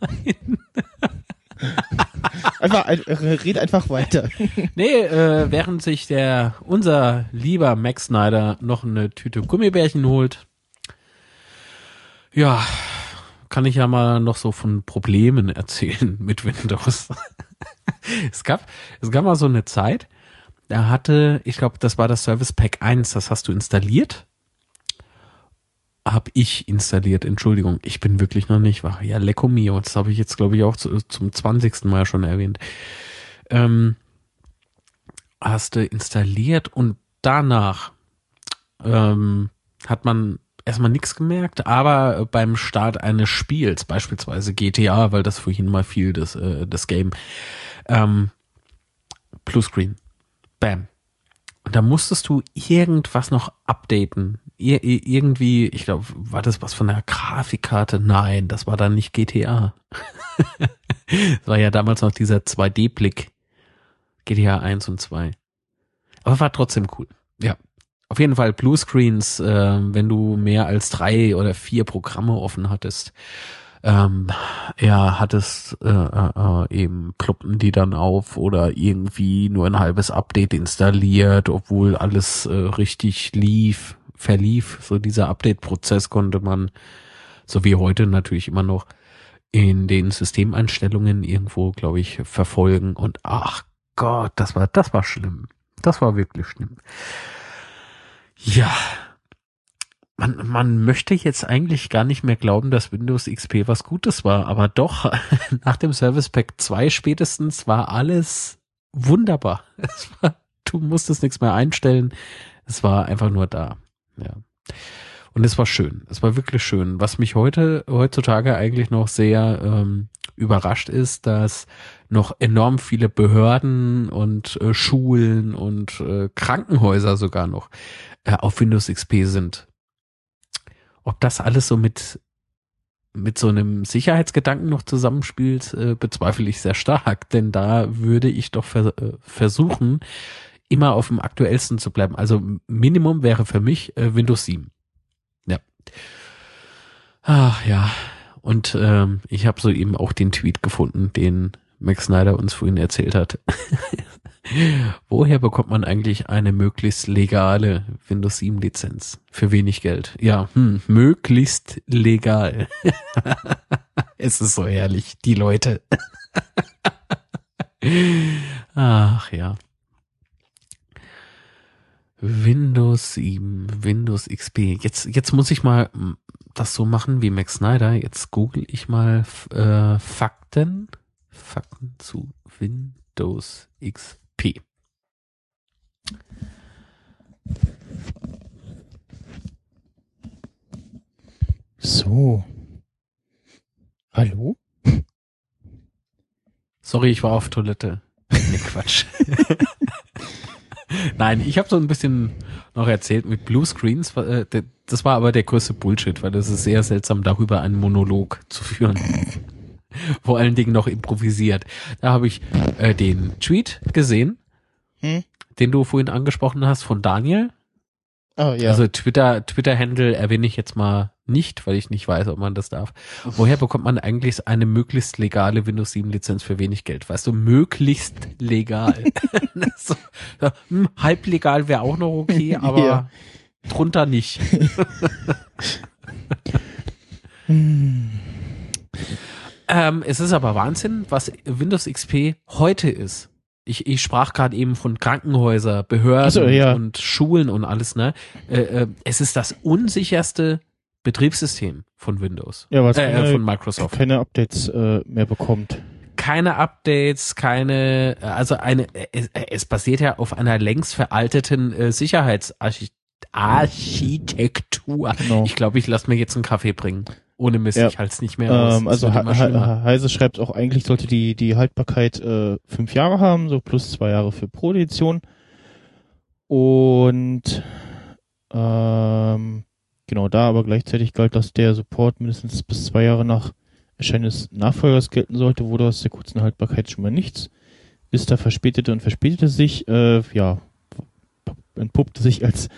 einfach, ein- red einfach weiter. Nee, äh, während sich der, unser lieber Max Snyder noch eine Tüte Gummibärchen holt, ja, kann ich ja mal noch so von Problemen erzählen mit Windows. es gab, es gab mal so eine Zeit, da hatte, ich glaube, das war das Service Pack 1, das hast du installiert. Hab ich installiert, Entschuldigung, ich bin wirklich noch nicht wach. Ja, Lecco Mio, das habe ich jetzt, glaube ich, auch zu, zum 20. Mal schon erwähnt. Ähm, hast du installiert und danach ähm, hat man erstmal nichts gemerkt, aber beim Start eines Spiels, beispielsweise GTA, weil das vorhin mal fiel, das, äh, das Game, ähm, Bluescreen, bam. Und da musstest du irgendwas noch updaten. Ir ir- irgendwie, ich glaube, war das was von der Grafikkarte? Nein, das war dann nicht GTA. das war ja damals noch dieser 2D-Blick. GTA 1 und 2. Aber war trotzdem cool. Ja. Auf jeden Fall Bluescreens, äh, wenn du mehr als drei oder vier Programme offen hattest, ähm, ja, hattest äh, äh, äh, eben ploppten die dann auf oder irgendwie nur ein halbes Update installiert, obwohl alles äh, richtig lief, verlief. So dieser Update-Prozess konnte man, so wie heute natürlich immer noch, in den Systemeinstellungen irgendwo, glaube ich, verfolgen. Und ach Gott, das war, das war schlimm. Das war wirklich schlimm. Ja. Man, man möchte jetzt eigentlich gar nicht mehr glauben, dass Windows XP was Gutes war, aber doch, nach dem Service Pack 2 spätestens war alles wunderbar. War, du musstest nichts mehr einstellen. Es war einfach nur da. Ja. Und es war schön. Es war wirklich schön. Was mich heute, heutzutage eigentlich noch sehr ähm, überrascht ist, dass noch enorm viele Behörden und äh, Schulen und äh, Krankenhäuser sogar noch äh, auf Windows XP sind. Ob das alles so mit mit so einem Sicherheitsgedanken noch zusammenspielt, äh, bezweifle ich sehr stark, denn da würde ich doch äh, versuchen, immer auf dem aktuellsten zu bleiben. Also Minimum wäre für mich äh, Windows 7. Ja. Ach ja. Und ähm, ich habe so eben auch den Tweet gefunden, den Max Snyder uns vorhin erzählt hat. Woher bekommt man eigentlich eine möglichst legale Windows 7 Lizenz für wenig Geld? Ja, hm, möglichst legal. es ist so herrlich, die Leute. Ach ja. Windows 7, Windows XP. Jetzt, jetzt muss ich mal das so machen wie Max Snyder. Jetzt google ich mal äh, Fakten. Fakten zu Windows XP. So. Hallo? Sorry, ich war auf Toilette. Nee, Quatsch. Nein, ich habe so ein bisschen noch erzählt mit Bluescreens. Äh, das war aber der größte Bullshit, weil das ist sehr seltsam, darüber einen Monolog zu führen. Vor allen Dingen noch improvisiert. Da habe ich äh, den Tweet gesehen, hm? den du vorhin angesprochen hast von Daniel. Oh, ja. Also Twitter, Twitter-Handle erwähne ich jetzt mal nicht, weil ich nicht weiß, ob man das darf. Woher bekommt man eigentlich eine möglichst legale Windows 7 Lizenz für wenig Geld? Weißt du, möglichst legal. so, hm, halb legal wäre auch noch okay, aber ja. drunter nicht. ähm, es ist aber Wahnsinn, was Windows XP heute ist ich, ich sprach gerade eben von Krankenhäuser, Behörden so, ja. und Schulen und alles, ne? Äh, äh, es ist das unsicherste Betriebssystem von Windows. Ja, was äh, keine, von Microsoft. Keine Updates äh, mehr bekommt. Keine Updates, keine, also eine, es, es basiert ja auf einer längst veralteten äh, Sicherheitsarchitektur. Genau. Ich glaube, ich lasse mir jetzt einen Kaffee bringen. Ohne Mist, ja. ich halte es nicht mehr aus. Ähm, also Heise schreibt auch, eigentlich sollte die, die Haltbarkeit äh, fünf Jahre haben, so plus zwei Jahre für Pro-Edition. Und ähm, genau da, aber gleichzeitig galt, dass der Support mindestens bis zwei Jahre nach Erscheinen des Nachfolgers gelten sollte, wurde aus der kurzen Haltbarkeit schon mal nichts. Bis da verspätete und verspätete sich, äh, ja, entpuppte sich als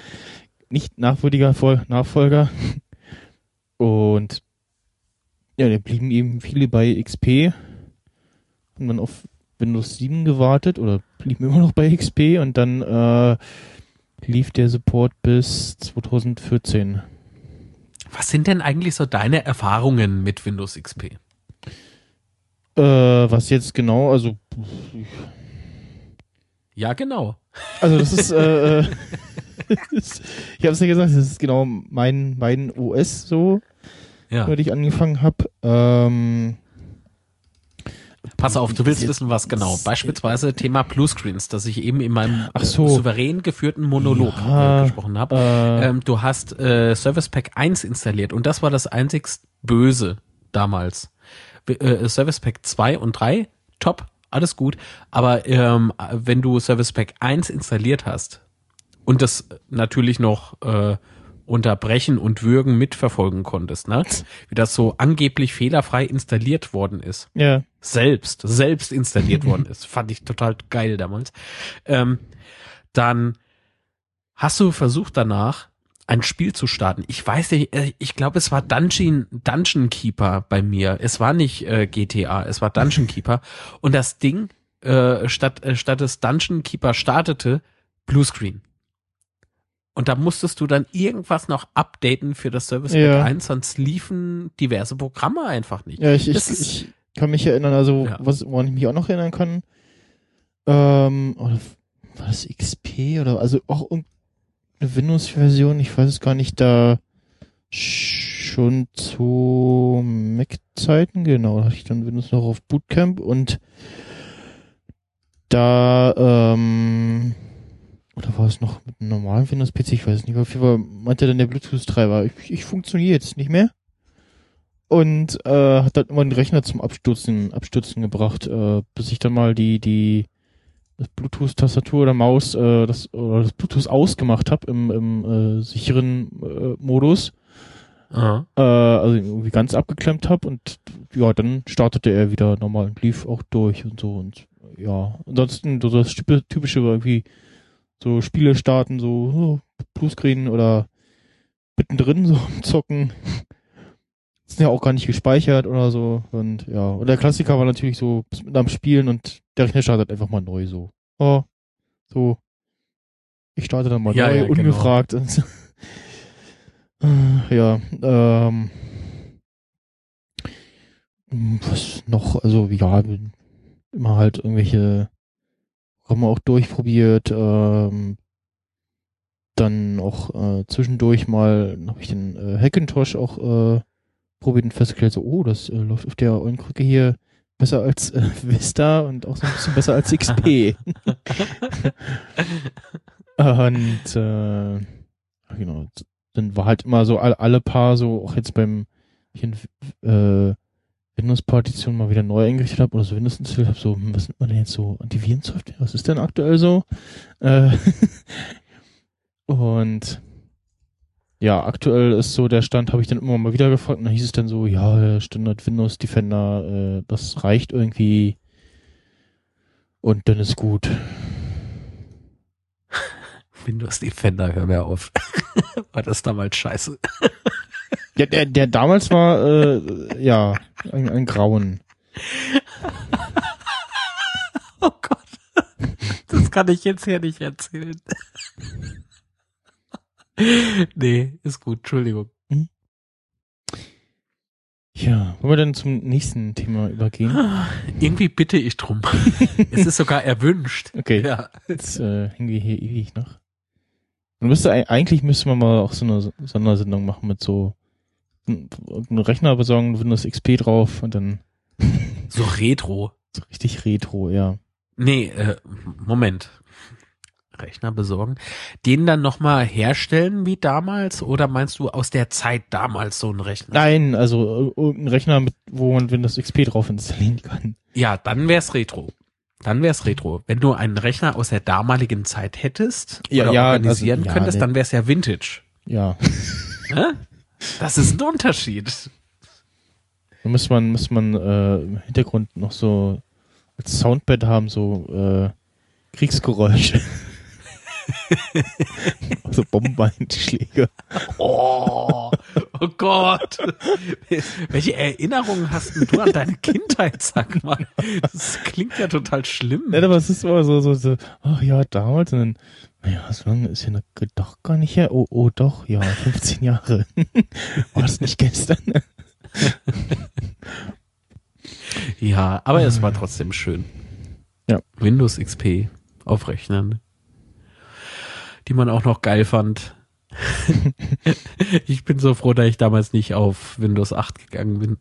nicht nachwürdiger Nachfolger. Und ja, da blieben eben viele bei XP, haben dann auf Windows 7 gewartet oder blieben immer noch bei XP und dann äh, lief der Support bis 2014. Was sind denn eigentlich so deine Erfahrungen mit Windows XP? Äh, was jetzt genau, also ja, genau. Also das ist, äh, äh ich habe es ja gesagt, das ist genau mein mein OS so ja. weil ich angefangen habe. Ähm, Pass auf, du willst wissen, was genau. Beispielsweise Thema Bluescreens, das ich eben in meinem so. souverän geführten Monolog ja, äh, gesprochen habe. Äh, ähm, du hast äh, Service Pack 1 installiert und das war das einzigst Böse damals. Äh, Service Pack 2 und 3, top, alles gut. Aber ähm, wenn du Service Pack 1 installiert hast und das natürlich noch äh, unterbrechen und würgen mitverfolgen konntest, ne? Wie das so angeblich fehlerfrei installiert worden ist. Ja. Selbst, selbst installiert worden ist. Fand ich total geil damals. Ähm, dann hast du versucht danach ein Spiel zu starten. Ich weiß nicht, äh, ich glaube, es war Dungeon, Dungeon Keeper bei mir. Es war nicht äh, GTA, es war Dungeon Keeper. Und das Ding, äh, statt, äh, statt es Dungeon Keeper startete, Bluescreen. Und da musstest du dann irgendwas noch updaten für das Service Pack ja. 1, sonst liefen diverse Programme einfach nicht. Ja, ich, ich, ich kann mich erinnern, also ja. was, woran ich mich auch noch erinnern kann, ähm, oder war das XP oder also auch eine Windows-Version, ich weiß es gar nicht, da schon zu Mac-Zeiten, genau, da hatte ich dann Windows noch auf Bootcamp und da, ähm, oder war es noch mit einem normalen Windows-PC, ich weiß es nicht, auf jeden Fall meinte dann der Bluetooth-Treiber, ich, ich funktioniere jetzt nicht mehr. Und äh, hat dann immer den Rechner zum Abstürzen, Abstürzen gebracht, äh, bis ich dann mal die, die das Bluetooth-Tastatur oder Maus, äh, das, oder das Bluetooth ausgemacht habe im, im äh, sicheren äh, Modus. Aha. Äh, also irgendwie ganz abgeklemmt habe und ja, dann startete er wieder normal und lief auch durch und so und ja. Ansonsten so das typ- typische irgendwie so Spiele starten, so oh, Bluescreen oder mittendrin so Zocken. Sind ja auch gar nicht gespeichert oder so. Und ja. Und der Klassiker war natürlich so mit am Spielen und der Rechner startet einfach mal neu so. Oh, so. Ich starte dann mal Ja, neu, ja, genau. ungefragt. Und, äh, ja, ähm. Was noch? Also, ja, immer halt irgendwelche haben wir auch durchprobiert. Ähm, dann auch äh, zwischendurch mal habe ich den äh, Hackintosh auch äh, probiert und festgestellt, so, oh, das äh, läuft auf der ollen Krücke hier besser als äh, Vista und auch so ein bisschen besser als XP. und äh, genau, dann war halt immer so alle, alle paar so, auch jetzt beim in, äh, Windows-Partition mal wieder neu eingerichtet habe oder so Windows installiert habe, so, hm, was nimmt man denn jetzt so Antivirensoftware? Was ist denn aktuell so? Äh, und ja, aktuell ist so der Stand, habe ich dann immer mal wieder gefragt und dann hieß es dann so, ja, Standard Windows Defender, äh, das reicht irgendwie und dann ist gut. Windows Defender, hör mir auf. War das damals scheiße? Ja, der, der damals war, äh, ja, ein, ein Grauen. Oh Gott. Das kann ich jetzt hier nicht erzählen. Nee, ist gut, Entschuldigung. Ja, wollen wir dann zum nächsten Thema übergehen? Irgendwie bitte ich drum. es ist sogar erwünscht. Okay. Ja. Jetzt äh, hängen wir hier ewig noch. Man müsste ei- eigentlich müsste man mal auch so eine Sondersendung machen mit so einen Rechner besorgen, Windows XP drauf und dann So retro. so richtig Retro, ja. Nee, äh, Moment. Rechner besorgen. Den dann nochmal herstellen wie damals? Oder meinst du aus der Zeit damals so ein Rechner? Nein, also äh, irgendein Rechner, mit, wo man Windows XP drauf installieren kann. Ja, dann wär's Retro. Dann wär's Retro. Wenn du einen Rechner aus der damaligen Zeit hättest Ja, oder ja, organisieren also, ja, könntest, nee. dann wär's ja Vintage. Ja. Das ist ein Unterschied. Da muss man, muss man äh, im Hintergrund noch so als Soundbed haben, so äh, Kriegsgeräusche. so Bombeneinschläge. Oh, oh Gott. Welche Erinnerungen hast du an deine Kindheit, sag mal? Das klingt ja total schlimm. Ja, aber es ist immer so, so, so, ach ja, damals und dann, naja, so lange ist ja doch gar nicht her. Oh, oh, doch, ja, 15 Jahre. War das nicht gestern? Ja, aber es war trotzdem schön. Ja. Windows XP auf Rechnern, die man auch noch geil fand. ich bin so froh, dass ich damals nicht auf Windows 8 gegangen bin.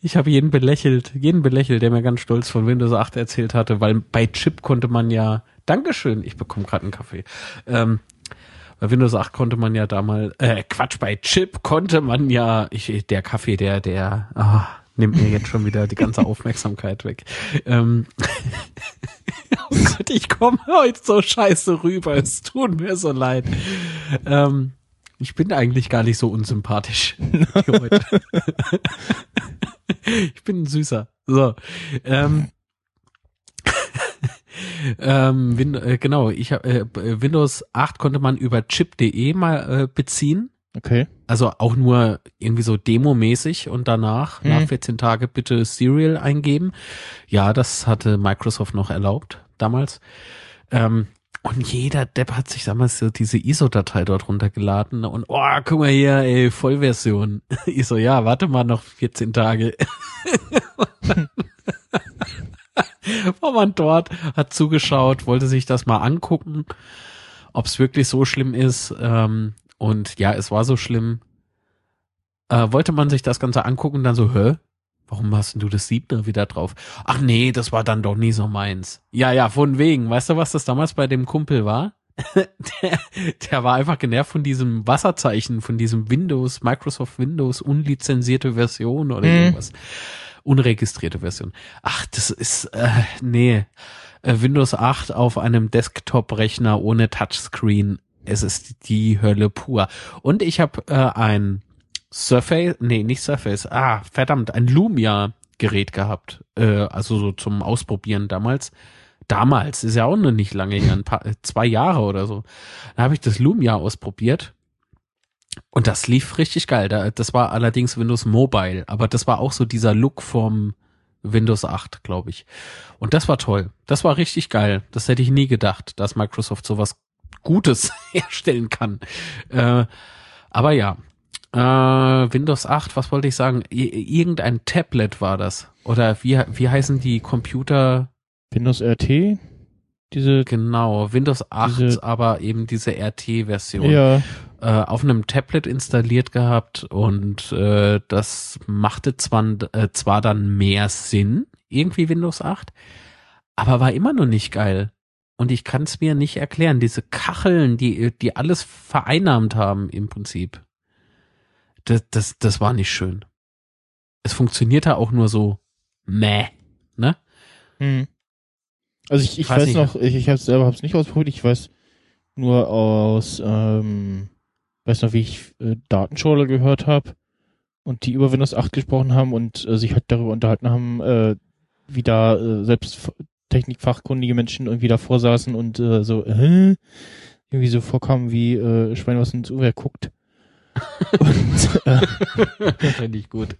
Ich habe jeden belächelt, jeden belächelt, der mir ganz stolz von Windows 8 erzählt hatte, weil bei Chip konnte man ja, Dankeschön, ich bekomme gerade einen Kaffee. Ähm, bei Windows 8 konnte man ja damals, äh, Quatsch, bei Chip konnte man ja, ich, der Kaffee, der, der, ah, nimmt mir jetzt schon wieder die ganze Aufmerksamkeit weg. Ähm, oh Gott, ich komme heute so scheiße rüber, es tut mir so leid. Ähm, ich bin eigentlich gar nicht so unsympathisch ich bin ein Süßer. So. Ähm, ähm, Win äh, genau, ich hab, äh, Windows 8 konnte man über chip.de mal äh, beziehen. Okay. Also auch nur irgendwie so demomäßig und danach, Mhm. nach 14 Tage bitte Serial eingeben. Ja, das hatte Microsoft noch erlaubt damals. Ähm, und jeder Depp hat sich damals so diese ISO-Datei dort runtergeladen und oh, guck mal hier, ey, Vollversion. Ich so, ja, warte mal noch 14 Tage. war man dort, hat zugeschaut, wollte sich das mal angucken ob es wirklich so schlimm ist. Ähm, und ja, es war so schlimm. Äh, wollte man sich das Ganze angucken, dann so, hä? Warum hast denn du das Siebner wieder drauf? Ach nee, das war dann doch nie so meins. Ja, ja, von wegen. Weißt du, was das damals bei dem Kumpel war? der, der war einfach genervt von diesem Wasserzeichen, von diesem Windows, Microsoft Windows unlizenzierte Version oder Mhm. irgendwas. Unregistrierte Version. Ach, das ist, äh, nee. Äh, Windows 8 auf einem Desktop-Rechner ohne Touchscreen. Es ist die Hölle pur. Und ich habe äh, ein Surface, nee, nicht Surface, ah, verdammt, ein Lumia-Gerät gehabt. Äh, also so zum Ausprobieren damals. Damals, ist ja auch noch nicht lange her, ein paar, äh, zwei Jahre oder so. Da habe ich das Lumia ausprobiert. Und das lief richtig geil. Da, das war allerdings Windows Mobile, aber das war auch so dieser Look vom Windows 8, glaube ich. Und das war toll. Das war richtig geil. Das hätte ich nie gedacht, dass Microsoft sowas Gutes herstellen kann. Äh, aber ja, äh, Windows 8, was wollte ich sagen? I irgendein Tablet war das. Oder wie, wie heißen die Computer? Windows RT, diese, Genau, Windows 8, Diese- aber eben diese RT-Version. ja, äh, auf einem Tablet installiert gehabt und äh, das machte zwar, äh, zwar dann mehr Sinn, irgendwie Windows 8, aber war immer noch nicht geil. Und ich kann es mir nicht erklären. Diese Kacheln, die, die alles vereinnahmt haben im Prinzip. Das, das, das war nicht schön. Es funktionierte auch nur so meh, ne? Hm. Also ich, ich Weiß weiß, nicht. noch, ich, ich habe selber hab's nicht ausprobiert, ich weiß nur aus, ähm, weiß noch, wie ich äh, Datenschorle gehört habe und die über Windows 8 gesprochen haben und äh, sich halt darüber unterhalten haben, äh, wie da äh, selbst technikfachkundige Menschen irgendwie davor saßen und äh, so, äh, irgendwie so vorkamen wie äh, Schwein, was ins Uhrwerk guckt. und äh, Finde ich gut.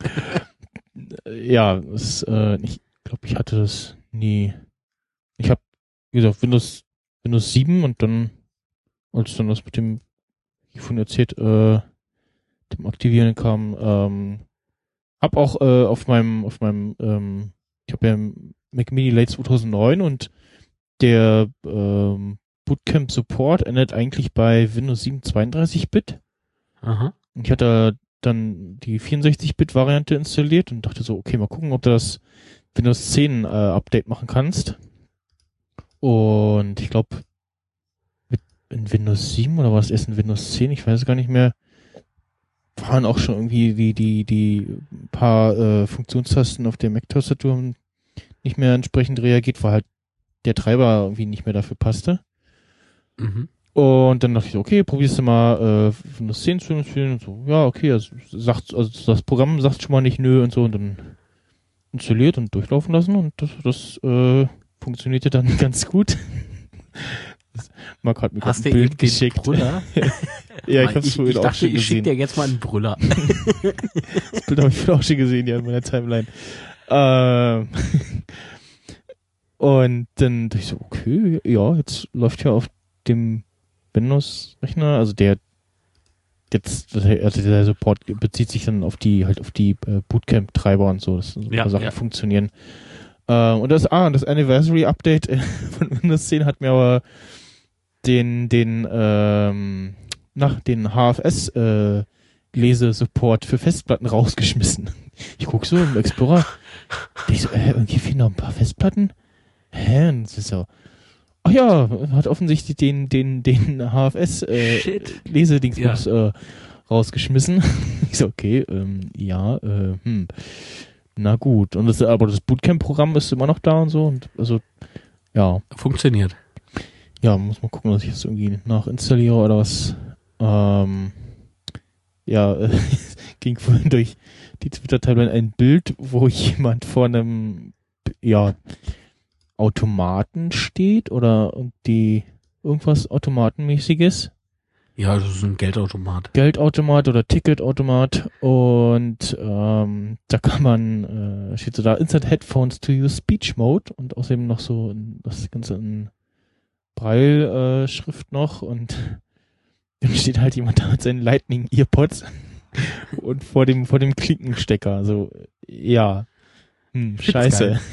ja, es, äh, ich glaube, ich hatte das nie. Ich habe, wie gesagt, Windows, Windows 7 und dann, als dann das mit dem, wie von erzählt, äh, dem Aktivieren kam, ähm, hab auch äh, auf meinem, auf meinem, ähm, ich habe ja Mac Mini Late 2009 und der ähm, Bootcamp Support endet eigentlich bei Windows 7 32-Bit. Aha. Und Ich hatte dann die 64-Bit-Variante installiert und dachte so, okay, mal gucken, ob du das Windows 10 äh, Update machen kannst. Und ich glaube, in Windows 7 oder war es erst in Windows 10, ich weiß es gar nicht mehr, waren auch schon irgendwie die, die, die paar äh, Funktionstasten auf der Mac-Tastatur nicht mehr entsprechend reagiert, weil halt der Treiber irgendwie nicht mehr dafür passte. Mhm. Und dann dachte ich so, okay, probierst du mal äh, Windows 10 zu installieren und so, ja, okay, also, sagt, also das Programm sagt schon mal nicht nö und so und dann installiert und durchlaufen lassen und das, das äh, funktionierte dann ganz gut. Marc hat mir gerade Hast ein Bild geschickt. Brüller? ja, ich hab's ich, vorhin ich auch dachte, schon ich schick gesehen. dir jetzt mal einen Brüller. Das Bild habe ich vorhin auch schon gesehen, ja, in meiner Timeline. Ähm, und dann dachte ich so, okay, ja, jetzt läuft ja auf dem Windows-Rechner, also der jetzt, also der Support bezieht sich dann auf die, halt auf die äh, Bootcamp-Treiber und so, dass so ein Ja, paar Sachen ja. funktionieren. Ähm, und das, ah, das Anniversary-Update äh, von Windows 10 hat mir aber den, den, ähm, nach den HFS, äh, Lesesupport für Festplatten rausgeschmissen. Ich guck so im Explorer, ich so, äh, irgendwie fehlen noch ein paar Festplatten. Hä? Und es ist so, ach ja, hat offensichtlich den, den, den HFS äh. Lesedingsbums äh, rausgeschmissen. Ich so, okay, ähm, ja, äh, hm. Na gut. Und das, aber das Bootcamp-Programm ist immer noch da und so. Und also, ja, Funktioniert. Ja, muss mal gucken, dass ich das irgendwie nachinstalliere oder was. Ähm, ja, äh, ging vorhin durch die Twitter-Timeline ein Bild, wo jemand vor einem, ja, Automaten steht oder die irgendwas Automatenmäßiges. Ja, das ist ein Geldautomat. Geldautomat oder Ticketautomat und ähm, da kann man, äh, steht so da, Insert Headphones to use Speech Mode und außerdem noch so das Ganze in Braille-Schrift noch und dann steht halt jemand da mit seinen Lightning Earpods und vor dem, vor dem Klinkenstecker, also ja, hm, scheiße.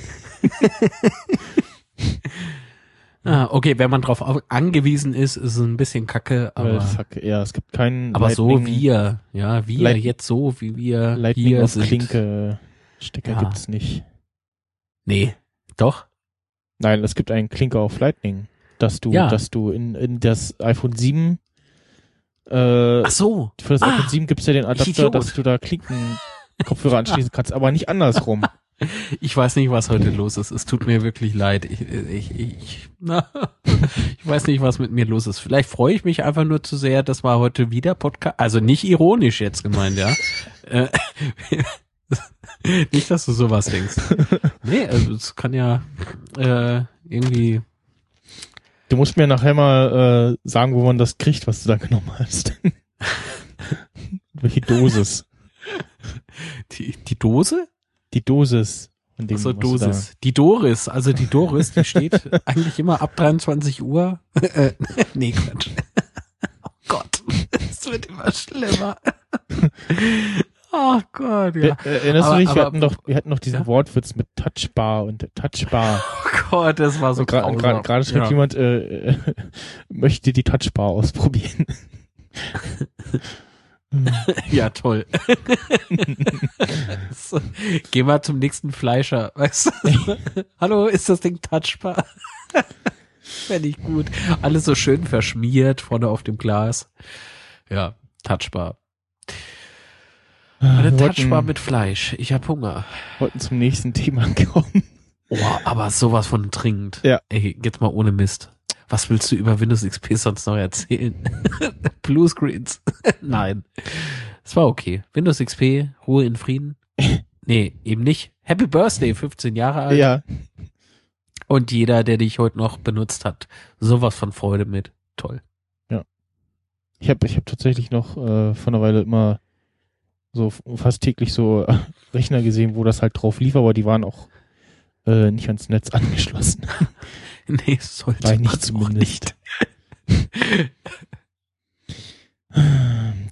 Ah, okay, wenn man drauf au- angewiesen ist, ist es ein bisschen kacke, aber, fuck, ja, es gibt keinen aber so Lightning- wir, ja, wir, Light- jetzt so wie wir Lightning hier auf sind. Klinke Stecker Ja. gibt's nicht. Nee, doch? Nein, es gibt einen Klinker auf Lightning, dass du, Ja. dass du in, in das iPhone 7 äh, Ach so. für das Ah, iPhone 7 gibt's ja den Adapter, dass du da Klinken Kopfhörer anschließen kannst, aber nicht andersrum. Ich weiß nicht, was heute los ist. Es tut mir wirklich leid. Ich, ich, ich, na, ich weiß nicht, was mit mir los ist. Vielleicht freue ich mich einfach nur zu sehr, dass wir heute wieder Podcast, also nicht ironisch jetzt gemeint, ja. Äh, nicht, dass du sowas denkst. Nee, also es kann ja äh, irgendwie. Du musst mir nachher mal äh, sagen, wo man das kriegt, was du da genommen hast. Welche Dosis? Die, die Dose? Die Dosis. Von dem, da- Dosis. Die Doris, also die Doris, die steht eigentlich immer ab 23 Uhr. Äh, nee, Quatsch. Oh Gott, es wird immer schlimmer. Oh Gott, ja. Ja. Erinnerst Aber- du dich, wir hatten, doch, wir hatten noch diesen Ja? Wortwitz mit Touchbar und Touchbar. Oh Gott, das war so Und Gerade gerade schreibt ja. jemand, äh, äh, möchte die Touchbar ausprobieren. Ja, toll. so, geh mal zum nächsten Fleischer, weißt du? Hallo, ist das Ding touchbar? Fände ich gut. Alles so schön verschmiert, vorne auf dem Glas. Ja, touchbar. Eine wir Touchbar mit Fleisch. Ich hab Hunger. wollten zum nächsten Thema kommen. Oh, aber sowas von dringend. Ja. Ey, jetzt mal ohne Mist. Was willst du über Windows XP sonst noch erzählen? Bluescreens. Nein. Es war okay. Windows XP, Ruhe in Frieden. Nee, eben nicht. Happy Birthday, 15 Jahre alt. Ja, Und jeder, der dich heute noch benutzt hat, sowas von Freude mit. Toll. ich habe ich hab tatsächlich noch äh, vor einer Weile immer so fast täglich so äh, Rechner gesehen, wo das halt drauf lief, aber die waren auch äh, nicht ans Netz angeschlossen. Nee, sollte Bei nicht zumindest. nicht.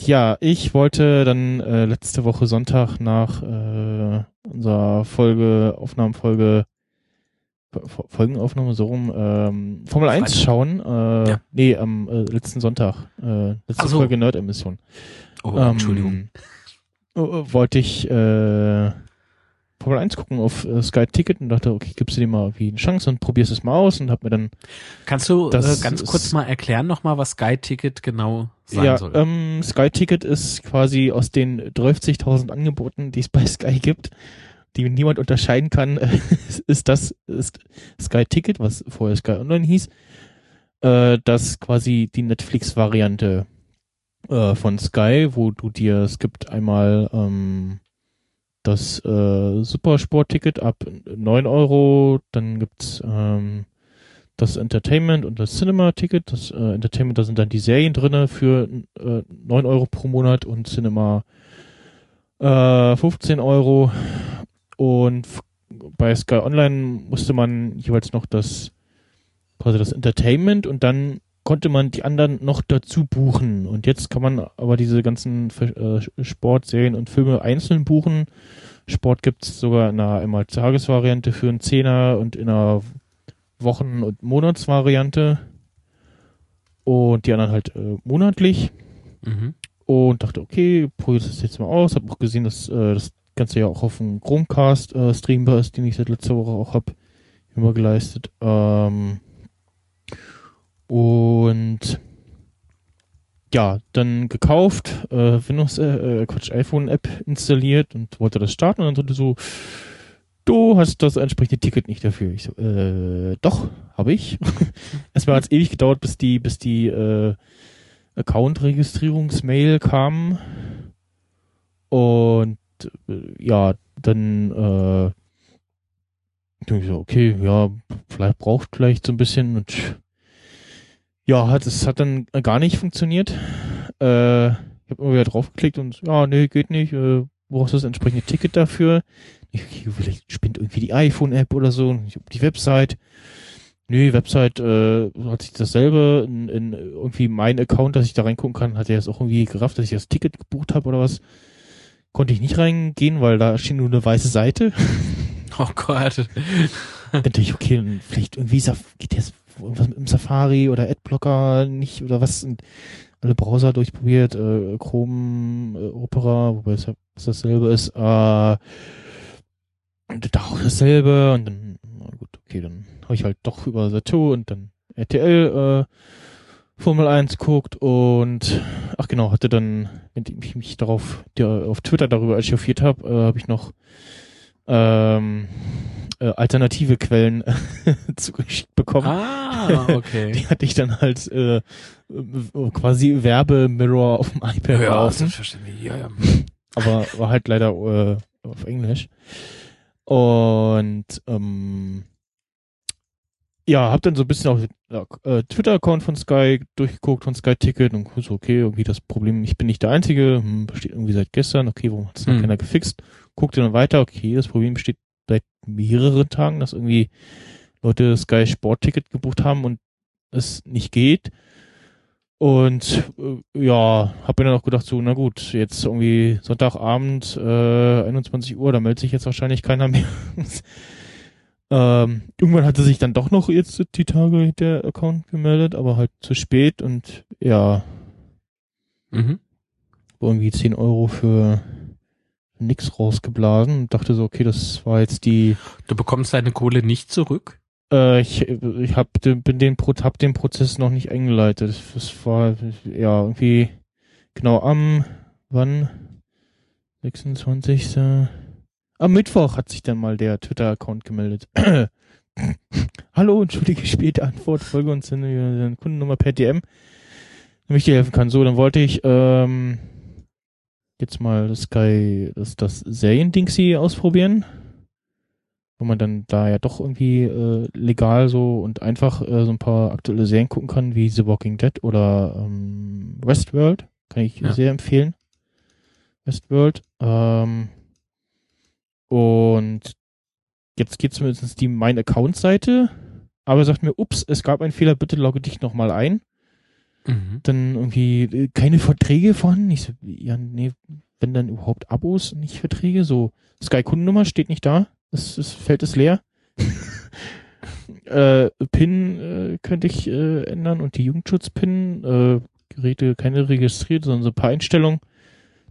Ja, ich wollte dann äh, letzte Woche Sonntag nach äh, unserer Folge, Aufnahmenfolge, Fo- Folgenaufnahme so rum, ähm, Formel 1 Freitag. schauen. Äh, Ja. Nee, am äh, letzten Sonntag. Äh, letzte so. Folge Nerd-Emission. Oh, Ähm, Entschuldigung. Äh, wollte ich äh, Formel 1 gucken auf äh, Sky Ticket und dachte, okay, gibst du dir mal irgendwie eine Chance und probierst es mal aus und hab mir dann Kannst du das äh, ganz kurz mal erklären nochmal, was Sky Ticket genau sein ja, soll? ähm, Sky Ticket ist quasi aus den 30.000 Angeboten, die es bei Sky gibt, die niemand unterscheiden kann, ist das ist Sky Ticket, was vorher Sky Online hieß, äh, das quasi die Netflix-Variante äh, von Sky, wo du dir, es gibt einmal ähm, das äh, Supersport-Ticket ab 9 Euro, dann gibt's ähm, das Entertainment und das Cinema-Ticket. Das äh, Entertainment, da sind dann die Serien drinne für äh, 9 Euro pro Monat und Cinema äh, 15 Euro. Und bei Sky Online musste man jeweils noch das quasi das Entertainment und dann konnte man die anderen noch dazu buchen. Und jetzt kann man aber diese ganzen äh, Sportserien und Filme einzeln buchen. Sport gibt's sogar in einer einmal Tagesvariante für einen Zehner und in einer Wochen- und Monatsvariante. Und die anderen halt äh, monatlich. Mhm. Und dachte, okay, probier das jetzt mal aus. Hab auch gesehen, dass äh, das Ganze ja auch auf dem Chromecast äh, streambar ist, den ich seit letzter Woche auch hab immer geleistet. Ähm, und ja, dann gekauft, äh, Windows, äh, äh, Quatsch, iPhone-App installiert und wollte das starten und dann sagte so, du hast das entsprechende Ticket nicht dafür. Ich so, äh, doch, habe ich. Erstmal hat es ewig gedauert, bis die, bis die äh, Account-Registrierungsmail kam. Und äh, ja, dann äh, ich so, okay, ja, vielleicht braucht vielleicht so ein bisschen und ja, hat es hat dann gar nicht funktioniert. Äh, ich habe immer wieder draufgeklickt und ja, nee, geht nicht. Äh, brauchst du das entsprechende Ticket dafür? Ich, okay, vielleicht spinnt irgendwie die iPhone-App oder so. Die Website. Nee, Website äh, hat sich dasselbe in, in irgendwie mein Account, dass ich da reingucken kann, hat er das auch irgendwie gerafft, dass ich das Ticket gebucht habe oder was. Konnte ich nicht reingehen, weil da schien nur eine weiße Seite. Oh Gott. Dann dachte ich, okay, vielleicht irgendwie ist geht der was mit dem Safari oder Adblocker nicht oder was und alle Browser durchprobiert, äh, Chrome, äh, Opera, wobei es ja dasselbe ist, äh, da auch dasselbe und dann, na gut, okay, dann habe ich halt doch über Sato und dann RTL äh, Formel 1 guckt und ach genau, hatte dann, wenn ich mich darauf der, auf Twitter darüber echauffiert habe, äh, habe ich noch ähm, äh, alternative Quellen zugeschickt bekommen. Ah, okay. Die hatte ich dann halt äh, quasi Werbemirror auf dem iPad ja, selbstverständlich. Ja, ja. aber war halt leider äh, auf Englisch. Und ähm, ja, hab dann so ein bisschen auf äh, Twitter-Account von Sky durchgeguckt, von Sky Ticket und so, okay, irgendwie das Problem, ich bin nicht der Einzige, hm, besteht irgendwie seit gestern, okay, warum hat es noch Hm. keiner gefixt? Guckte dann weiter, okay, das Problem besteht seit mehreren Tagen, dass irgendwie Leute Sky Sport Ticket gebucht haben und es nicht geht. Und äh, ja, hab mir dann auch gedacht, so, na gut, jetzt irgendwie Sonntagabend, äh, 21 Uhr, da meldet sich jetzt wahrscheinlich keiner mehr. ähm, irgendwann hatte sich dann doch noch jetzt die Tage der Account gemeldet, aber halt zu spät und ja, Mhm. irgendwie 10 Euro für nix rausgeblasen und dachte so, okay, das war jetzt die Du bekommst deine Kohle nicht zurück? Äh, ich ich hab den, bin den, hab den Prozess noch nicht eingeleitet. Das war ja irgendwie genau am wann 26. Am Mittwoch hat sich dann mal der Twitter-Account gemeldet. Hallo, entschuldige späte Antwort, folge uns in der Kundennummer per DM, damit ich dir helfen kann. So, dann wollte ich ähm, jetzt mal das Sky, das, das Serien-Dingsy ausprobieren wo man dann da ja doch irgendwie äh, legal so und einfach äh, so ein paar aktuelle Serien gucken kann, wie The Walking Dead oder ähm, Westworld. Kann ich Ja. sehr empfehlen. Westworld. Ähm, und jetzt geht zumindest die Mein Account-Seite, aber sagt mir, ups, es gab einen Fehler, bitte logge dich nochmal ein. Mhm. Dann irgendwie äh, keine Verträge vorhanden. Ich so, ja, nee, wenn dann überhaupt Abos, nicht Verträge. So, Sky-Kundennummer steht nicht da. Das, das Feld ist leer. äh, PIN äh, könnte ich äh, ändern und die Jugendschutz-PIN. Äh, Geräte keine registriert, sondern so ein paar Einstellungen.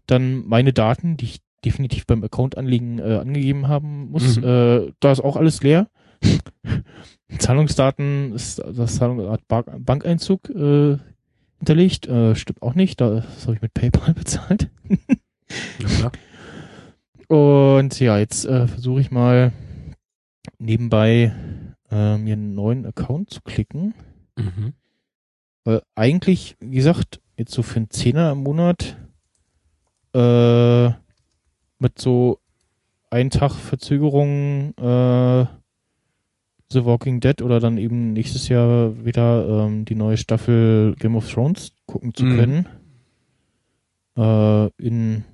Dann meine Daten, die ich definitiv beim Account anlegen äh, angegeben haben muss. Mhm. Da ist auch alles leer. Zahlungsdaten ist das Zahlung Art Bank Bankeinzug äh, hinterlegt. Äh, stimmt auch nicht. Da, das habe ich mit PayPal bezahlt. Ja. Und ja, jetzt äh, versuche ich mal nebenbei äh, mir einen neuen Account zu klicken. Mhm. Weil eigentlich, wie gesagt, jetzt so für einen Zehner im Monat äh, mit so ein Tag Verzögerung äh, The Walking Dead oder dann eben nächstes Jahr wieder ähm, die neue Staffel Game of Thrones gucken zu Mhm. können. Äh, in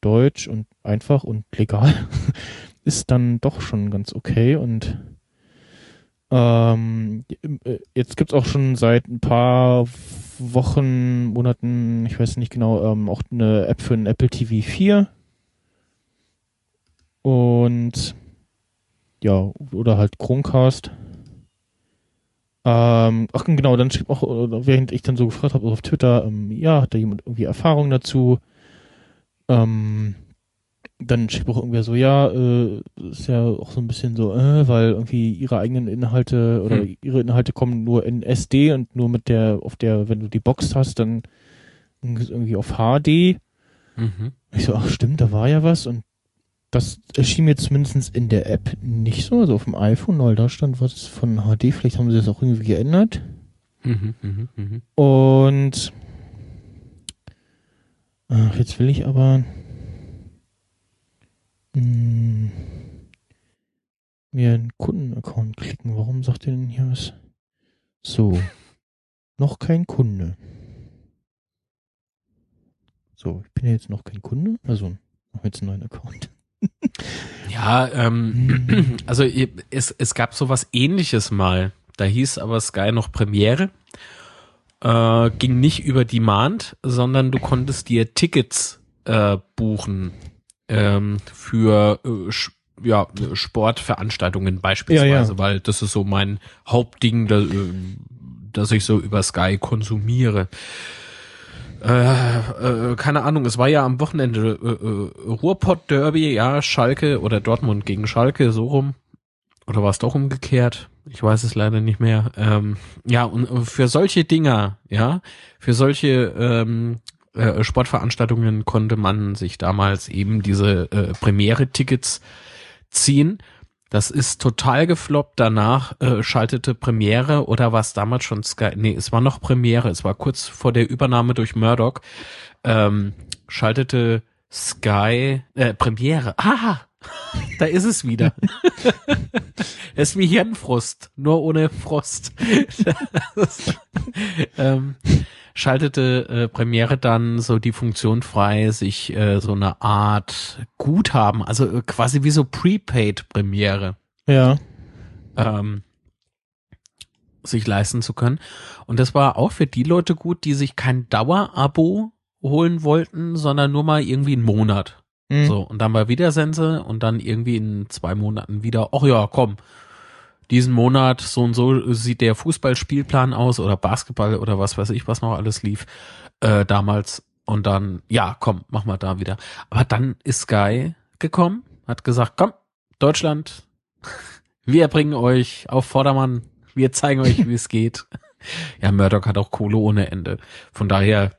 Deutsch und einfach und legal ist dann doch schon ganz okay und ähm, äh, jetzt gibt's auch schon seit ein paar Wochen, Monaten, ich weiß nicht genau, ähm, auch eine App für den Apple TV 4 und ja, oder halt Chromecast. Ähm, ach genau, dann schrieb auch, während ich dann so gefragt habe auf Twitter, ähm, ja, hat da jemand irgendwie Erfahrung dazu? Ähm, dann schrieb auch irgendwer so, ja, äh, ist ja auch so ein bisschen so, äh, weil irgendwie ihre eigenen Inhalte oder Hm. ihre Inhalte kommen nur in SD und nur mit der, auf der, wenn du die Box hast, dann irgendwie auf HD. Mhm. Ich so, ach stimmt, da war ja was und das erschien mir zumindest in der App nicht so, also auf dem iPhone, weil da stand was von HD, vielleicht haben sie das auch irgendwie geändert. Mhm. Mhm. Mhm. Und ach, jetzt will ich aber mh, mir einen Kundenaccount klicken. Warum sagt ihr denn hier was? So, noch kein Kunde. So, ich bin ja jetzt noch kein Kunde, also wir jetzt einen neuen Account. Ja, ähm, Hm. also es, es gab sowas ähnliches mal. Da hieß aber Sky noch Premiere. Äh, ging nicht über Demand, sondern du konntest dir Tickets äh, buchen ähm, für äh, ja, Sportveranstaltungen beispielsweise, Ja, ja. weil das ist so mein Hauptding, das, äh, das ich so über Sky konsumiere. Äh, äh, keine Ahnung, es war ja am Wochenende äh, äh, Ruhrpott Derby, ja, Schalke oder Dortmund gegen Schalke, so rum. Oder war es doch umgekehrt? Ich weiß es leider nicht mehr. Ähm, ja, und äh, für solche Dinger, ja, für solche ähm, äh, Sportveranstaltungen konnte man sich damals eben diese Premiere-Tickets ziehen. Das ist total gefloppt. Danach äh, schaltete Premiere oder was damals schon Sky. Nee, es war noch Premiere. Es war kurz vor der Übernahme durch Murdoch. Ähm, schaltete Sky äh, Premiere. Ah, da ist es wieder. es ist wie Hirnfrost, nur ohne Frost. Das, ähm, schaltete äh, Premiere dann so die Funktion frei, sich äh, so eine Art Guthaben, also äh, quasi wie so Prepaid Premiere Ja. ähm, sich leisten zu können. Und das war auch für die Leute gut, die sich kein Dauerabo holen wollten, sondern nur mal irgendwie einen Monat. Mhm. So, und dann mal wieder Sense und dann irgendwie in zwei Monaten wieder, ach ja, komm, diesen Monat so und so sieht der Fußballspielplan aus oder Basketball oder was weiß ich, was noch alles lief äh, damals. Und dann, ja, komm, mach mal da wieder. Aber dann ist Sky gekommen, hat gesagt, komm, Deutschland, wir bringen euch auf Vordermann, wir zeigen euch, wie es geht. Ja, Murdoch hat auch Kohle ohne Ende. Von daher,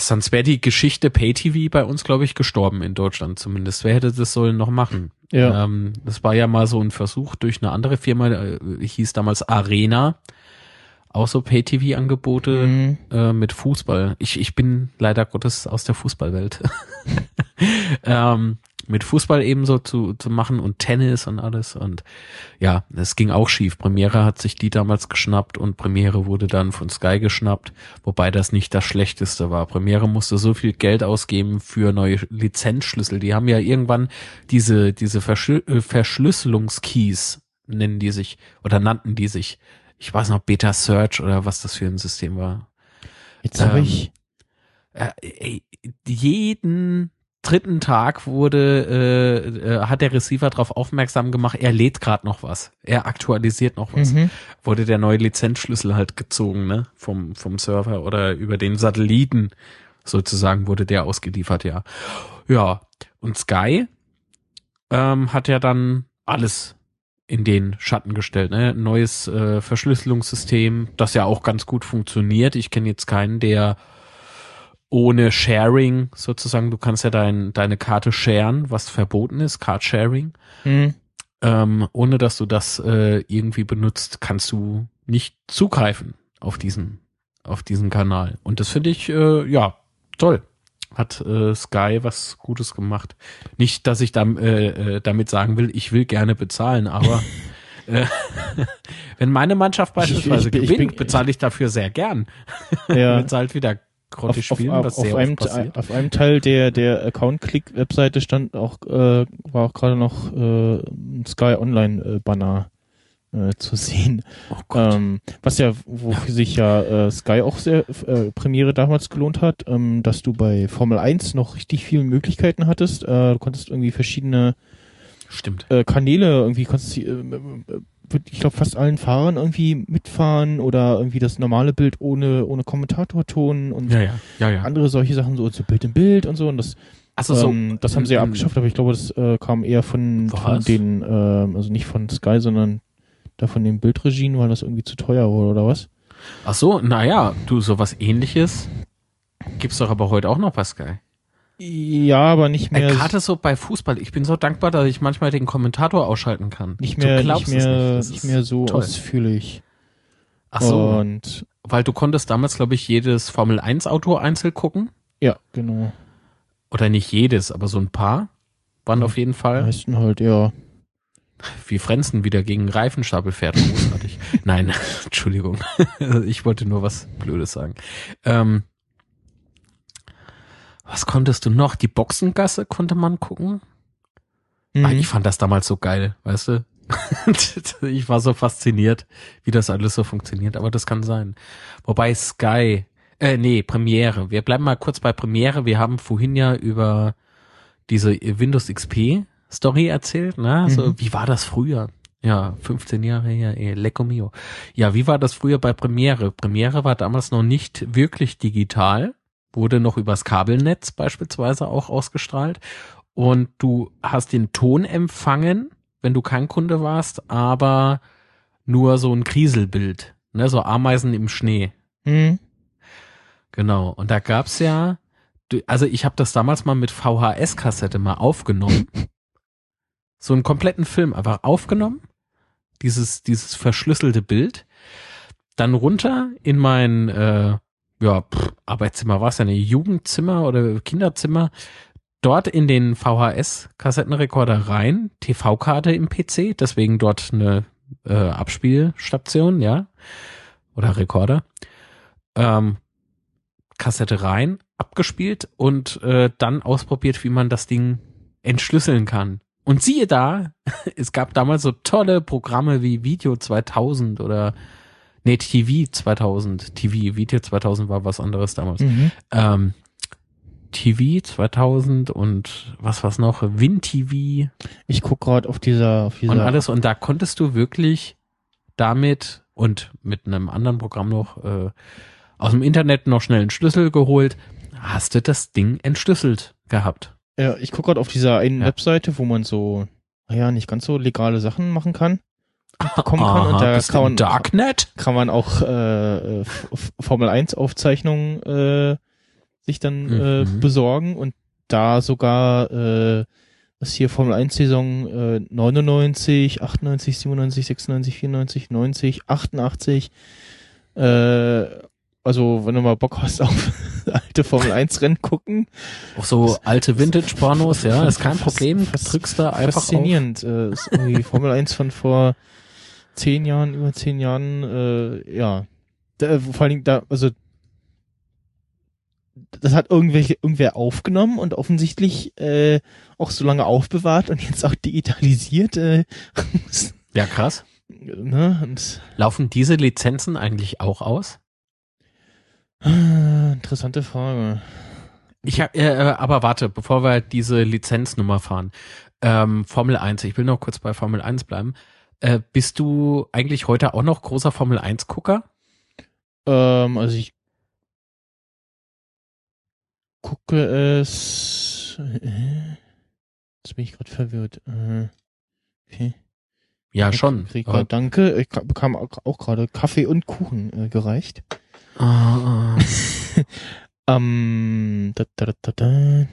sonst wäre die Geschichte Pay-TV bei uns, glaube ich, gestorben in Deutschland zumindest. Wer hätte das sollen noch machen? Ja. Ähm, das war ja mal so ein Versuch durch eine andere Firma, äh, hieß damals Arena. Auch so Pay-TV-Angebote Mhm. äh, mit Fußball. Ich, ich bin leider Gottes aus der Fußballwelt. ähm, mit Fußball ebenso zu, zu machen und Tennis und alles. Und ja, es ging auch schief. Premiere hat sich die damals geschnappt und Premiere wurde dann von Sky geschnappt, wobei das nicht das Schlechteste war. Premiere musste so viel Geld ausgeben für neue Lizenzschlüssel. Die haben ja irgendwann diese, diese Verschl äh, Verschlüsselungskeys, nennen die sich, oder nannten die sich. Ich weiß noch, Beta Search oder was das für ein System war. Jetzt habe Ähm, ich. Äh, jeden dritten Tag wurde, äh, äh, hat der Receiver darauf aufmerksam gemacht, er lädt gerade noch was. Er aktualisiert noch was. Mhm. Wurde der neue Lizenzschlüssel halt gezogen, ne? Vom, vom Server oder über den Satelliten sozusagen wurde der ausgeliefert, ja. Ja. Und Sky ähm, hat ja dann alles in den Schatten gestellt. Ne? Ein neues äh, Verschlüsselungssystem, das ja auch ganz gut funktioniert. Ich kenne jetzt keinen, der ohne Sharing sozusagen, du kannst ja dein, deine Karte sharen, was verboten ist, Card Sharing. Mhm. Ähm, ohne dass du das äh, irgendwie benutzt, kannst du nicht zugreifen auf diesen, auf diesen Kanal. Und das finde ich, äh, ja, toll. Hat äh, Sky was Gutes gemacht. Nicht, dass ich dam, äh, äh, damit sagen will, ich will gerne bezahlen, aber äh, wenn meine Mannschaft Ich- ich- beispielsweise ich bin- ich gewinnt, bezahle ich dafür sehr gern. Ja. Wenn sie halt wieder grottig auf, spielen, auf, was auf, sehr einem, oft passiert. auf einem Teil der, der Account-Click-Webseite stand auch, äh, war auch gerade noch äh, ein Sky Online-Banner äh, zu sehen. Oh. Ähm, was ja, wofür sich ja äh, Sky auch sehr äh, Premiere damals gelohnt hat, ähm, dass du bei Formel 1 noch richtig viele Möglichkeiten hattest. Äh, du konntest irgendwie verschiedene Stimmt. äh, Kanäle irgendwie konntest äh, äh, ich glaube fast allen Fahrern irgendwie mitfahren oder irgendwie das normale Bild ohne ohne Kommentatorton und Ja, ja, andere solche Sachen so zu Bild in Bild und so und das Also so, ähm, das haben sie ja ähm, abgeschafft, aber ich glaube, das äh, kam eher von, von den, ähm, also nicht von Sky, sondern da von den Bildregien, weil das irgendwie zu teuer wurde oder was? Ach so, naja, du, sowas ähnliches gibt's doch aber heute auch noch bei Sky. Ja, aber nicht mehr, Äh, Gerade so bei Fußball. Ich bin so dankbar, dass ich manchmal den Kommentator ausschalten kann. nicht mehr, nicht mehr, nicht mehr so toll. ausführlich. Ach so, Und weil du konntest damals, glaube ich, jedes Formel 1 Auto einzeln gucken. ja, genau. Oder nicht jedes, aber so ein paar waren Ja. auf jeden Die Fall. meisten halt, ja. Wie Frenzen wieder gegen Reifenstapel fährt. Großartig. Nein, Entschuldigung. ich wollte nur was Blödes sagen. Ähm, was konntest du noch? Die Boxengasse konnte man gucken. Mhm. Ah, ich fand das damals so geil, weißt du? ich war so fasziniert, wie das alles so funktioniert, aber das kann sein. Wobei Sky, äh, nee, Premiere. Wir bleiben mal kurz bei Premiere. Wir haben vorhin ja über diese Windows XP Story erzählt, ne? So, Mhm. wie war das früher? Ja, 15 Jahre her, eh, Lecco Mio. Ja, wie war das früher bei Premiere? Premiere war damals noch nicht wirklich digital, wurde noch übers Kabelnetz beispielsweise auch ausgestrahlt. Und du hast den Ton empfangen, wenn du kein Kunde warst, aber nur so ein Kriselbild, ne? So Ameisen im Schnee. Mhm. Genau. Und da gab's ja, also ich habe das damals mal mit VHS-Kassette mal aufgenommen. so einen kompletten Film einfach aufgenommen. Dieses, dieses verschlüsselte Bild. Dann runter in mein, äh, ja, pff, Arbeitszimmer war es ja, ne Jugendzimmer oder Kinderzimmer. Dort in den VHS-Kassettenrekorder rein, TV-Karte im PC, deswegen dort eine äh, Abspielstation, ja. Oder Rekorder. Ähm, Kassette rein, abgespielt und äh, dann ausprobiert, wie man das Ding entschlüsseln kann. Und siehe da, es gab damals so tolle Programme wie Video 2000 oder nee, TV 2000. TV, Video 2000 war was anderes damals. Mhm. Ähm, TV 2000 und was war's noch? WinTV Ich guck gerade auf dieser, auf dieser und alles. Und da konntest du wirklich damit und mit einem anderen Programm noch äh, aus dem Internet noch schnell einen Schlüssel geholt, hast du das Ding entschlüsselt gehabt. Ja, ich gucke gerade auf dieser einen Ja. Webseite, wo man so, naja, nicht ganz so legale Sachen machen kann, bekommen kann. Aha, Und da kann man, Darknet? kann man auch äh, Formel 1 Aufzeichnungen äh, sich dann äh, Mhm. besorgen und da sogar äh, was hier Formel 1 Saison äh, 99, 98, 97, 96, 94, 90, 88 äh, also wenn du mal Bock hast auf alte Formel 1 Rennen gucken, Auch so alte Vintage-Pornos, ja, ist kein Problem. Drückst da einfach auf. faszinierend. Äh, ist irgendwie Formel 1 von vor zehn Jahren, über zehn Jahren, äh, ja. Da, vor allen Dingen da, also das hat irgendwelche, irgendwer aufgenommen und offensichtlich äh, auch so lange aufbewahrt und jetzt auch digitalisiert. Äh, Ja, krass. ne? Und, Laufen diese Lizenzen eigentlich auch aus? äh, interessante Frage. Ich hab, äh, äh, aber warte, bevor wir diese Lizenznummer fahren. Ähm, Formel 1, ich will noch kurz bei Formel 1 bleiben. Äh, bist du eigentlich heute auch noch großer Formel 1 Gucker? Ähm, also ich gucke es. Äh, jetzt bin ich gerade verwirrt. Äh, okay. Ja, Ich schon. Grad, danke. Ich ka- bekam auch, gerade Kaffee und Kuchen äh, gereicht. Ah, ah. Ähm, da, da, da, da, da. Jetzt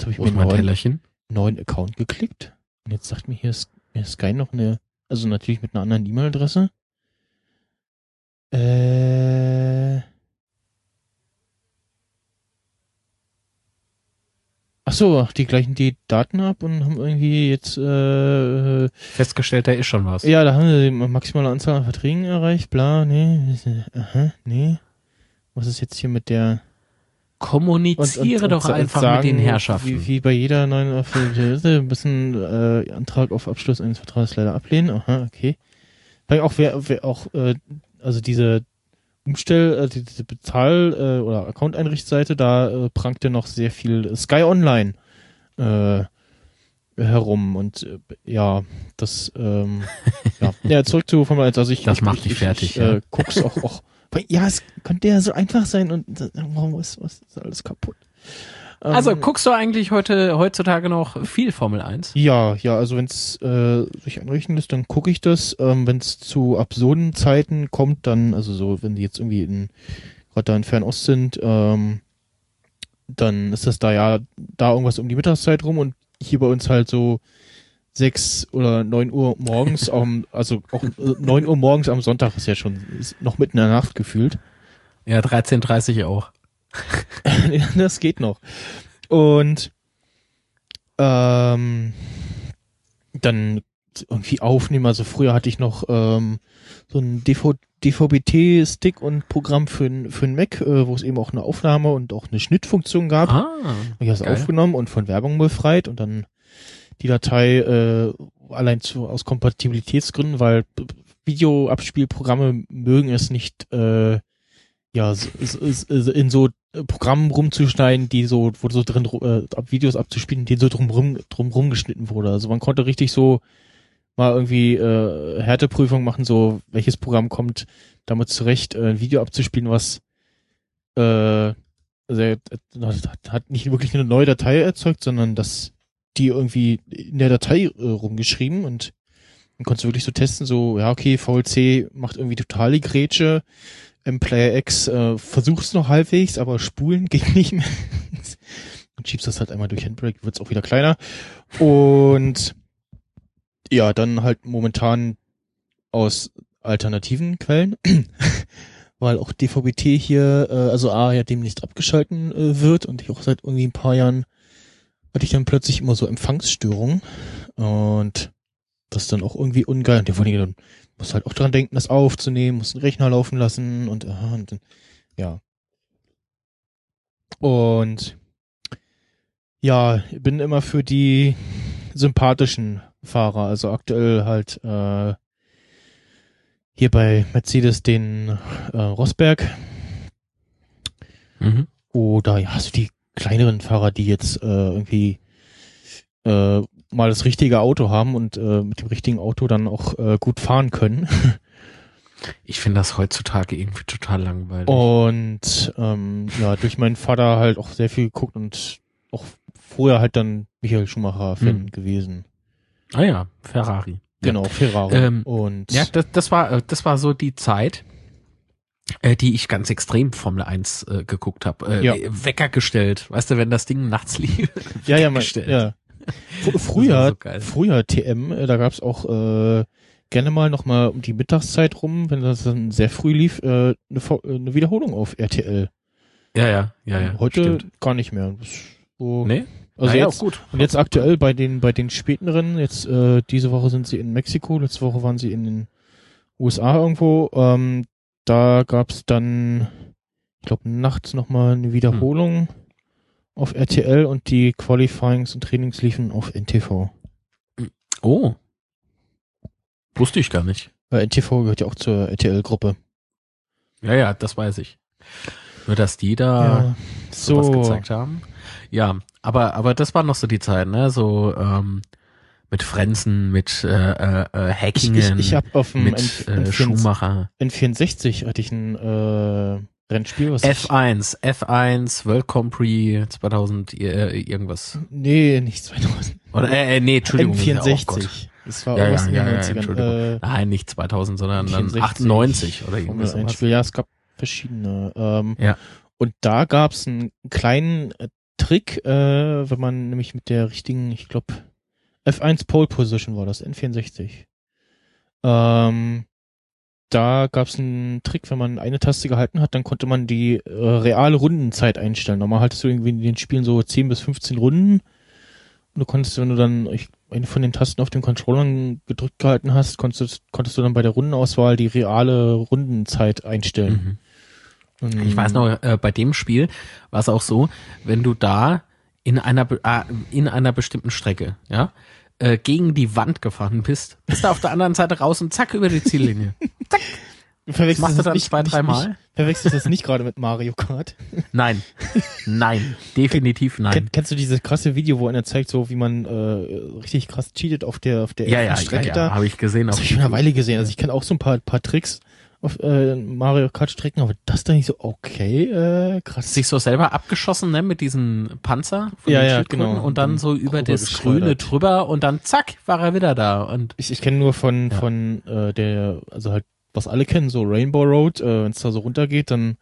habe ich mir mein neuen, neuen Account geklickt. Und jetzt sagt mir hier, Sky noch eine, also natürlich mit einer anderen E-Mail-Adresse. Äh. Ach so, die gleichen die Daten ab und haben irgendwie jetzt äh, Festgestellt, da ist schon was. ja, da haben sie die maximale Anzahl an Verträgen erreicht, bla, nee, aha, nee. Was ist jetzt hier mit der Kommuniziere doch sa- einfach sagen, mit den Herrschaften. Wie, wie bei jeder neuen Affiliate, bisschen äh, Antrag auf Abschluss eines Vertrags leider ablehnen. Aha, okay. Weil auch wer, wer auch, äh, also diese Umstell, äh, die- diese Bezahl- äh, oder Account-Einrichtseite, da äh, prangte noch sehr viel Sky Online äh, herum und äh, ja, das ähm, ja. ja, zurück zu Formel 1. Also ich, Das ich, macht ich, dich ich, fertig, Ich, ja. äh, guck's auch, auch weil, ja, es könnte ja so einfach sein und warum ist, was ist alles kaputt? Also Ähm, guckst du eigentlich heute heutzutage noch viel Formel 1? ja, ja, also wenn es äh, sich einrichten lässt, dann gucke ich das. Ähm, wenn es zu absurden Zeiten kommt, dann, also so, wenn die jetzt irgendwie in gerade da in Fernost sind, ähm, dann ist das da ja da irgendwas um die Mittagszeit rum und hier bei uns halt so sechs oder neun Uhr morgens, am, also auch äh, neun Uhr morgens am Sonntag ist ja schon ist noch mitten in der Nacht gefühlt. Ja, 13.30 auch. das geht noch. Und ähm, dann irgendwie aufnehmen. Also früher hatte ich noch ähm, so ein DV DVB-T-Stick und Programm für für Mac, äh, wo es eben auch eine Aufnahme und auch eine Schnittfunktion gab. Ah, Und ich habe es aufgenommen und von Werbung befreit und dann die Datei äh, allein zu, aus Kompatibilitätsgründen, weil Videoabspielprogramme mögen es nicht, äh, ja, in so Programmen rumzuschneiden, die so, wo so drin äh, Videos abzuspielen, die so drumrum, drumrum geschnitten wurde. Also man konnte richtig so mal irgendwie äh, Härteprüfung machen, so welches Programm kommt damit zurecht, äh, ein Video abzuspielen, was äh, also hat nicht wirklich eine neue Datei erzeugt, sondern das die irgendwie in der Datei äh, rumgeschrieben und dann konntest du wirklich so testen, so, ja, okay, VLC macht irgendwie total die Grätsche, im Player X äh, versuchst noch halbwegs, aber spulen geht nicht mehr. und schiebst das halt einmal durch Handbrake, wird's auch wieder kleiner. Und ja, dann halt momentan aus alternativen Quellen, weil auch DVB-T hier, äh, also A, ja demnächst abgeschalten äh, wird und ich auch seit irgendwie ein paar Jahren hatte ich dann plötzlich immer so Empfangsstörungen und das ist dann auch irgendwie ungeil. Und der wollte dann muss halt auch dran denken, das aufzunehmen, muss den Rechner laufen lassen und, und ja. Und ja, bin immer für die sympathischen Fahrer, also aktuell halt äh, hier bei Mercedes den äh, Rosberg. Mhm. Oder ja, so die kleineren Fahrer, die jetzt äh, irgendwie äh, mal das richtige Auto haben und äh, mit dem richtigen Auto dann auch äh, gut fahren können. Ich finde das heutzutage irgendwie total langweilig. Und ähm, ja, durch meinen Vater halt auch sehr viel geguckt und auch vorher halt dann Michael Schumacher-Fan mhm. gewesen. Ah ja, Ferrari. Genau, Ferrari. Ähm, und ja, das, das war äh, das war so die Zeit, äh, die ich ganz extrem Formel 1 äh, geguckt habe. Äh, ja. Wecker gestellt, weißt du, wenn das Ding nachts lief. ja, ja, mal, ja. Früher, so früher TM, äh, da gab's auch äh, gerne mal noch mal um die Mittagszeit rum, wenn das dann sehr früh lief, äh, eine, eine Wiederholung auf RTL. Ja, ja, ja, ja. Heute stimmt. gar nicht mehr. So, nee? Also naja, jetzt, gut. Und jetzt aktuell bei den bei den späten Rennen, jetzt äh, diese Woche sind sie in Mexiko, letzte Woche waren sie in den USA irgendwo. Ähm, da gab's dann, ich glaube, nachts noch mal eine Wiederholung. Hm auf RTL und die Qualifyings und Trainings liefen auf NTV. Oh. Wusste ich gar nicht. Weil NTV gehört ja auch zur RTL-Gruppe. Ja, ja, das weiß ich. Nur, dass die da ja, so was gezeigt haben. Ja, aber, aber das war noch so die Zeit, ne? So, ähm, mit Frenzen, mit äh, äh, äh Hackingen, ich, ich, ich hab auf dem mit äh, Schumacher. N64 hatte ich ein äh, Rennspiel? Was F1, F1, World Prix 2000 äh, irgendwas. Nee, nicht 2000. Oder, äh, äh nee, Entschuldigung. N64. Oh das war ja, ja, in den ja, 90ern. Äh, Nein, nicht 2000, sondern dann 98 oder irgendwas. Ein Spiel, ja, es gab verschiedene. Ähm, ja. Und da gab's einen kleinen äh, Trick, äh, wenn man nämlich mit der richtigen, ich glaube, F1 Pole Position war das, N64. Ähm, da gab es einen Trick, wenn man eine Taste gehalten hat, dann konnte man die äh, reale Rundenzeit einstellen. Normal hattest du irgendwie in den Spielen so 10 bis 15 Runden. Und du konntest, wenn du dann ich, eine von den Tasten auf dem Controller gedrückt gehalten hast, konntest, konntest du dann bei der Rundenauswahl die reale Rundenzeit einstellen. Mhm. Ich weiß noch, äh, bei dem Spiel war es auch so, wenn du da in einer äh, in einer bestimmten Strecke, ja, äh, gegen die Wand gefahren bist, bist du auf der anderen Seite raus und zack über die Ziellinie. zack. Verwechselst Machst du das nicht, zwei, dreimal? Verwechselst du das nicht gerade mit Mario Kart? Nein. Nein. Definitiv nein. Ken, kennst du dieses krasse Video, wo einer zeigt, so wie man äh, richtig krass cheatet auf der auf der ja, ja, Strecke ja, ja, da? habe ich gesehen. Das habe ich schon eine Weile gesehen. Also ich kenne auch so ein paar paar Tricks auf äh, Mario Kart Strecken, aber das da nicht so okay, äh, krass. Sich so selber abgeschossen, ne, mit diesem Panzer von ja, ja, genau. und dann so über das Grüne drüber und dann zack, war er wieder da und ich, ich kenne nur von ja. von äh, der also halt was alle kennen, so Rainbow Road, äh, wenn es da so runtergeht, dann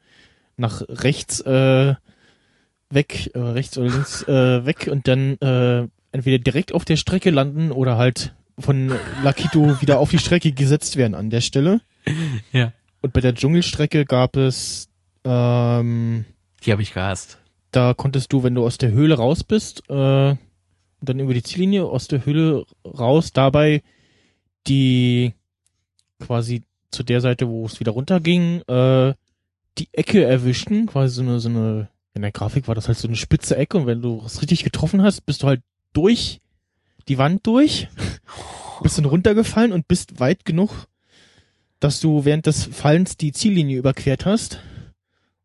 nach rechts äh, weg, äh, rechts oder links äh, weg und dann äh, entweder direkt auf der Strecke landen oder halt von Lakito wieder auf die Strecke gesetzt werden an der Stelle. Ja. Und bei der Dschungelstrecke gab es, ähm, die habe ich gehasst. Da konntest du, wenn du aus der Höhle raus bist, äh, dann über die Ziellinie aus der Höhle raus, dabei die quasi zu der Seite, wo es wieder runterging, äh, die Ecke erwischten, quasi so eine, so eine, in der Grafik war das halt so eine spitze Ecke und wenn du es richtig getroffen hast, bist du halt durch die Wand durch, bist dann runtergefallen und bist weit genug dass du während des Fallens die Ziellinie überquert hast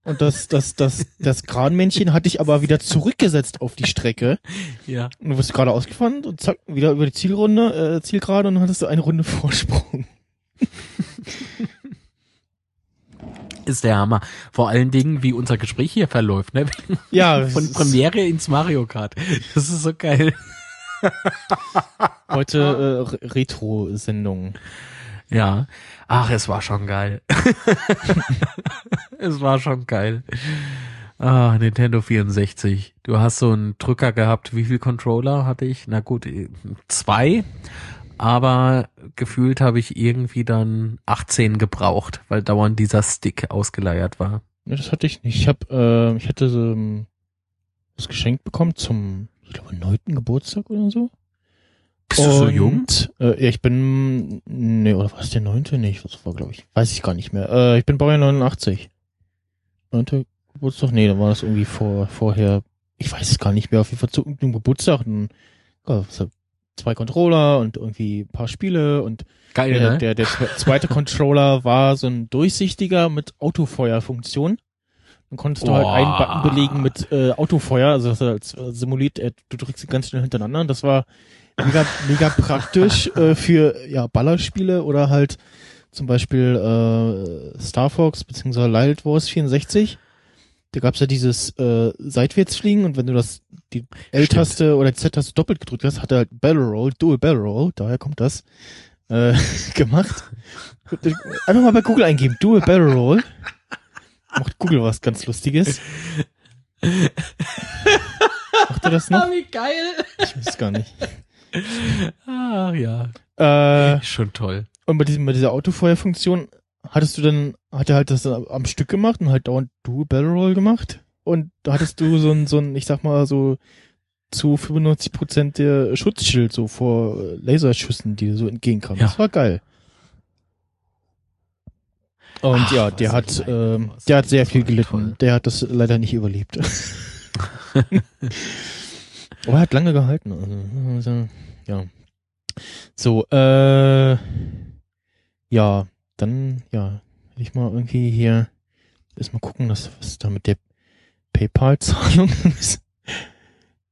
Und das, das, das, das Kranmännchen hatte ich aber wieder zurückgesetzt auf die Strecke. Ja. Und du wirst gerade ausgefahren und zack, wieder über die Zielrunde, äh, Zielgerade und dann hattest du eine Runde Vorsprung. Ist der Hammer. Vor allen Dingen, wie unser Gespräch hier verläuft, ne? Ja, Von Premiere ins Mario Kart. Das ist so geil. heute äh, Re- Retro-Sendung. Ja. Ach, es war schon geil. es war schon geil. Ah, Nintendo 64. Du hast so einen Drücker gehabt. Wie viel Controller hatte ich? Na gut, eh, zwei. Aber gefühlt habe ich irgendwie dann 18 gebraucht, weil dauernd dieser Stick ausgeleiert war. Ja, das hatte ich nicht. Ich hab, äh, ich hatte so ähm, das geschenkt bekommen zum, ich glaube, neunten Geburtstag oder so. Bist du so jung? Und, Äh, ja, ich bin, nee, oder war es der neunte? Nee, das war, glaube ich, weiß ich gar nicht mehr. Äh, ich bin Baujahr 89. Neunte Geburtstag? Nee, da war das irgendwie vor, vorher, ich weiß es gar nicht mehr, auf jeden Fall zu irgendeinem Geburtstag. Und, was, zwei Controller und irgendwie ein paar Spiele und Geil, der, ne? der, der zwe- zweite Controller war so ein durchsichtiger mit Autofeuerfunktion. Dann konntest du halt Boah. einen Button belegen mit äh, Autofeuer, also das als äh, simuliert, äh, du drückst sie ganz schnell hintereinander und das war mega, mega praktisch äh, für ja Ballerspiele oder halt zum Beispiel äh, Star Fox beziehungsweise Wild Wars 64. Da gab's ja dieses äh, Seitwärtsfliegen und wenn du das die L-Taste oder die Z-Taste doppelt gedrückt hast, hat er halt Barrel Roll, Dual Barrel Roll, daher kommt das, äh, gemacht. Einfach mal bei Google eingeben, Dual Barrel Roll. Macht Google was ganz Lustiges. Macht er das noch? wie geil. Ich weiß gar nicht. Ach ja. Äh, Schon toll. und bei, diesem, bei dieser Autofeuerfunktion hattest du dann, hat er halt das dann am Stück gemacht und halt dauernd Dual Barrel Roll gemacht. Und da hattest du so ein, so ein, ich sag mal, so zu 95 Prozent der Schutzschild so vor Laserschüssen, die dir so entgegenkamen. Ja. Das war geil. Und Ach, ja, der hat, ähm, was. der hat sehr viel gelitten. toll. Der hat das leider nicht überlebt. Aber er hat lange gehalten. Also, also, ja. So, äh, ja, dann, ja, will ich mal irgendwie hier erstmal gucken, dass, was da mit der PayPal-Zahlung ist,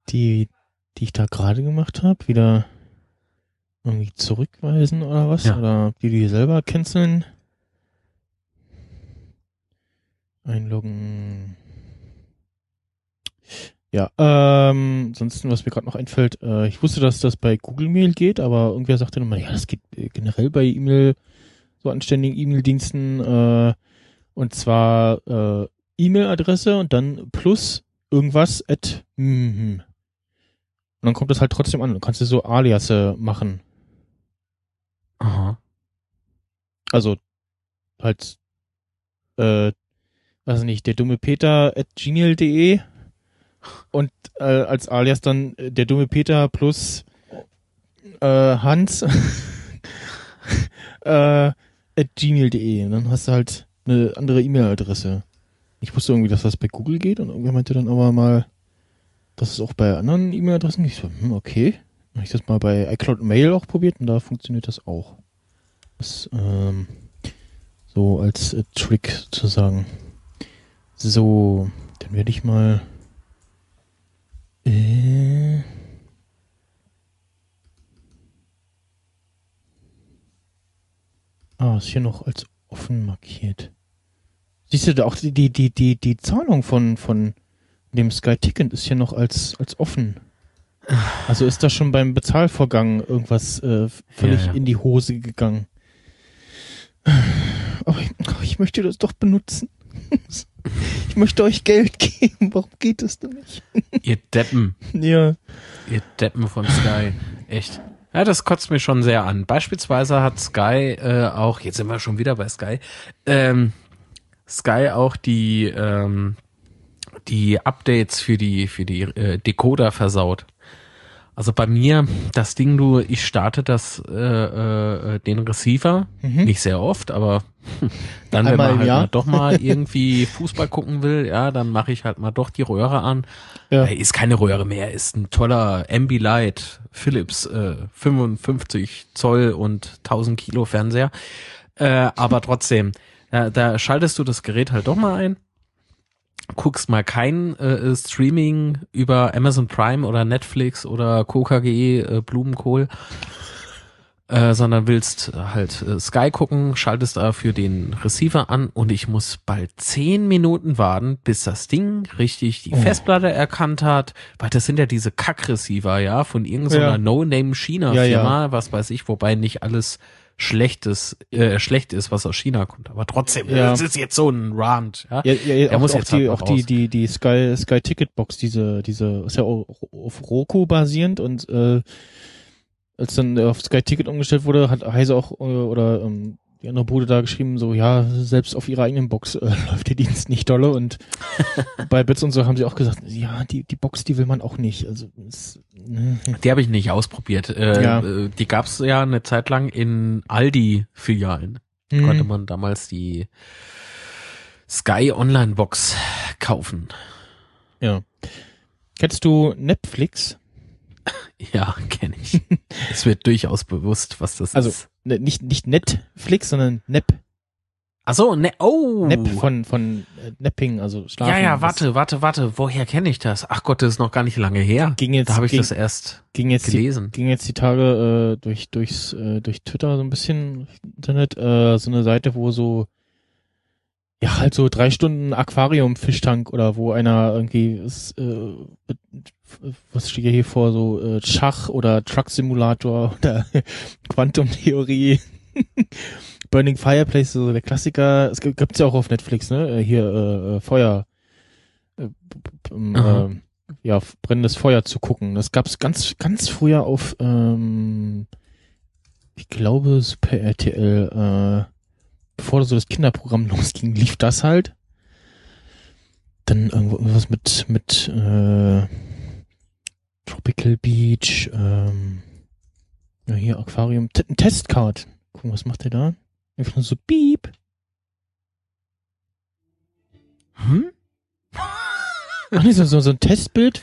die, die ich da gerade gemacht habe, wieder irgendwie zurückweisen oder was? Ja. Oder ob die die selber canceln? Einloggen. Ja, ähm, ansonsten, was mir gerade noch einfällt, äh, ich wusste, dass das bei Google Mail geht, aber irgendwer sagte nochmal, ja, das geht äh, generell bei E-Mail, so anständigen E-Mail-Diensten, äh, und zwar äh, E-Mail-Adresse und dann plus irgendwas at mhm. Und dann kommt das halt trotzdem an. Du kannst dir so Aliasse machen. Aha. Also halt, äh, weiß nicht, der dumme Peter at gmail.de und äh, als Alias dann äh, der dumme Peter plus äh, Hans äh, at gmail.de und dann hast du halt eine andere E-Mail-Adresse. Ich wusste irgendwie, dass das bei Google geht und irgendwer meinte dann aber mal, dass es auch bei anderen E-Mail-Adressen geht. Ich so, hm, okay. Habe ich das mal bei iCloud Mail auch probiert und da funktioniert das auch. Das, ähm, so als äh, Trick zu sagen. So, dann werde ich mal. Äh, ah, ist hier noch als offen markiert. Siehst du da auch die, die, die, die, die Zahlung von, von dem Sky Ticket ist hier noch als, als offen. Also ist da schon beim Bezahlvorgang irgendwas äh, völlig Ja, ja. in die Hose gegangen. Aber ich, ich möchte das doch benutzen. Ich möchte euch Geld geben. Warum geht das denn nicht? Ihr Deppen. Ja. Ihr Deppen von Sky. Echt. Ja, das kotzt mich schon sehr an. Beispielsweise hat Sky äh, auch, jetzt sind wir schon wieder bei Sky, ähm, Sky auch die, ähm, die Updates für die, für die äh, Decoder versaut. Also bei mir, das Ding, du, ich starte das, äh, äh, den Receiver, Mhm. nicht sehr oft, aber dann, wenn Einmal man im halt Jahr. mal doch mal irgendwie Fußball gucken will, ja, dann mache ich halt mal doch die Röhre an. Ja. Äh, Ist keine Röhre mehr, ist ein toller Ambilight Philips äh, 55 Zoll und 1000 Kilo Fernseher. Äh, aber trotzdem, da, da schaltest du das Gerät halt doch mal ein guckst mal kein äh, Streaming über Amazon Prime oder Netflix oder KKG äh, Blumenkohl, äh, sondern willst halt äh, Sky gucken, schaltest dafür den Receiver an und ich muss bald zehn Minuten warten, bis das Ding richtig die Oh. Festplatte erkannt hat, weil das sind ja diese Kack-Receiver, ja, von irgendeiner Ja. No-Name-China-Firma, Ja, ja. was weiß ich, wobei nicht alles schlechtes, äh, schlecht ist, was aus China kommt. Aber trotzdem, Ja. das ist jetzt so ein Rant, ja. Ja, ja, ja Er auch, muss auch jetzt die, halt auch die, raus. die, die Sky, Sky Ticket Box, diese, diese, ist ja auf Roku basierend und äh, als dann auf Sky Ticket umgestellt wurde, hat Heise auch äh, oder ähm, die andere Bude da geschrieben, so ja, selbst auf ihrer eigenen Box äh, läuft der Dienst nicht dolle und bei Bits und so haben sie auch gesagt, ja, die, die Box, die will man auch nicht. Also es, ne. Die habe ich nicht ausprobiert. Äh, Ja. äh, die gab's ja eine Zeit lang in Aldi-Filialen. Mhm. Konnte man damals die Sky Online Box kaufen. Ja. Kennst du Netflix? Ja, kenne ich. es wird durchaus bewusst, was das Also ist. ne, nicht nicht Netflix, sondern Nep. Ach so, ne, oh. Nep von von äh, Napping, also Schlafen. ja, ja, warte, warte, warte. Woher kenne ich das? Ach Gott, das ist noch gar nicht lange her. Ging jetzt da habe ich ging, das erst ging jetzt die, gelesen. ging jetzt die Tage äh, durch durchs äh, durch Twitter so ein bisschen Internet äh, so eine Seite, wo so ja halt so drei Stunden Aquarium Fischtank oder wo einer irgendwie ist, äh, was steht hier vor so äh, Schach oder Truck Simulator oder Quantumtheorie. Burning Fireplace so der Klassiker. Es gibt gibt's ja auch auf Netflix ne? Äh, hier äh, äh, Feuer. Äh, äh, ja, brennendes Feuer zu gucken. Das gab's ganz, ganz früher auf, ähm, ich glaube, Super RTL, äh, bevor so das Kinderprogramm losging, lief das halt. Dann irgendwo irgendwas mit, mit, äh, Tropical Beach, ähm, ja, hier Aquarium, T ein Testcard. Gucken, was macht der da? Einfach nur so Beep. Hm? Ach nee, so, so, so ein Testbild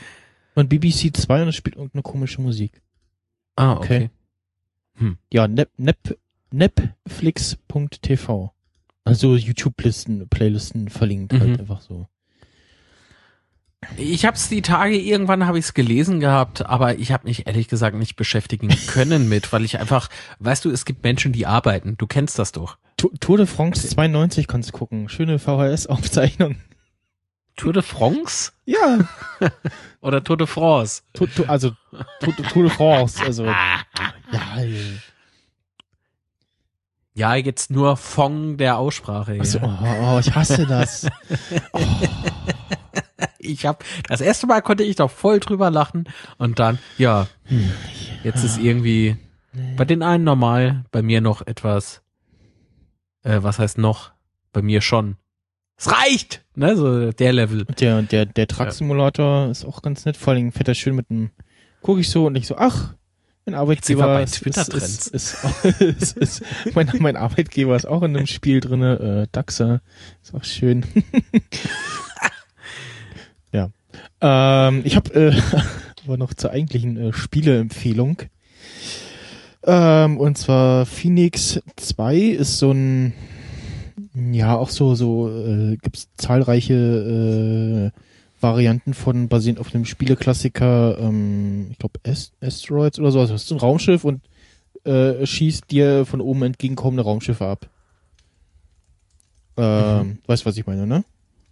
von BBC 2 und es spielt irgendeine komische Musik. Ah, okay. Okay. Ja, nep, nep, netflix.tv. Also YouTube-Listen, Playlisten verlinkt Mhm. halt einfach so. Ich habe es die Tage irgendwann habe ich es gelesen gehabt, aber ich habe mich ehrlich gesagt nicht beschäftigen können mit, weil ich einfach, weißt du, es gibt Menschen, die arbeiten. Du kennst das doch. Tour de France 92 kannst du gucken. Schöne VHS-Aufzeichnung. Tour de France Ja. oder Tour de France? Tu, tu, also Tour, Tour de France. Also, ja. Ja, jetzt nur Fong der Aussprache. Also, ja. oh, oh, ich hasse das. Ich habe das erste Mal konnte ich doch voll drüber lachen und dann ja, jetzt ist irgendwie bei den einen normal, bei mir noch etwas. Äh, was heißt noch? Bei mir schon. Es reicht, ne, so der Level. Der, der, der Truck-Simulator ist auch ganz nett. Vor allem fährt er schön mit einem, gucke ich so und ich so, ach, mein Arbeitgeber ist, ist, ist, ist mein, mein Arbeitgeber ist auch in einem Spiel drinne, äh, Daxa, ist auch schön. ja. Ähm, ich habe äh, aber noch zur eigentlichen äh, Spieleempfehlung. Ähm, und zwar Phoenix 2 ist so ein ja, auch so, so äh, gibt's zahlreiche äh, Varianten von, basierend auf einem Spieleklassiker, ähm, ich glaube Asteroids oder so. Also hast du ein Raumschiff und äh, schießt dir von oben entgegenkommende Raumschiffe ab. Ähm, Weißt was ich meine, ne?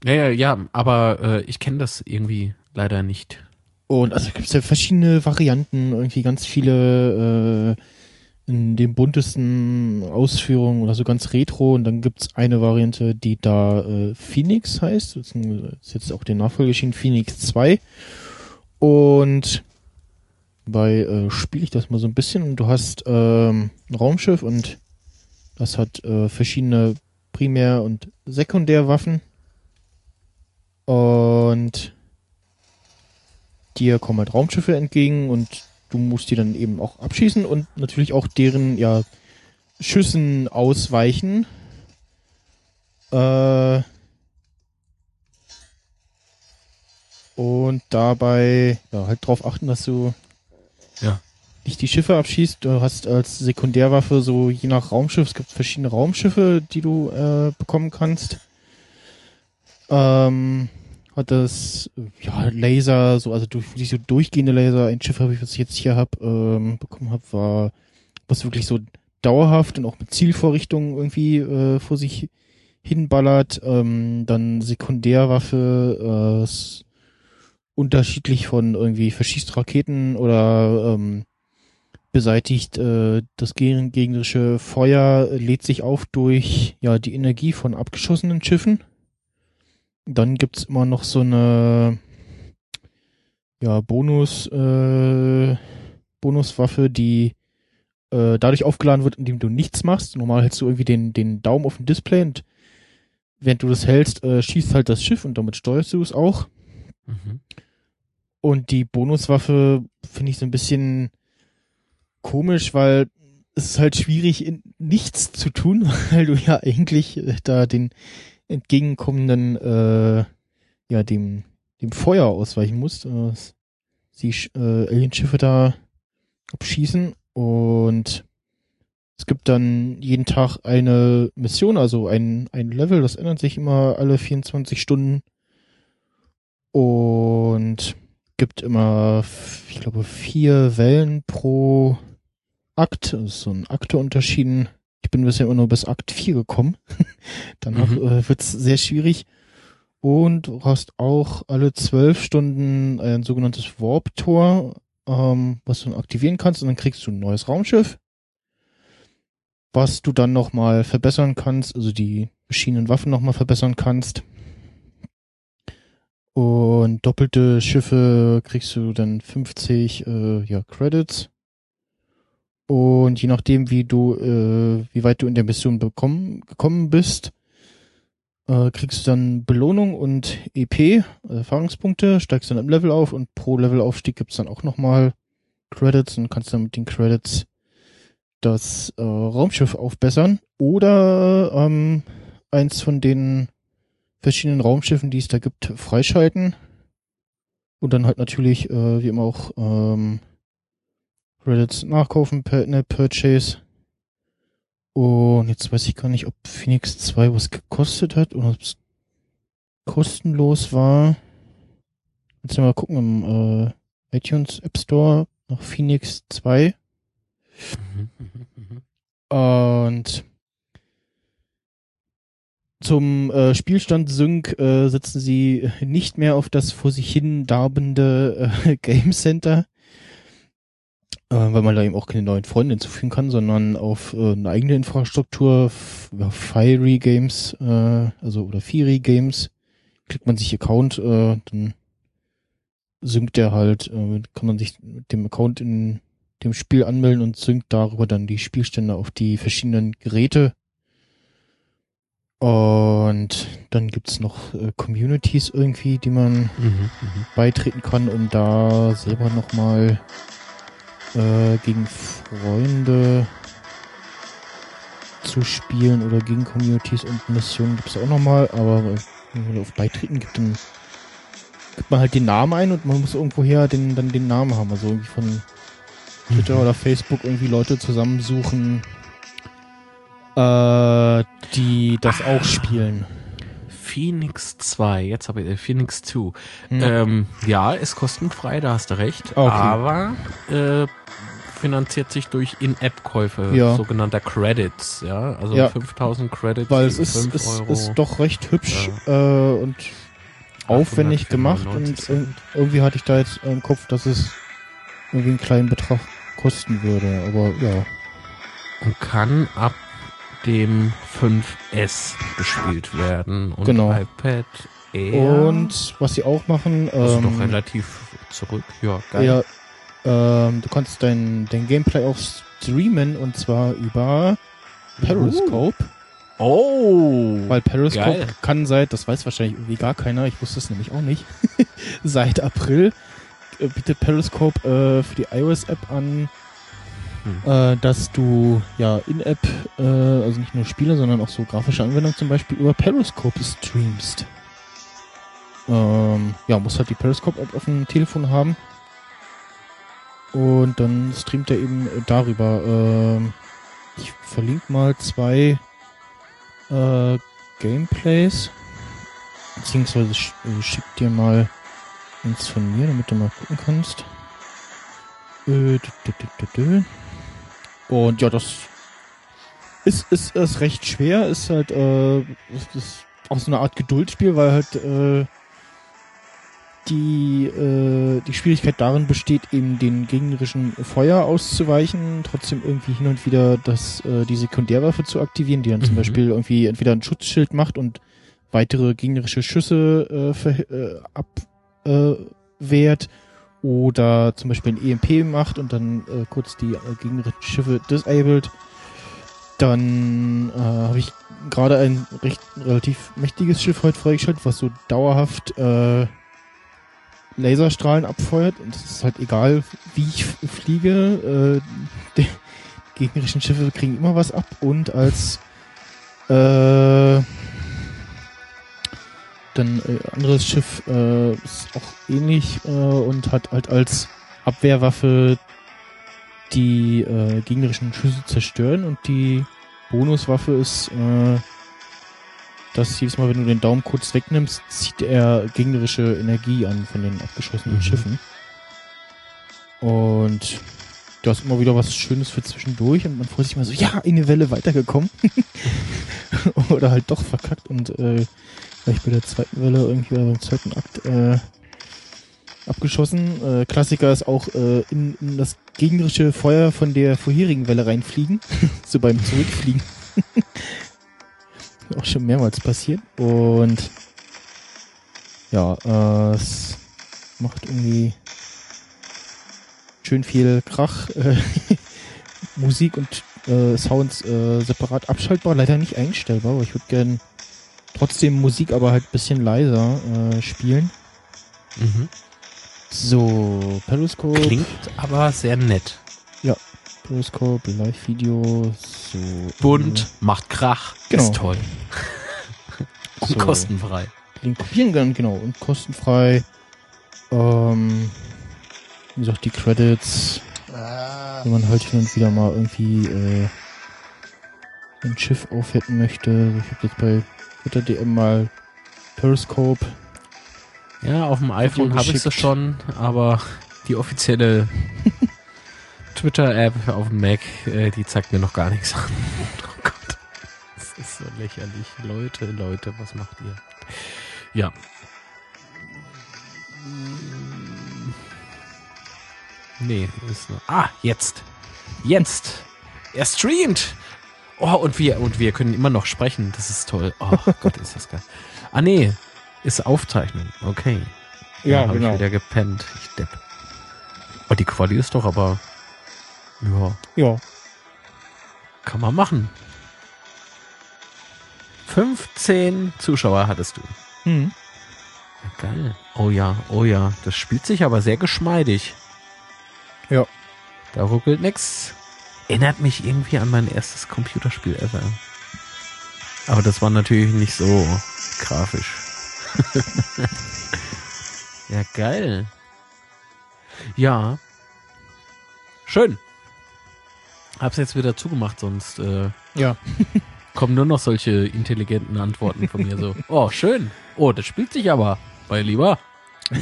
Ja, ja, ja, aber äh, ich kenne das irgendwie leider nicht. Und also gibt's ja verschiedene Varianten, irgendwie ganz viele äh, in den buntesten Ausführungen oder so ganz retro. Und dann gibt's eine Variante, die da äh, Phoenix heißt. Das ist jetzt auch Nachfolger erschienen, Phoenix 2. Und bei äh, spiele ich das mal so ein bisschen und du hast ähm, ein Raumschiff und das hat äh, verschiedene Primär- und Sekundärwaffen. Und dir kommen halt Raumschiffe entgegen und du musst die dann eben auch abschießen und natürlich auch deren ja Schüssen ausweichen. Äh, und dabei ja halt drauf achten, dass du Ja. nicht die Schiffe abschießt. Du hast als Sekundärwaffe so je nach Raumschiff, es gibt verschiedene Raumschiffe, die du äh, bekommen kannst. Ähm, hat das ja Laser, so also durch so durchgehende Laser. Ein Schiff habe ich, was ich jetzt hier hab ähm, bekommen habe, war was wirklich so dauerhaft und auch mit Zielvorrichtungen irgendwie äh, vor sich hinballert. Ähm, dann Sekundärwaffe, äh, unterschiedlich von irgendwie verschießt Raketen oder ähm, beseitigt äh, das gegnerische Feuer, lädt sich auf durch ja die Energie von abgeschossenen Schiffen. Dann gibt's immer noch so eine ja Bonus äh, Bonuswaffe, die äh, dadurch aufgeladen wird, indem du nichts machst. Normal hältst du irgendwie den den Daumen auf dem Display und während du das hältst, äh, schießt halt das Schiff und damit steuerst du es auch. Mhm. Und die Bonuswaffe finde ich so ein bisschen komisch, weil es ist halt schwierig, in nichts zu tun, weil du ja eigentlich äh, da den entgegenkommenden, äh, ja, dem, dem Feuer ausweichen musst. Äh, Sch- äh, Alienschiffe da abschießen und es gibt dann jeden Tag eine Mission, also ein, ein Level, das ändert sich immer alle 24 Stunden und gibt immer, ich glaube, vier Wellen pro Akt. Das ist so ein Akte unterschieden. Ich bin bisher immer nur bis Akt 4 gekommen. Danach Mhm. äh, wird's sehr schwierig. Und du hast auch alle zwölf Stunden ein sogenanntes Warp-Tor, ähm, was du dann aktivieren kannst und dann kriegst du ein neues Raumschiff, was du dann nochmal verbessern kannst, also die verschiedenen Waffen nochmal verbessern kannst. Und doppelte Schiffe kriegst du dann 50 äh, ja, Credits. Und je nachdem, wie du, äh, wie weit du in der Mission bekommen, gekommen bist, äh, kriegst du dann Belohnung und EP, also Erfahrungspunkte, steigst dann im Level auf und pro Levelaufstieg gibt's dann auch nochmal Credits und kannst dann mit den Credits das äh, Raumschiff aufbessern oder ähm, eins von den verschiedenen Raumschiffen, die es da gibt, freischalten. Und dann halt natürlich, äh, wie immer auch, ähm, Credits nachkaufen per der Purchase. Und jetzt weiß ich gar nicht, ob Phoenix 2 was gekostet hat oder ob es kostenlos war. Jetzt mal gucken im äh, iTunes App Store nach Phoenix 2. Mhm. Mhm. Mhm. Und zum äh, Spielstand Sync äh, setzen sie nicht mehr auf das vor sich hin darbende äh, Game Center, weil man da eben auch keine neuen Freunde hinzufügen kann, sondern auf äh, eine eigene Infrastruktur, Fiery Games, äh, also oder Fiery Games, klickt man sich Account, äh, dann synkt der halt, äh, kann man sich mit dem Account in dem Spiel anmelden und synkt darüber dann die Spielstände auf die verschiedenen Geräte. Und dann gibt's noch äh, Communities irgendwie, die man Mhm. Mhm. beitreten kann, um da selber nochmal äh, gegen Freunde zu spielen oder gegen Communities und Missionen gibt's auch nochmal, aber wenn man auf Beitreten gibt, dann gibt man halt den Namen ein und man muss irgendwoher den, dann den Namen haben, also irgendwie von Twitter oder Facebook irgendwie Leute zusammensuchen, äh, die das auch spielen. Phoenix 2, jetzt habe ich äh, Phoenix 2. Hm. Ähm, ja, ist kostenfrei, da hast du recht. Okay. Aber äh, finanziert sich durch In-App-Käufe, Ja. sogenannter Credits, ja. Also Ja. 5000 Credits, Weil es ist, 5 ist, ist doch recht hübsch äh, und aufwendig gemacht und 894 ir- Cent. irgendwie hatte ich da jetzt im Kopf, dass es irgendwie einen kleinen Betrag kosten würde, aber ja. und kann ab dem 5S gespielt werden und Genau. iPad Air Und was sie auch machen, also doch ähm, relativ zurück. Ja, geil. ja, ähm, du kannst dein, dein Gameplay auch streamen und zwar über Periscope, Oh, weil Periscope Geil. kann seit, das weiß wahrscheinlich irgendwie gar keiner, ich wusste es nämlich auch nicht, seit April äh, bietet Periscope äh, für die iOS-App an, Hm. äh, dass du ja in-App, äh, also nicht nur Spiele, sondern auch so grafische Anwendungen zum Beispiel über Periscope streamst. Ähm, ja, muss halt die Periscope-App auf dem Telefon haben. Und dann streamt er eben darüber. Ähm, ich verlinke mal zwei äh, Gameplays. beziehungsweise sch äh, schick dir mal eins von mir, damit du mal gucken kannst. Äh. Und ja, das ist, ist, ist recht schwer, ist halt äh, ist auch so eine Art Geduldsspiel, weil halt äh, die, äh, die Schwierigkeit darin besteht, eben den gegnerischen Feuer auszuweichen, trotzdem irgendwie hin und wieder das, äh, die Sekundärwaffe zu aktivieren, die dann zum Mhm. Beispiel irgendwie entweder ein Schutzschild macht und weitere gegnerische Schüsse äh, ver äh, abwehrt äh, wehrt oder zum Beispiel ein EMP macht und dann äh, kurz die äh, gegnerischen Schiffe disabled. Dann äh, habe ich gerade ein recht relativ mächtiges Schiff heute freigeschaltet, was so dauerhaft äh, Laserstrahlen abfeuert und es ist halt egal, wie ich fliege. Äh, die gegnerischen Schiffe kriegen immer was ab und als äh, dann äh, anderes Schiff äh, ist auch ähnlich äh, und hat halt als Abwehrwaffe die äh, gegnerischen Schüsse zerstören und die Bonuswaffe ist, äh, dass jedes Mal, wenn du den Daumen kurz wegnimmst, zieht er gegnerische Energie an von den abgeschossenen Mhm. Schiffen. Und du hast immer wieder was Schönes für zwischendurch und man freut sich mal so, ja, eine Welle weitergekommen. Oder halt doch verkackt und äh, gleich bei der zweiten Welle irgendwie beim zweiten Akt äh, abgeschossen. Äh, Klassiker ist auch äh, in, in das gegnerische Feuer von der vorherigen Welle reinfliegen. so beim Zurückfliegen. auch schon mehrmals passiert. Und ja, äh, es macht irgendwie schön viel Krach. Äh, Musik und äh, Sounds äh, separat abschaltbar, leider nicht einstellbar, aber ich würde gern trotzdem Musik aber halt bisschen leiser äh, spielen. Mhm. So, Periscope. Klingt aber sehr nett. Periscope, Live-Video, so. Bunt, macht Krach, Genau. ist toll. Und So. kostenfrei. Äh, Link kopieren kann, genau, und kostenfrei. Ähm, wie gesagt, die Credits, wenn man halt hin und wieder mal irgendwie äh, ein Schiff aufwerten möchte. Ich habe jetzt bei Twitter DM mal Periscope. Ja, auf dem iPhone habe ich geschickt. schon, aber die offizielle Twitter-App auf dem Mac, äh, die zeigt mir noch gar nichts an. Oh Gott. Das ist so lächerlich. Leute, Leute, was macht ihr? Ja. Nee, ist noch. Ah, jetzt. Jetzt. Er streamt. Oh, und wir, und wir können immer noch sprechen. Das ist toll. Oh Gott, ist das geil. Ah, nee. Ist Aufzeichnung. Okay. Ja, hab genau. Ich wieder gepennt. Ich depp. Oh, die Quali ist doch aber. Ja, Ja, kann man machen. 15 Zuschauer hattest du. hm. Ja, geil. Oh ja, oh ja. Das spielt sich aber sehr geschmeidig. Ja. Da ruckelt nix. Erinnert mich irgendwie an mein erstes Computerspiel ever. Aber das war natürlich nicht so grafisch. ja, geil. Ja. Schön. Hab's jetzt wieder zugemacht, sonst äh, ja. kommen nur noch solche intelligenten Antworten von mir so. Oh, schön. Oh, das spielt sich aber, mein Lieber.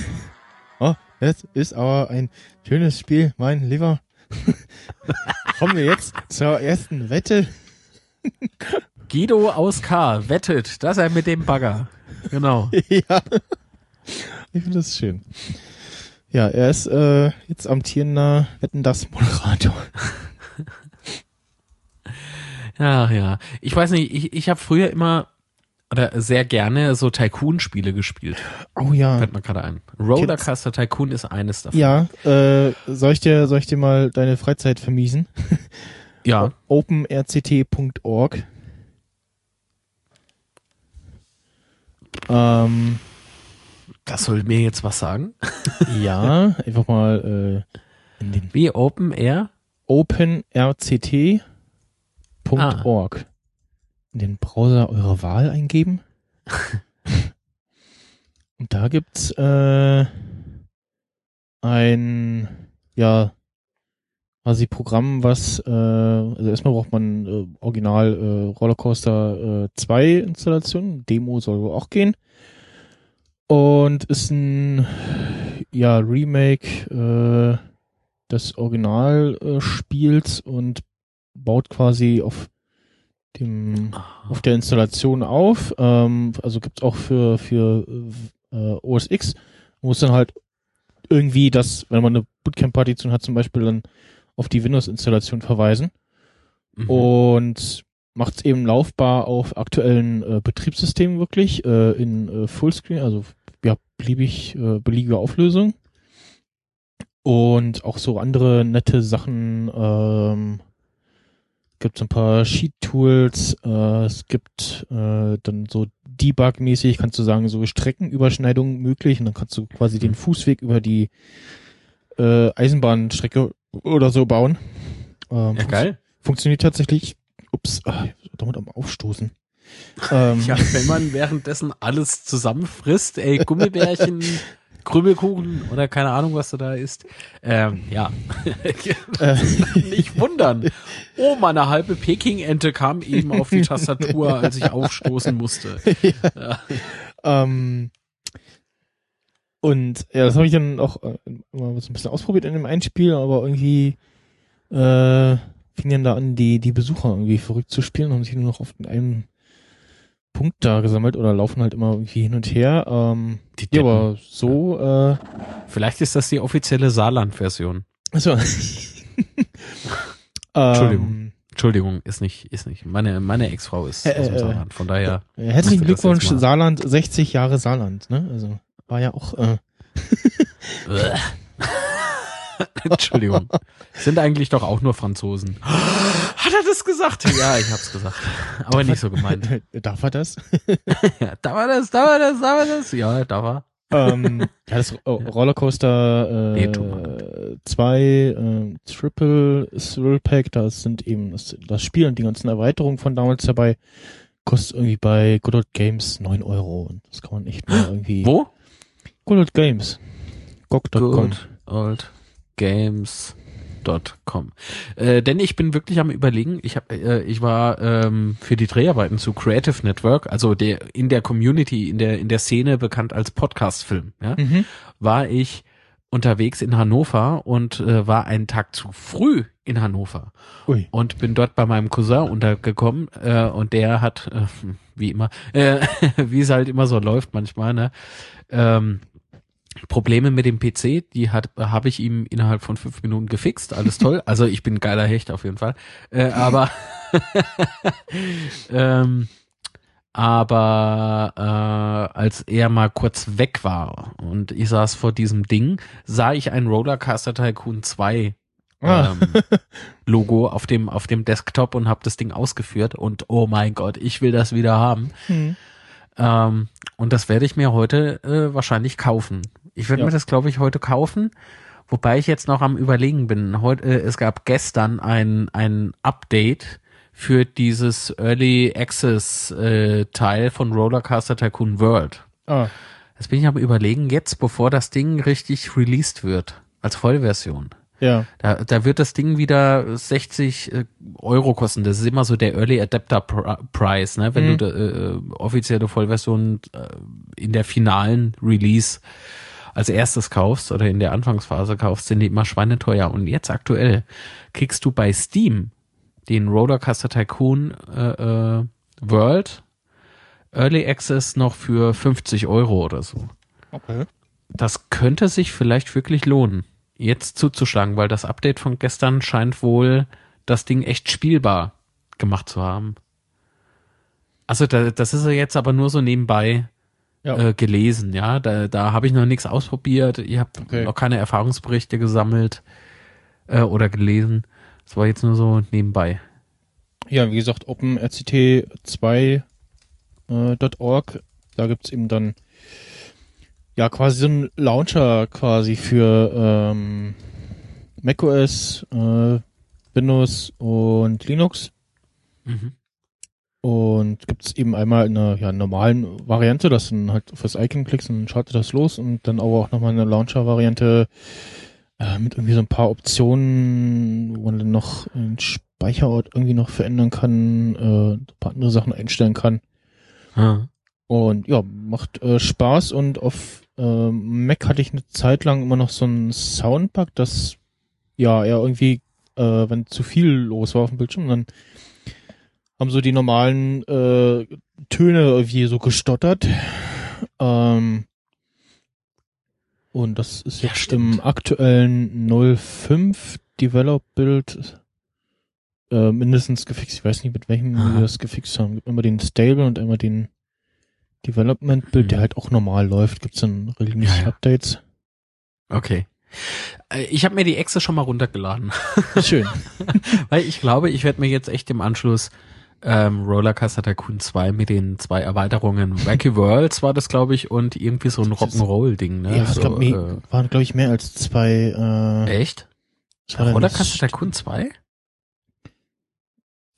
Oh, das ist aber ein schönes Spiel, mein Lieber. Kommen wir jetzt zur ersten Wette. Guido aus K. wettet, dass er mit dem Bagger. Genau. ja. Ich finde das schön. Ja, er ist äh, jetzt amtierender Wetten das Moderator. Ja, ja. Ich weiß nicht, ich, ich habe früher immer oder sehr gerne so Tycoon-Spiele gespielt. Oh ja. Fällt mir gerade ein. Rollercoaster Tycoon ist eines davon. Ja, äh, soll ich dir, soll ich dir mal deine Freizeit vermiesen? Ja. openrct.org. Ähm, Das soll mir jetzt was sagen. ja, einfach mal äh, in den Wie Open Air? openrct.org in den Browser eurer Wahl eingeben. Und da gibt's äh, ein ja quasi Programm, was äh, also erstmal braucht man äh, Original äh, Rollercoaster äh, 2 Installation, Demo soll wohl auch gehen. und ist ein ja Remake äh, des Originalspiels und baut quasi auf dem auf der Installation auf. Ähm, also gibt's auch für für äh, OS X, muss dann halt irgendwie das, wenn man eine Bootcamp-Partition hat, zum Beispiel dann auf die Windows-Installation verweisen Mhm. und macht es eben laufbar auf aktuellen äh, Betriebssystemen wirklich äh, in äh, Fullscreen, also ja beliebig äh, beliebige Auflösung und auch so andere nette Sachen. Ähm, gibt so ein paar Sheet-Tools, äh, es gibt äh, dann so Debug-mäßig, kannst du sagen, so Streckenüberschneidungen möglich und dann kannst du quasi den Fußweg über die äh, Eisenbahnstrecke oder so bauen. Ähm, Ja, geil. Funktioniert tatsächlich. Ups, ah, damit am Aufstoßen. Ähm, Ja, wenn man währenddessen alles zusammenfrisst, ey, Gummibärchen, Krümelkuchen oder keine Ahnung, was du da isst. Ähm, ja. äh, Nicht wundern. Oh, meine halbe Peking-Ente kam eben auf die Tastatur, als ich aufstoßen musste. Ja. ähm, und ja, das habe ich dann auch äh, mal so ein bisschen ausprobiert in dem Einspiel, aber irgendwie äh, fing dann da an, die, die Besucher irgendwie verrückt zu spielen und sich nur noch auf einem Punkt da gesammelt oder laufen halt immer irgendwie hin und her. Ähm, Die ja, aber so, äh, Vielleicht ist das die offizielle Saarland-Version. achso. Entschuldigung. Ähm, Entschuldigung, ist nicht, ist nicht. Meine, meine Ex-Frau ist Äh, aus dem äh, Saarland, von daher. äh, herzlichen Glückwunsch, Saarland, 60 Jahre Saarland, ne? Also war ja auch äh, Entschuldigung. Sind eigentlich doch auch nur Franzosen. Hat er das gesagt? Ja, ich hab's gesagt. Aber nicht so gemeint. Darf er das? Ja, da war das, da war das, da war das. Ja, da war. ähm, ja, das oh, Rollercoaster Nee, äh, tu 2 äh, Triple Thrill Pack, da sind eben das, das Spiel und die ganzen Erweiterungen von damals dabei. Kostet irgendwie bei Good Old Games 9 Euro. Und das kann man echt mal irgendwie. Wo? Good Old Games. GOG.com. Good old games.com. Äh, denn ich bin wirklich am überlegen, ich hab, äh, ich war ähm, für die Dreharbeiten zu Creative Network, also der in der Community, in der in der Szene bekannt als Podcast-Film, ja, Mhm. war ich unterwegs in Hannover und äh, war einen Tag zu früh in Hannover Ui. und bin dort bei meinem Cousin untergekommen äh, und der hat, äh, wie immer, äh, wie es halt immer so läuft manchmal, ne, ähm, Probleme mit dem PC, die hat habe ich ihm innerhalb von fünf Minuten gefixt, alles toll. Also ich bin ein geiler Hecht auf jeden Fall, äh, aber ähm, aber äh, als er mal kurz weg war und ich saß vor diesem Ding, sah ich ein Rollercoaster Tycoon 2 Ah. ähm, Logo auf dem auf dem Desktop und habe das Ding ausgeführt und oh mein Gott, ich will das wieder haben. Hm. Ähm, und das werde ich mir heute äh, wahrscheinlich kaufen. Ich werde Ja. mir das, glaube ich, heute kaufen. Wobei ich jetzt noch am Überlegen bin. Heute, äh, es gab gestern ein, ein Update für dieses Early Access äh, Teil von Rollercoaster Tycoon World. Ah, Jetzt bin ich am Überlegen, jetzt bevor das Ding richtig released wird, als Vollversion. ja. Da, da wird das Ding wieder 60 äh, Euro kosten. Das ist immer so der Early Adapter Pr Price, ne? Wenn Mhm. du da, äh, offizielle Vollversion äh, in der finalen Release als erstes kaufst oder in der Anfangsphase kaufst, sind die immer schweineteuer. Und jetzt aktuell kriegst du bei Steam den Rollercoaster Tycoon äh, äh, World Early Access noch für 50 Euro oder so Okay. das könnte sich vielleicht wirklich lohnen, jetzt zuzuschlagen, weil das Update von gestern scheint wohl das Ding echt spielbar gemacht zu haben. Also da, das ist ja jetzt aber nur so nebenbei Ja. äh, gelesen, ja. Da, da habe ich noch nichts ausprobiert. Ihr habt Okay. noch keine Erfahrungsberichte gesammelt äh, oder gelesen. Das war jetzt nur so nebenbei. Ja, wie gesagt, OpenRCT2.org, da gibt's eben dann ja quasi so einen Launcher quasi für ähm, macOS, äh, Windows und Linux. Mhm. Und gibt's eben einmal in einer ja, normalen Variante, dass du dann halt auf das Icon klickst und dann schaltet das los und dann aber auch nochmal eine Launcher-Variante äh, mit irgendwie so ein paar Optionen, wo man dann noch den Speicherort irgendwie noch verändern kann, äh, ein paar andere Sachen einstellen kann. Ah. Und ja, macht äh, Spaß und auf ähm, Mac hatte ich eine Zeit lang immer noch so ein Soundpack, das ja eher irgendwie, äh, wenn zu viel los war auf dem Bildschirm, dann haben so die normalen äh, Töne irgendwie so gestottert. Ähm, und das ist Ja, jetzt stimmt. im aktuellen 05 Develop Build äh, mindestens gefixt. Ich weiß nicht, mit welchem Aha. wir das gefixt haben. Gibt immer den Stable und immer den Development Build, Hm. der halt auch normal läuft. Gibt's dann regelmäßig Ja, ja. Updates. Okay. Äh, Ich habe mir die Exe schon mal runtergeladen, Schön. weil ich glaube, ich werde mir jetzt echt im Anschluss ähm, Rollercoaster Tycoon 2 mit den zwei Erweiterungen Wacky Worlds war das, glaube ich, und irgendwie so ein Rock'n'Roll-Ding. Ne? ja, es so, gab mehr, waren glaube ich mehr als zwei. äh, Äh, echt? Rollercoaster Tycoon 2?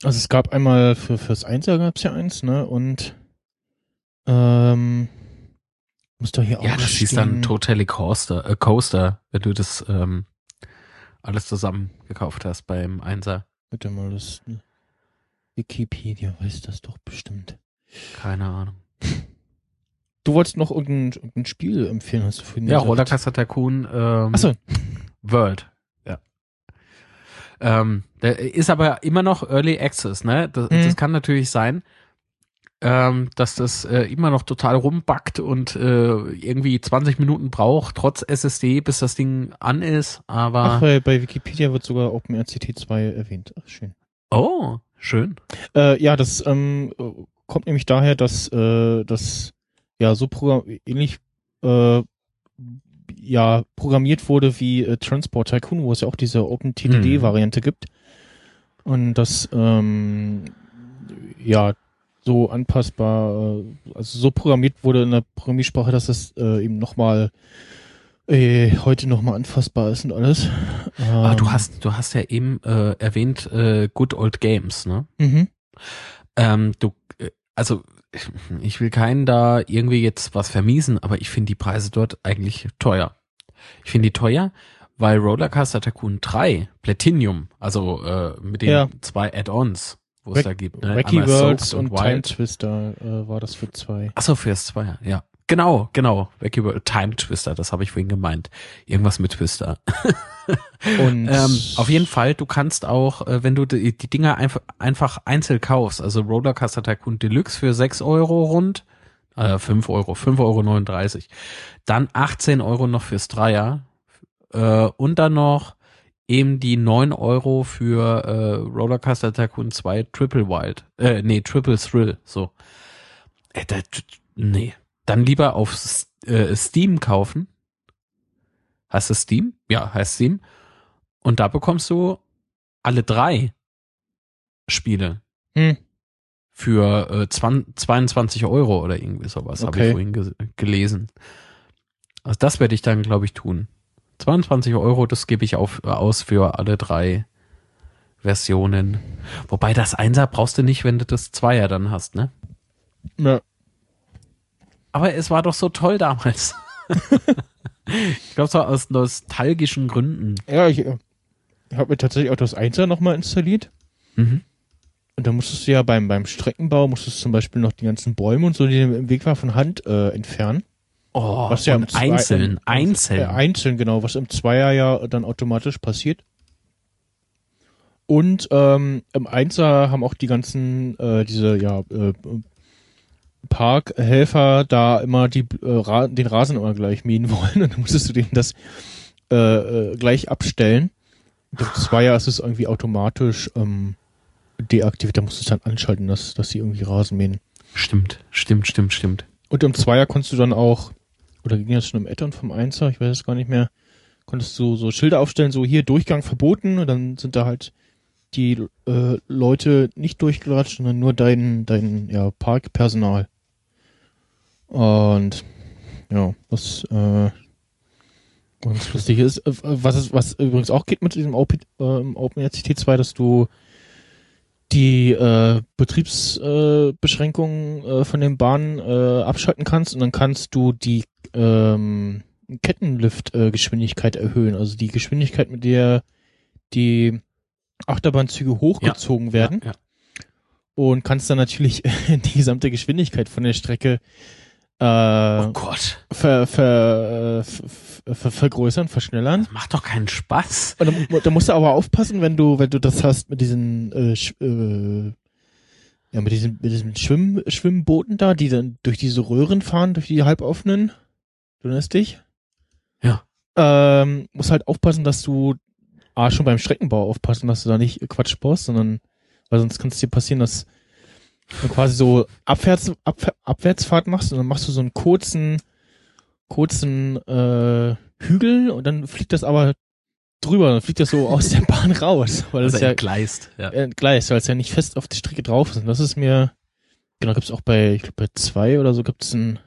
Also es gab einmal für fürs Einser gab's ja eins, ne? Und ähm, muss doch hier auch Ja, das hieß dann stehen. Totally Coaster, äh, Coaster, wenn du das ähm, alles zusammen gekauft hast beim Einser. Bitte mal das Wikipedia weiß das doch bestimmt. Keine Ahnung. Du wolltest noch irgendein, irgendein Spiel empfehlen, hast du vorhin Ja. Rollercoaster Tycoon ähm, Achso, World. Ja. Ähm, der ist aber immer noch Early Access, ne? Das, Mhm. das kann natürlich sein, ähm, dass das äh, immer noch total rumbackt und äh, irgendwie 20 Minuten braucht, trotz SSD, bis das Ding an ist. Aber ach, bei, bei Wikipedia wird sogar OpenRCT 2 erwähnt. Ach, schön. oh, schön. Äh, ja, das ähm, kommt nämlich daher, dass äh, das ja so ähnlich äh, ja programmiert wurde wie äh, Transport Tycoon, wo es ja auch diese OpenTDD-Variante gibt. Und das ähm, ja so anpassbar, äh, also so programmiert wurde in der Programmiersprache, dass es äh, eben nochmal äh, heute nochmal anfassbar ist und alles. Ah, du Ähm, hast, du hast ja eben äh, erwähnt äh, Good Old Games, ne? Mhm. Ähm, du, äh, also ich will keinen da irgendwie jetzt was vermiesen, aber ich finde die Preise dort eigentlich teuer. Ich finde die teuer, weil Rollercoaster Tycoon 3 Platinum, also äh, mit den Ja. zwei Add-ons, wo es da gibt, ne? Wacky Worlds Soaked und Time Twister äh, war das für zwei. Achso, fürs Zweier, ja. Genau, genau. Time Twister, das habe ich vorhin gemeint. Irgendwas mit Twister. Und Ähm, auf jeden Fall, du kannst auch, äh, wenn du die, die Dinger einfach, einfach einzeln kaufst, also Rollercoaster Tycoon Deluxe für 6 Euro rund, äh, 5 Euro, 5,39 Euro, dann 18 Euro noch fürs Dreier äh, und dann noch eben die 9 Euro für äh, Rollercoaster Tycoon 2 Triple Wild, äh, nee, Triple Thrill, so. Äh, da, nee, dann lieber auf äh, Steam kaufen. Heißt es Steam? Ja, heißt Steam. Und da bekommst du alle drei Spiele Hm. für äh, 20, 22 Euro oder irgendwie sowas, habe Okay. ich vorhin ge gelesen. Also das werde ich dann, glaube ich, tun. 22 Euro, das gebe ich auf, aus für alle drei Versionen. Wobei das Einser brauchst du nicht, wenn du das Zweier dann hast, ne? Ja. Aber es war doch so toll damals. ich glaube, so aus nostalgischen Gründen. Ja, ich äh, habe mir tatsächlich auch das Einser nochmal installiert. Mhm. Und da musstest du ja beim, beim Streckenbau, musstest zum Beispiel noch die ganzen Bäume und so, die im Weg war, von Hand äh, entfernen. Oh, Was ja im Zwei- einzeln, im- einzeln. Äh, einzeln, genau, was im Zweier ja dann automatisch passiert. Und ähm, im Einser haben auch die ganzen, äh, diese, ja, äh, Parkhelfer da immer die, äh, Ra den Rasen immer gleich mähen wollen und dann musstest du denen das äh, äh, gleich abstellen. Und Im Zweier ist es irgendwie automatisch ähm, deaktiviert, da musst du es dann anschalten, dass, dass sie irgendwie Rasen mähen. Stimmt, stimmt, stimmt, stimmt. Und im Zweier konntest du dann auch, oder ging das schon im Add-on vom Einser, ich weiß es gar nicht mehr, konntest du so Schilder aufstellen, so hier Durchgang verboten und dann sind da halt die äh, Leute nicht durchgelatscht, sondern nur dein, dein ja, Parkpersonal. Und ja, was äh, ganz lustig ist, äh, was es, was übrigens auch geht mit diesem Open, äh, OpenRCT 2, dass du die äh, Betriebsbeschränkungen äh, äh, von den Bahnen äh, abschalten kannst und dann kannst du die ähm, Kettenlift-Geschwindigkeit äh, erhöhen, also die Geschwindigkeit, mit der die Achterbahnzüge hochgezogen werden. Ja, ja. und kannst dann natürlich die gesamte Geschwindigkeit von der Strecke äh, Oh Gott, ver, ver, ver, ver, vergrößern, verschnellern. das macht doch keinen Spaß. Und da, da musst du aber aufpassen, wenn du, wenn du das hast mit diesen, äh, äh, ja, mit diesen, mit diesen Schwimm, Schwimmbooten da, die dann durch diese Röhren fahren, durch die halboffenen. Du erinnerst dich? Ja. Ähm, musst halt aufpassen, dass du, ah, schon beim Streckenbau aufpassen, dass du da nicht Quatsch baust, sondern, weil sonst kann es dir passieren, dass du quasi so abwärts, ab, Abwärtsfahrt machst und dann machst du so einen kurzen, kurzen, äh, Hügel und dann fliegt das aber drüber, dann fliegt das so aus der Bahn raus, weil das Also ist ja entgleist, ja. entgleist, weil es ja nicht fest auf der Strecke drauf ist. Und das ist mir, genau, gibt's auch bei, ich glaube bei zwei oder so gibt's ein,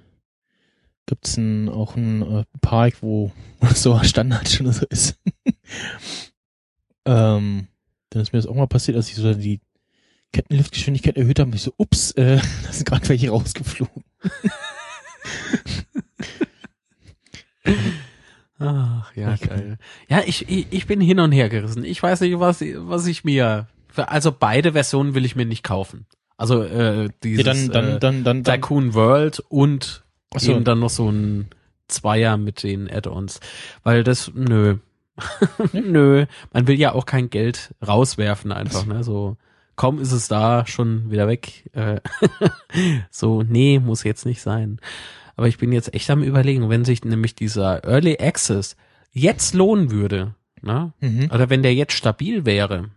gibt's ein, auch ein äh, Park, wo so Standard schon so ist. ähm, dann ist mir das auch mal passiert, als ich so die Kettenliftgeschwindigkeit erhöht habe und ich so, ups, äh, da sind gerade welche rausgeflogen. Ach, ja, Okay. geil. Ja, ich, ich, ich bin hin und her gerissen. Ich weiß nicht, was, was ich mir, für, also beide Versionen will ich mir nicht kaufen. Also, äh, dieses, Ja, dann, dann, äh, dann, dann, dann, Tycoon World und so. eben dann noch so ein Zweier mit den Add-ons. Weil das, nö. nö. Man will ja auch kein Geld rauswerfen einfach, ne, so. Kaum ist es da, schon wieder weg. Äh, so, nee, muss jetzt nicht sein. Aber ich bin jetzt echt am überlegen, wenn sich nämlich dieser Early Access jetzt lohnen würde, ne? mhm. Oder wenn der jetzt stabil wäre.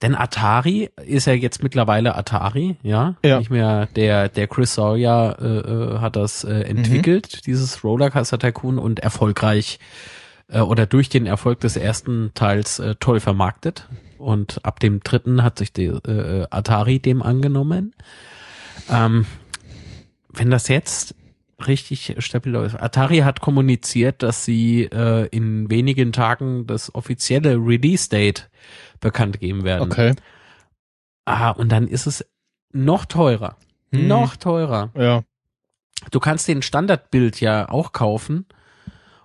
Denn Atari ist ja jetzt mittlerweile Atari, ja. Ja. Nicht mehr der, der Chris Sawyer äh, äh, hat das äh, entwickelt, dieses Rollercoaster Tycoon und erfolgreich äh, oder durch den Erfolg des ersten Teils äh, toll vermarktet. Und ab dem dritten hat sich die äh, Atari dem angenommen. Ähm, wenn das jetzt richtig stabil läuft. Atari hat kommuniziert, dass sie äh, in wenigen Tagen das offizielle Release-Date bekannt geben werden. Okay. Ah, und dann ist es noch teurer. Mhm. Noch teurer. Ja. Du kannst den Standardbild ja auch kaufen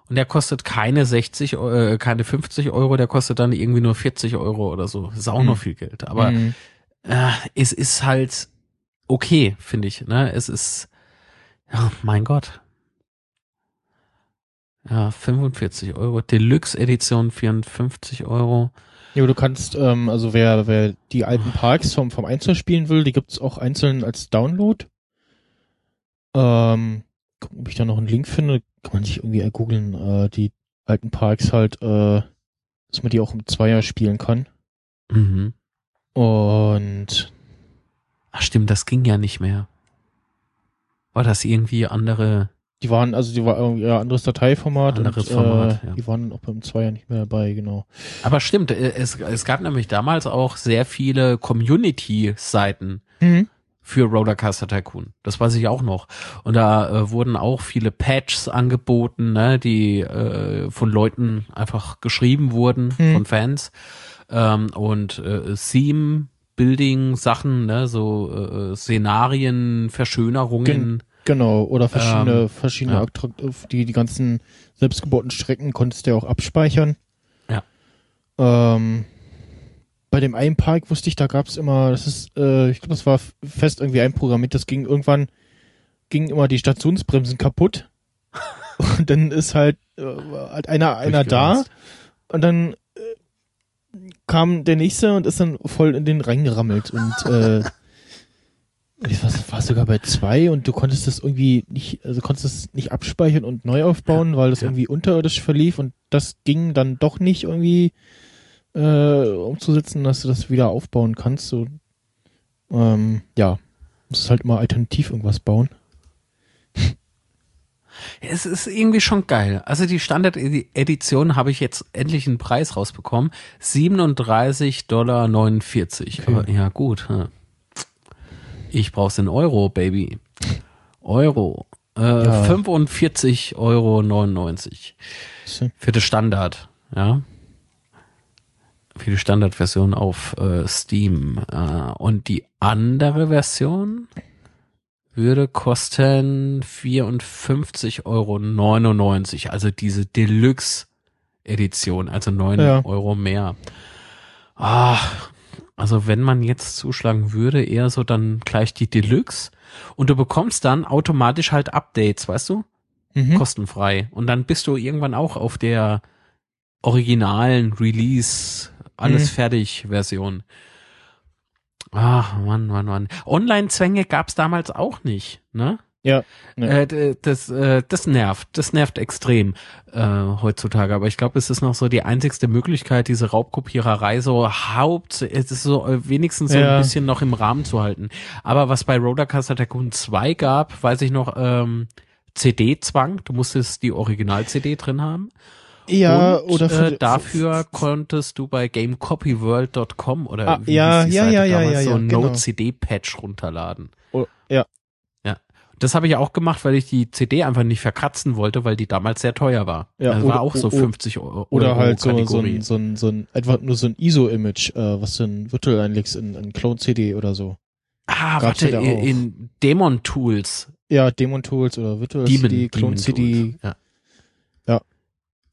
und der kostet keine 60, Eu- äh, keine 50 Euro, der kostet dann irgendwie nur 40 Euro oder so. Ist auch Mhm. noch viel Geld. Aber Mhm. äh, es ist halt okay, finde ich. Ne? Es ist, ja, mein Gott. Ja, 45 Euro. Deluxe-Edition 54 Euro. Ja, du kannst, ähm, also wer, wer die alten Parks vom, vom Einzel spielen will, die gibt's auch einzeln als Download. Ähm, gucken, ob ich da noch einen Link finde, kann man sich irgendwie googeln, äh, die alten Parks halt, äh, dass man die auch im Zweier spielen kann. Mhm. Und Ach stimmt, das ging ja nicht mehr. War das irgendwie andere? die waren, also die war irgendwie ja, anderes Dateiformat Anderes und Format, äh, ja. die waren auch beim Zweier nicht mehr dabei, genau. Aber stimmt, äh, es, es gab nämlich damals auch sehr viele Community-Seiten Mhm. Für Rollercoaster Tycoon. Das weiß ich auch noch. Und da äh, wurden auch viele Patches angeboten, ne, die äh, von Leuten einfach geschrieben wurden, Hm. von Fans. Ähm, und äh, Theme Building Sachen, ne, so äh, Szenarien, Verschönerungen. Genau, oder verschiedene, Ähm, verschiedene ja. Die, die ganzen selbstgebauten Strecken konntest du ja auch abspeichern. Ja. Ähm, bei dem einen Park wusste ich, da gab's immer, das ist, äh, ich glaube, das war fest irgendwie einprogrammiert, das ging irgendwann, gingen immer die Stationsbremsen kaputt. Und dann ist halt, äh, halt einer, einer da und dann äh, kam der nächste und ist dann voll in den reingerammelt und äh, ich war, war sogar bei zwei und du konntest das irgendwie nicht, also konntest es nicht abspeichern und neu aufbauen, weil das ja. irgendwie unterirdisch verlief und das ging dann doch nicht irgendwie äh, umzusetzen, dass du das wieder aufbauen kannst. So, ähm, ja, musst halt immer alternativ irgendwas bauen. Es ist irgendwie schon geil. Also die Standard-Edition habe ich jetzt endlich einen Preis rausbekommen. 37,49 Dollar. Aber ja, gut. hm. Ich brauch's in Euro, Baby. Euro. Äh, Ja. 45,99 Euro für das Standard. Ja. Für die Standardversion auf äh, Steam. Äh, und die andere Version würde kosten 54,99 Euro. Also diese Deluxe Edition, also 9 Ja. Euro mehr. Ah, Also wenn man jetzt zuschlagen würde, eher so dann gleich die Deluxe und du bekommst dann automatisch halt Updates, weißt du? Mhm. Kostenfrei. Und dann bist du irgendwann auch auf der originalen Release, alles Mhm. fertig Version. Ach, Mann, Mann, Mann. Online-Zwänge gab's damals auch nicht, ne? Ja. Ne. Äh, das, äh, das nervt, das nervt extrem äh, heutzutage. Aber ich glaube, es ist noch so die einzigste Möglichkeit, diese Raubkopiererei so haupt, es ist so äh, wenigstens so Ja. ein bisschen noch im Rahmen zu halten. Aber was bei Rollercoaster Tycoon 2 gab, weiß ich noch, ähm, CD-Zwang. Du musstest die Original-CD drin haben. Ja, und, oder für, äh, dafür konntest du bei gamecopyworld.com oder Ah, wie ja, die ja, Seite ja, ja, ja, so ja, ein genau. Node-CD-Patch runterladen. Oh, ja. Das habe ich auch gemacht, weil ich die CD einfach nicht verkratzen wollte, weil die damals sehr teuer war. Ja, das oder- war auch so o- 50 Euro. Oder halt so, so, ein, so ein, so ein, einfach nur so ein ISO-Image, äh, was du in virtuell einlegst in, in Clone-CD oder so. Ah, gab's warte, ja in, in Demon Tools. Ja, Demon Tools oder Virtual Demon, CD, Clone Demon CD. Tools. Ja. Ja.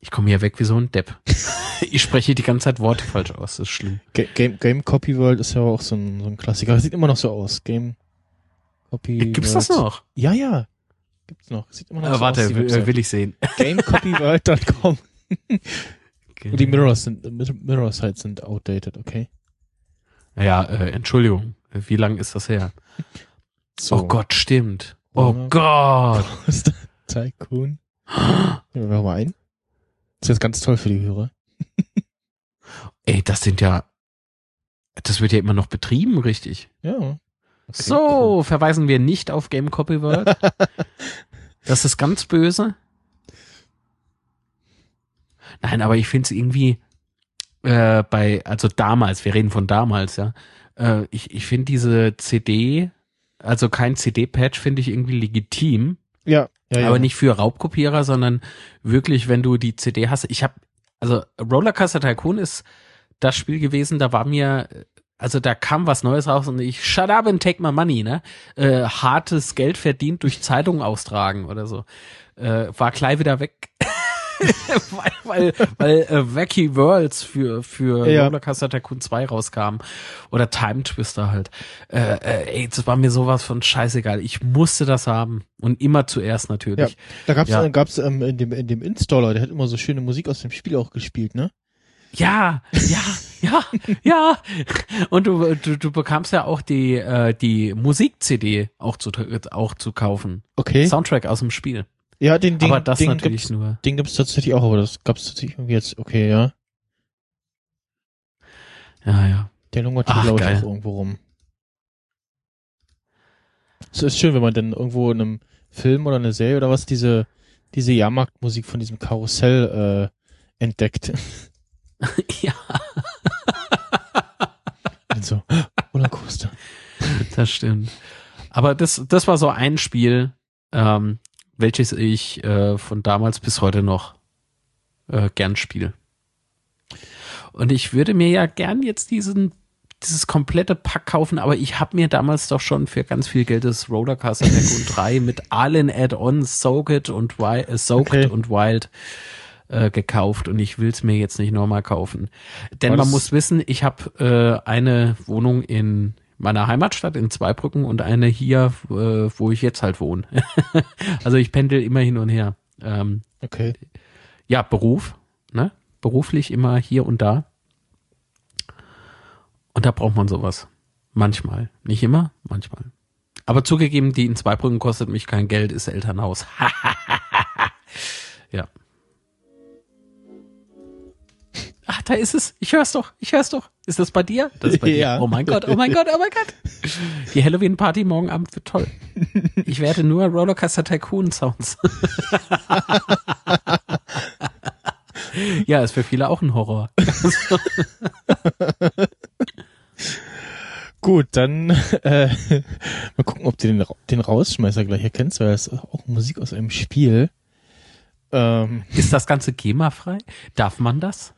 Ich komme hier weg wie so ein Depp. ich spreche die ganze Zeit Worte falsch aus, das ist schlimm. Ga- Game, Game Copy World ist ja auch so ein, so ein Klassiker. Sieht immer noch so aus. Game Copy Gibt's das World. noch? Ja, ja. Gibt's noch. Sieht immer noch Äh, so warte, aus. will, Website. will ich sehen. GameCopyWorld.com. Und die Mirrors sind, Mirror Sites sind outdated, okay? Ja, äh, Entschuldigung. Wie lang ist das her? So. Oh Gott, stimmt. Oh. Gott. ist das? Tycoon. Ja, wir mal ein. Das ist jetzt ganz toll für die Hörer. Ey, das sind ja, das wird ja immer noch betrieben, richtig. Ja. Okay, so, verweisen wir nicht auf Game Copy World. das ist ganz böse. Nein, aber ich finde es irgendwie äh, bei, also damals, wir reden von damals, ja. Äh, ich ich finde diese CD, also kein CD-Patch, finde ich irgendwie legitim. Ja, ja, ja. Aber nicht für Raubkopierer, sondern wirklich, wenn du die CD hast. Ich habe, also Rollercoaster Tycoon ist das Spiel gewesen, da war mir, also da kam was Neues raus und ich shut up and take my money, ne? Äh, hartes Geld verdient durch Zeitungen austragen oder so. Äh, war gleich wieder weg. Weil weil, weil äh, Wacky Worlds für, für Ja. Rollercoaster Tycoon 2 rauskam. Oder Time Twister halt. Äh, äh, ey, das war mir sowas von scheißegal. Ich musste das haben. Und immer zuerst natürlich. Ja, da gab's, Ja. äh, gab's ähm, in dem in dem Installer, der hat immer so schöne Musik aus dem Spiel auch gespielt, ne? Ja, ja, ja, ja. Und du, du, du bekamst ja auch die, äh, die Musik-CD auch zu, auch zu kaufen. Okay. Soundtrack aus dem Spiel. Ja, den Ding, aber das den natürlich gibt's, nur. den gibt's tatsächlich auch, aber das gab's tatsächlich irgendwie jetzt, okay, ja. Ja, ja. Der lungert hier, glaube ich, auch irgendwo rum. Es ist schön, wenn man dann irgendwo in einem Film oder eine Serie oder was diese, diese Jahrmarktmusik von diesem Karussell äh, entdeckt. ja, Und so, Rollercoaster. das stimmt. Aber das, das war so ein Spiel, ähm, welches ich äh, von damals bis heute noch äh, gern spiele. Und ich würde mir ja gern jetzt diesen dieses komplette Pack kaufen, aber ich habe mir damals doch schon für ganz viel Geld das Rollercoaster Tycoon 3 mit allen Add-ons Soaked und Wild, äh, Soaked Okay. und Wild äh, gekauft und ich will es mir jetzt nicht nochmal kaufen. Denn Aber man muss wissen, ich habe äh, eine Wohnung in meiner Heimatstadt in Zweibrücken und eine hier, äh, wo ich jetzt halt wohne. also ich pendel immer hin und her. Ähm, Okay. ja, Beruf, ne? Beruflich immer hier und da. Und da braucht man sowas. Manchmal. Nicht immer, manchmal. Aber zugegeben, die in Zweibrücken kostet mich kein Geld, ist Elternhaus. ja. Ach, da ist es. Ich hör's doch. Ich hör's doch. Ist das bei dir? Das ist bei Ja. dir. Oh mein Gott, oh mein Gott, oh mein Gott. Die Halloween-Party morgen Abend wird toll. Ich werde nur Rollercoaster Tycoon Sounds. ja, ist für viele auch ein Horror. Gut, dann äh, mal gucken, ob du den, den Rausschmeißer gleich erkennst, weil das ist auch Musik aus einem Spiel. Ähm, Ist das Ganze GEMA-frei? Darf man das?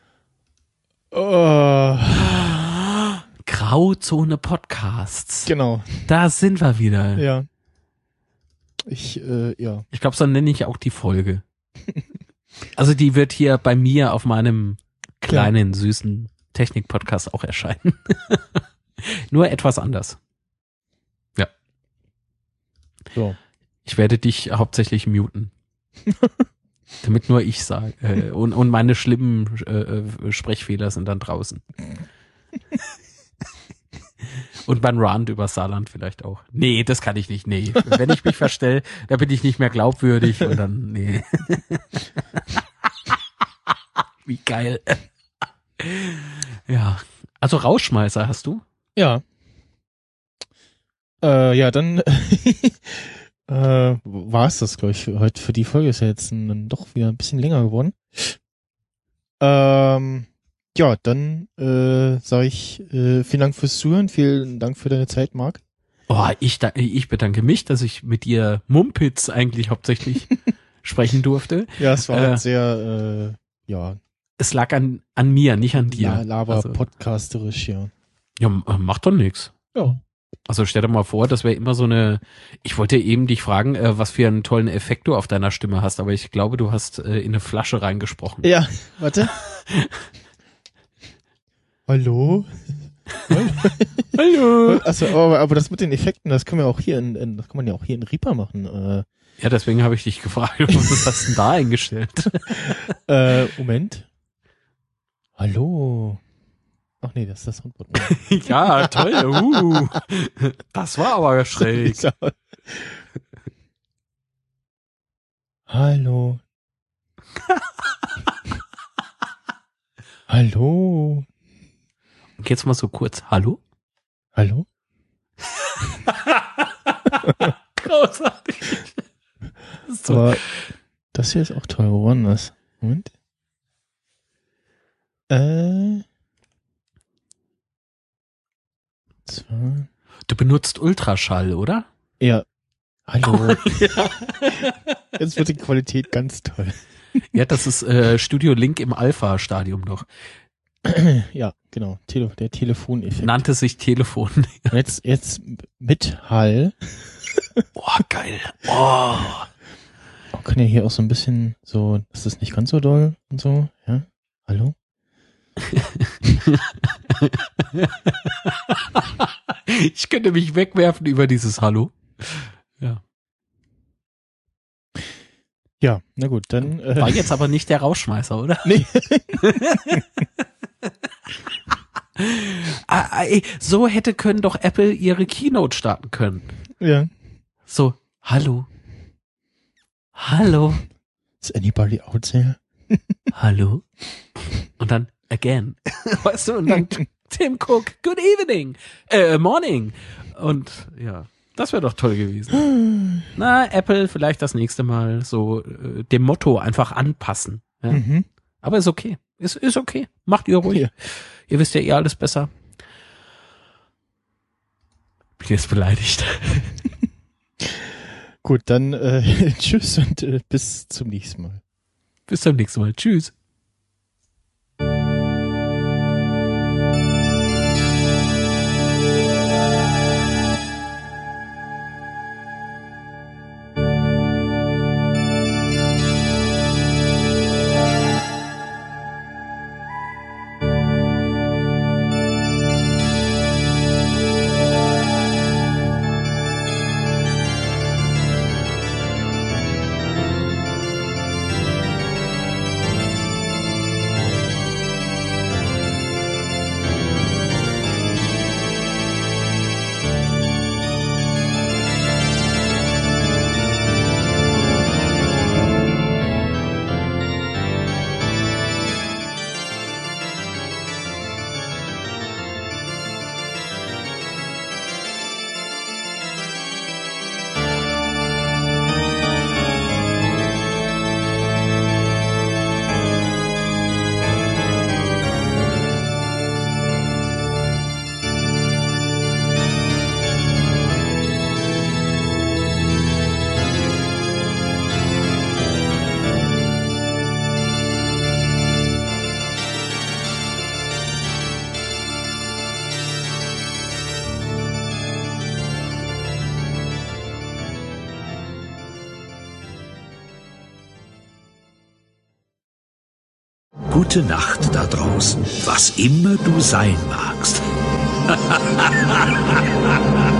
Oh, Grauzone Podcasts. genau, Da sind wir wieder. ja. Ich, äh, ja. Ich glaube, so nenne ich auch die Folge. Also die wird hier bei mir auf meinem kleinen, süßen Technik-Podcast auch erscheinen. Nur etwas anders. Ja. So. Ich werde dich hauptsächlich muten. Damit nur ich sage. Äh, und, und meine schlimmen äh, äh, Sprechfehler sind dann draußen. Und mein Rand über Saarland vielleicht auch. Nee, das kann ich nicht. Nee. Wenn ich mich verstell, da bin ich nicht mehr glaubwürdig und dann, nee. Wie geil. Ja. Also Rauschmeißer hast du? Ja. Äh, ja, dann äh, war es das, glaube ich, für heute. Für die Folge ist ja jetzt ein, doch wieder ein bisschen länger geworden. Ähm, ja, dann äh, sage ich äh, vielen Dank fürs Zuhören, vielen Dank für deine Zeit, Marc. Oh, ich, da, ich bedanke mich, dass ich mit dir Mumpitz eigentlich hauptsächlich sprechen durfte. Ja, es war Äh, halt sehr, äh, ja, Es lag an, an mir, nicht an dir. la laber Also- podcasterisch, ja. Ja, äh, macht doch nix. Ja. Also stell dir mal vor, das wäre immer so eine. Ich wollte eben dich fragen, äh, was für einen tollen Effekt du auf deiner Stimme hast, aber ich glaube, du hast äh, in eine Flasche reingesprochen. Ja, warte. Hallo? Hallo. Achso, aber, aber das mit den Effekten, das können wir auch hier in, in das kann man ja auch hier in Reaper machen. Äh, Ja, deswegen habe ich dich gefragt, was hast du denn da eingestellt? Äh, Moment. Hallo. Ach nee, das ist das Soundboard. ja, toll. Uh, das war aber schräg. Hallo. Hallo. Und jetzt mal so kurz. Hallo? Hallo? Großartig. Das so. Aber das hier ist auch toll. Das? Moment. Äh. Zwei. Du benutzt Ultraschall, oder? Ja. Hallo. Jetzt wird die Qualität ganz toll. Ja, das ist äh, Studio Link im Alpha-Stadium noch. Ja, genau. Tele der Telefoneffekt. Nannte sich Telefon. Jetzt, jetzt mit Hall. Oh, geil. Oh. Man kann ja hier auch so ein bisschen so, das ist nicht ganz so doll und so, ja. Hallo? Ich könnte mich wegwerfen über dieses Hallo. Ja. Ja, na gut, dann. Äh, War jetzt aber nicht der Rauschmeißer, oder? Nee. ah, ah, ey, so hätte können doch Apple ihre Keynote starten können. ja. So, hallo. Hallo. Is anybody out there? Hallo. Und dann again. Weißt du, und dann Tim Cook, good evening, äh, morning. Und ja, das wäre doch toll gewesen. Na, Apple vielleicht das nächste Mal so äh, dem Motto einfach anpassen. Ja. Mhm. Aber ist okay. Ist, ist okay. Macht ihr ruhig. Ja. Ihr wisst ja eh alles besser. Bin jetzt beleidigt. Gut, dann äh, tschüss und äh, bis zum nächsten Mal. Bis zum nächsten Mal. Tschüss. Gute Nacht da draußen, was immer du sein magst.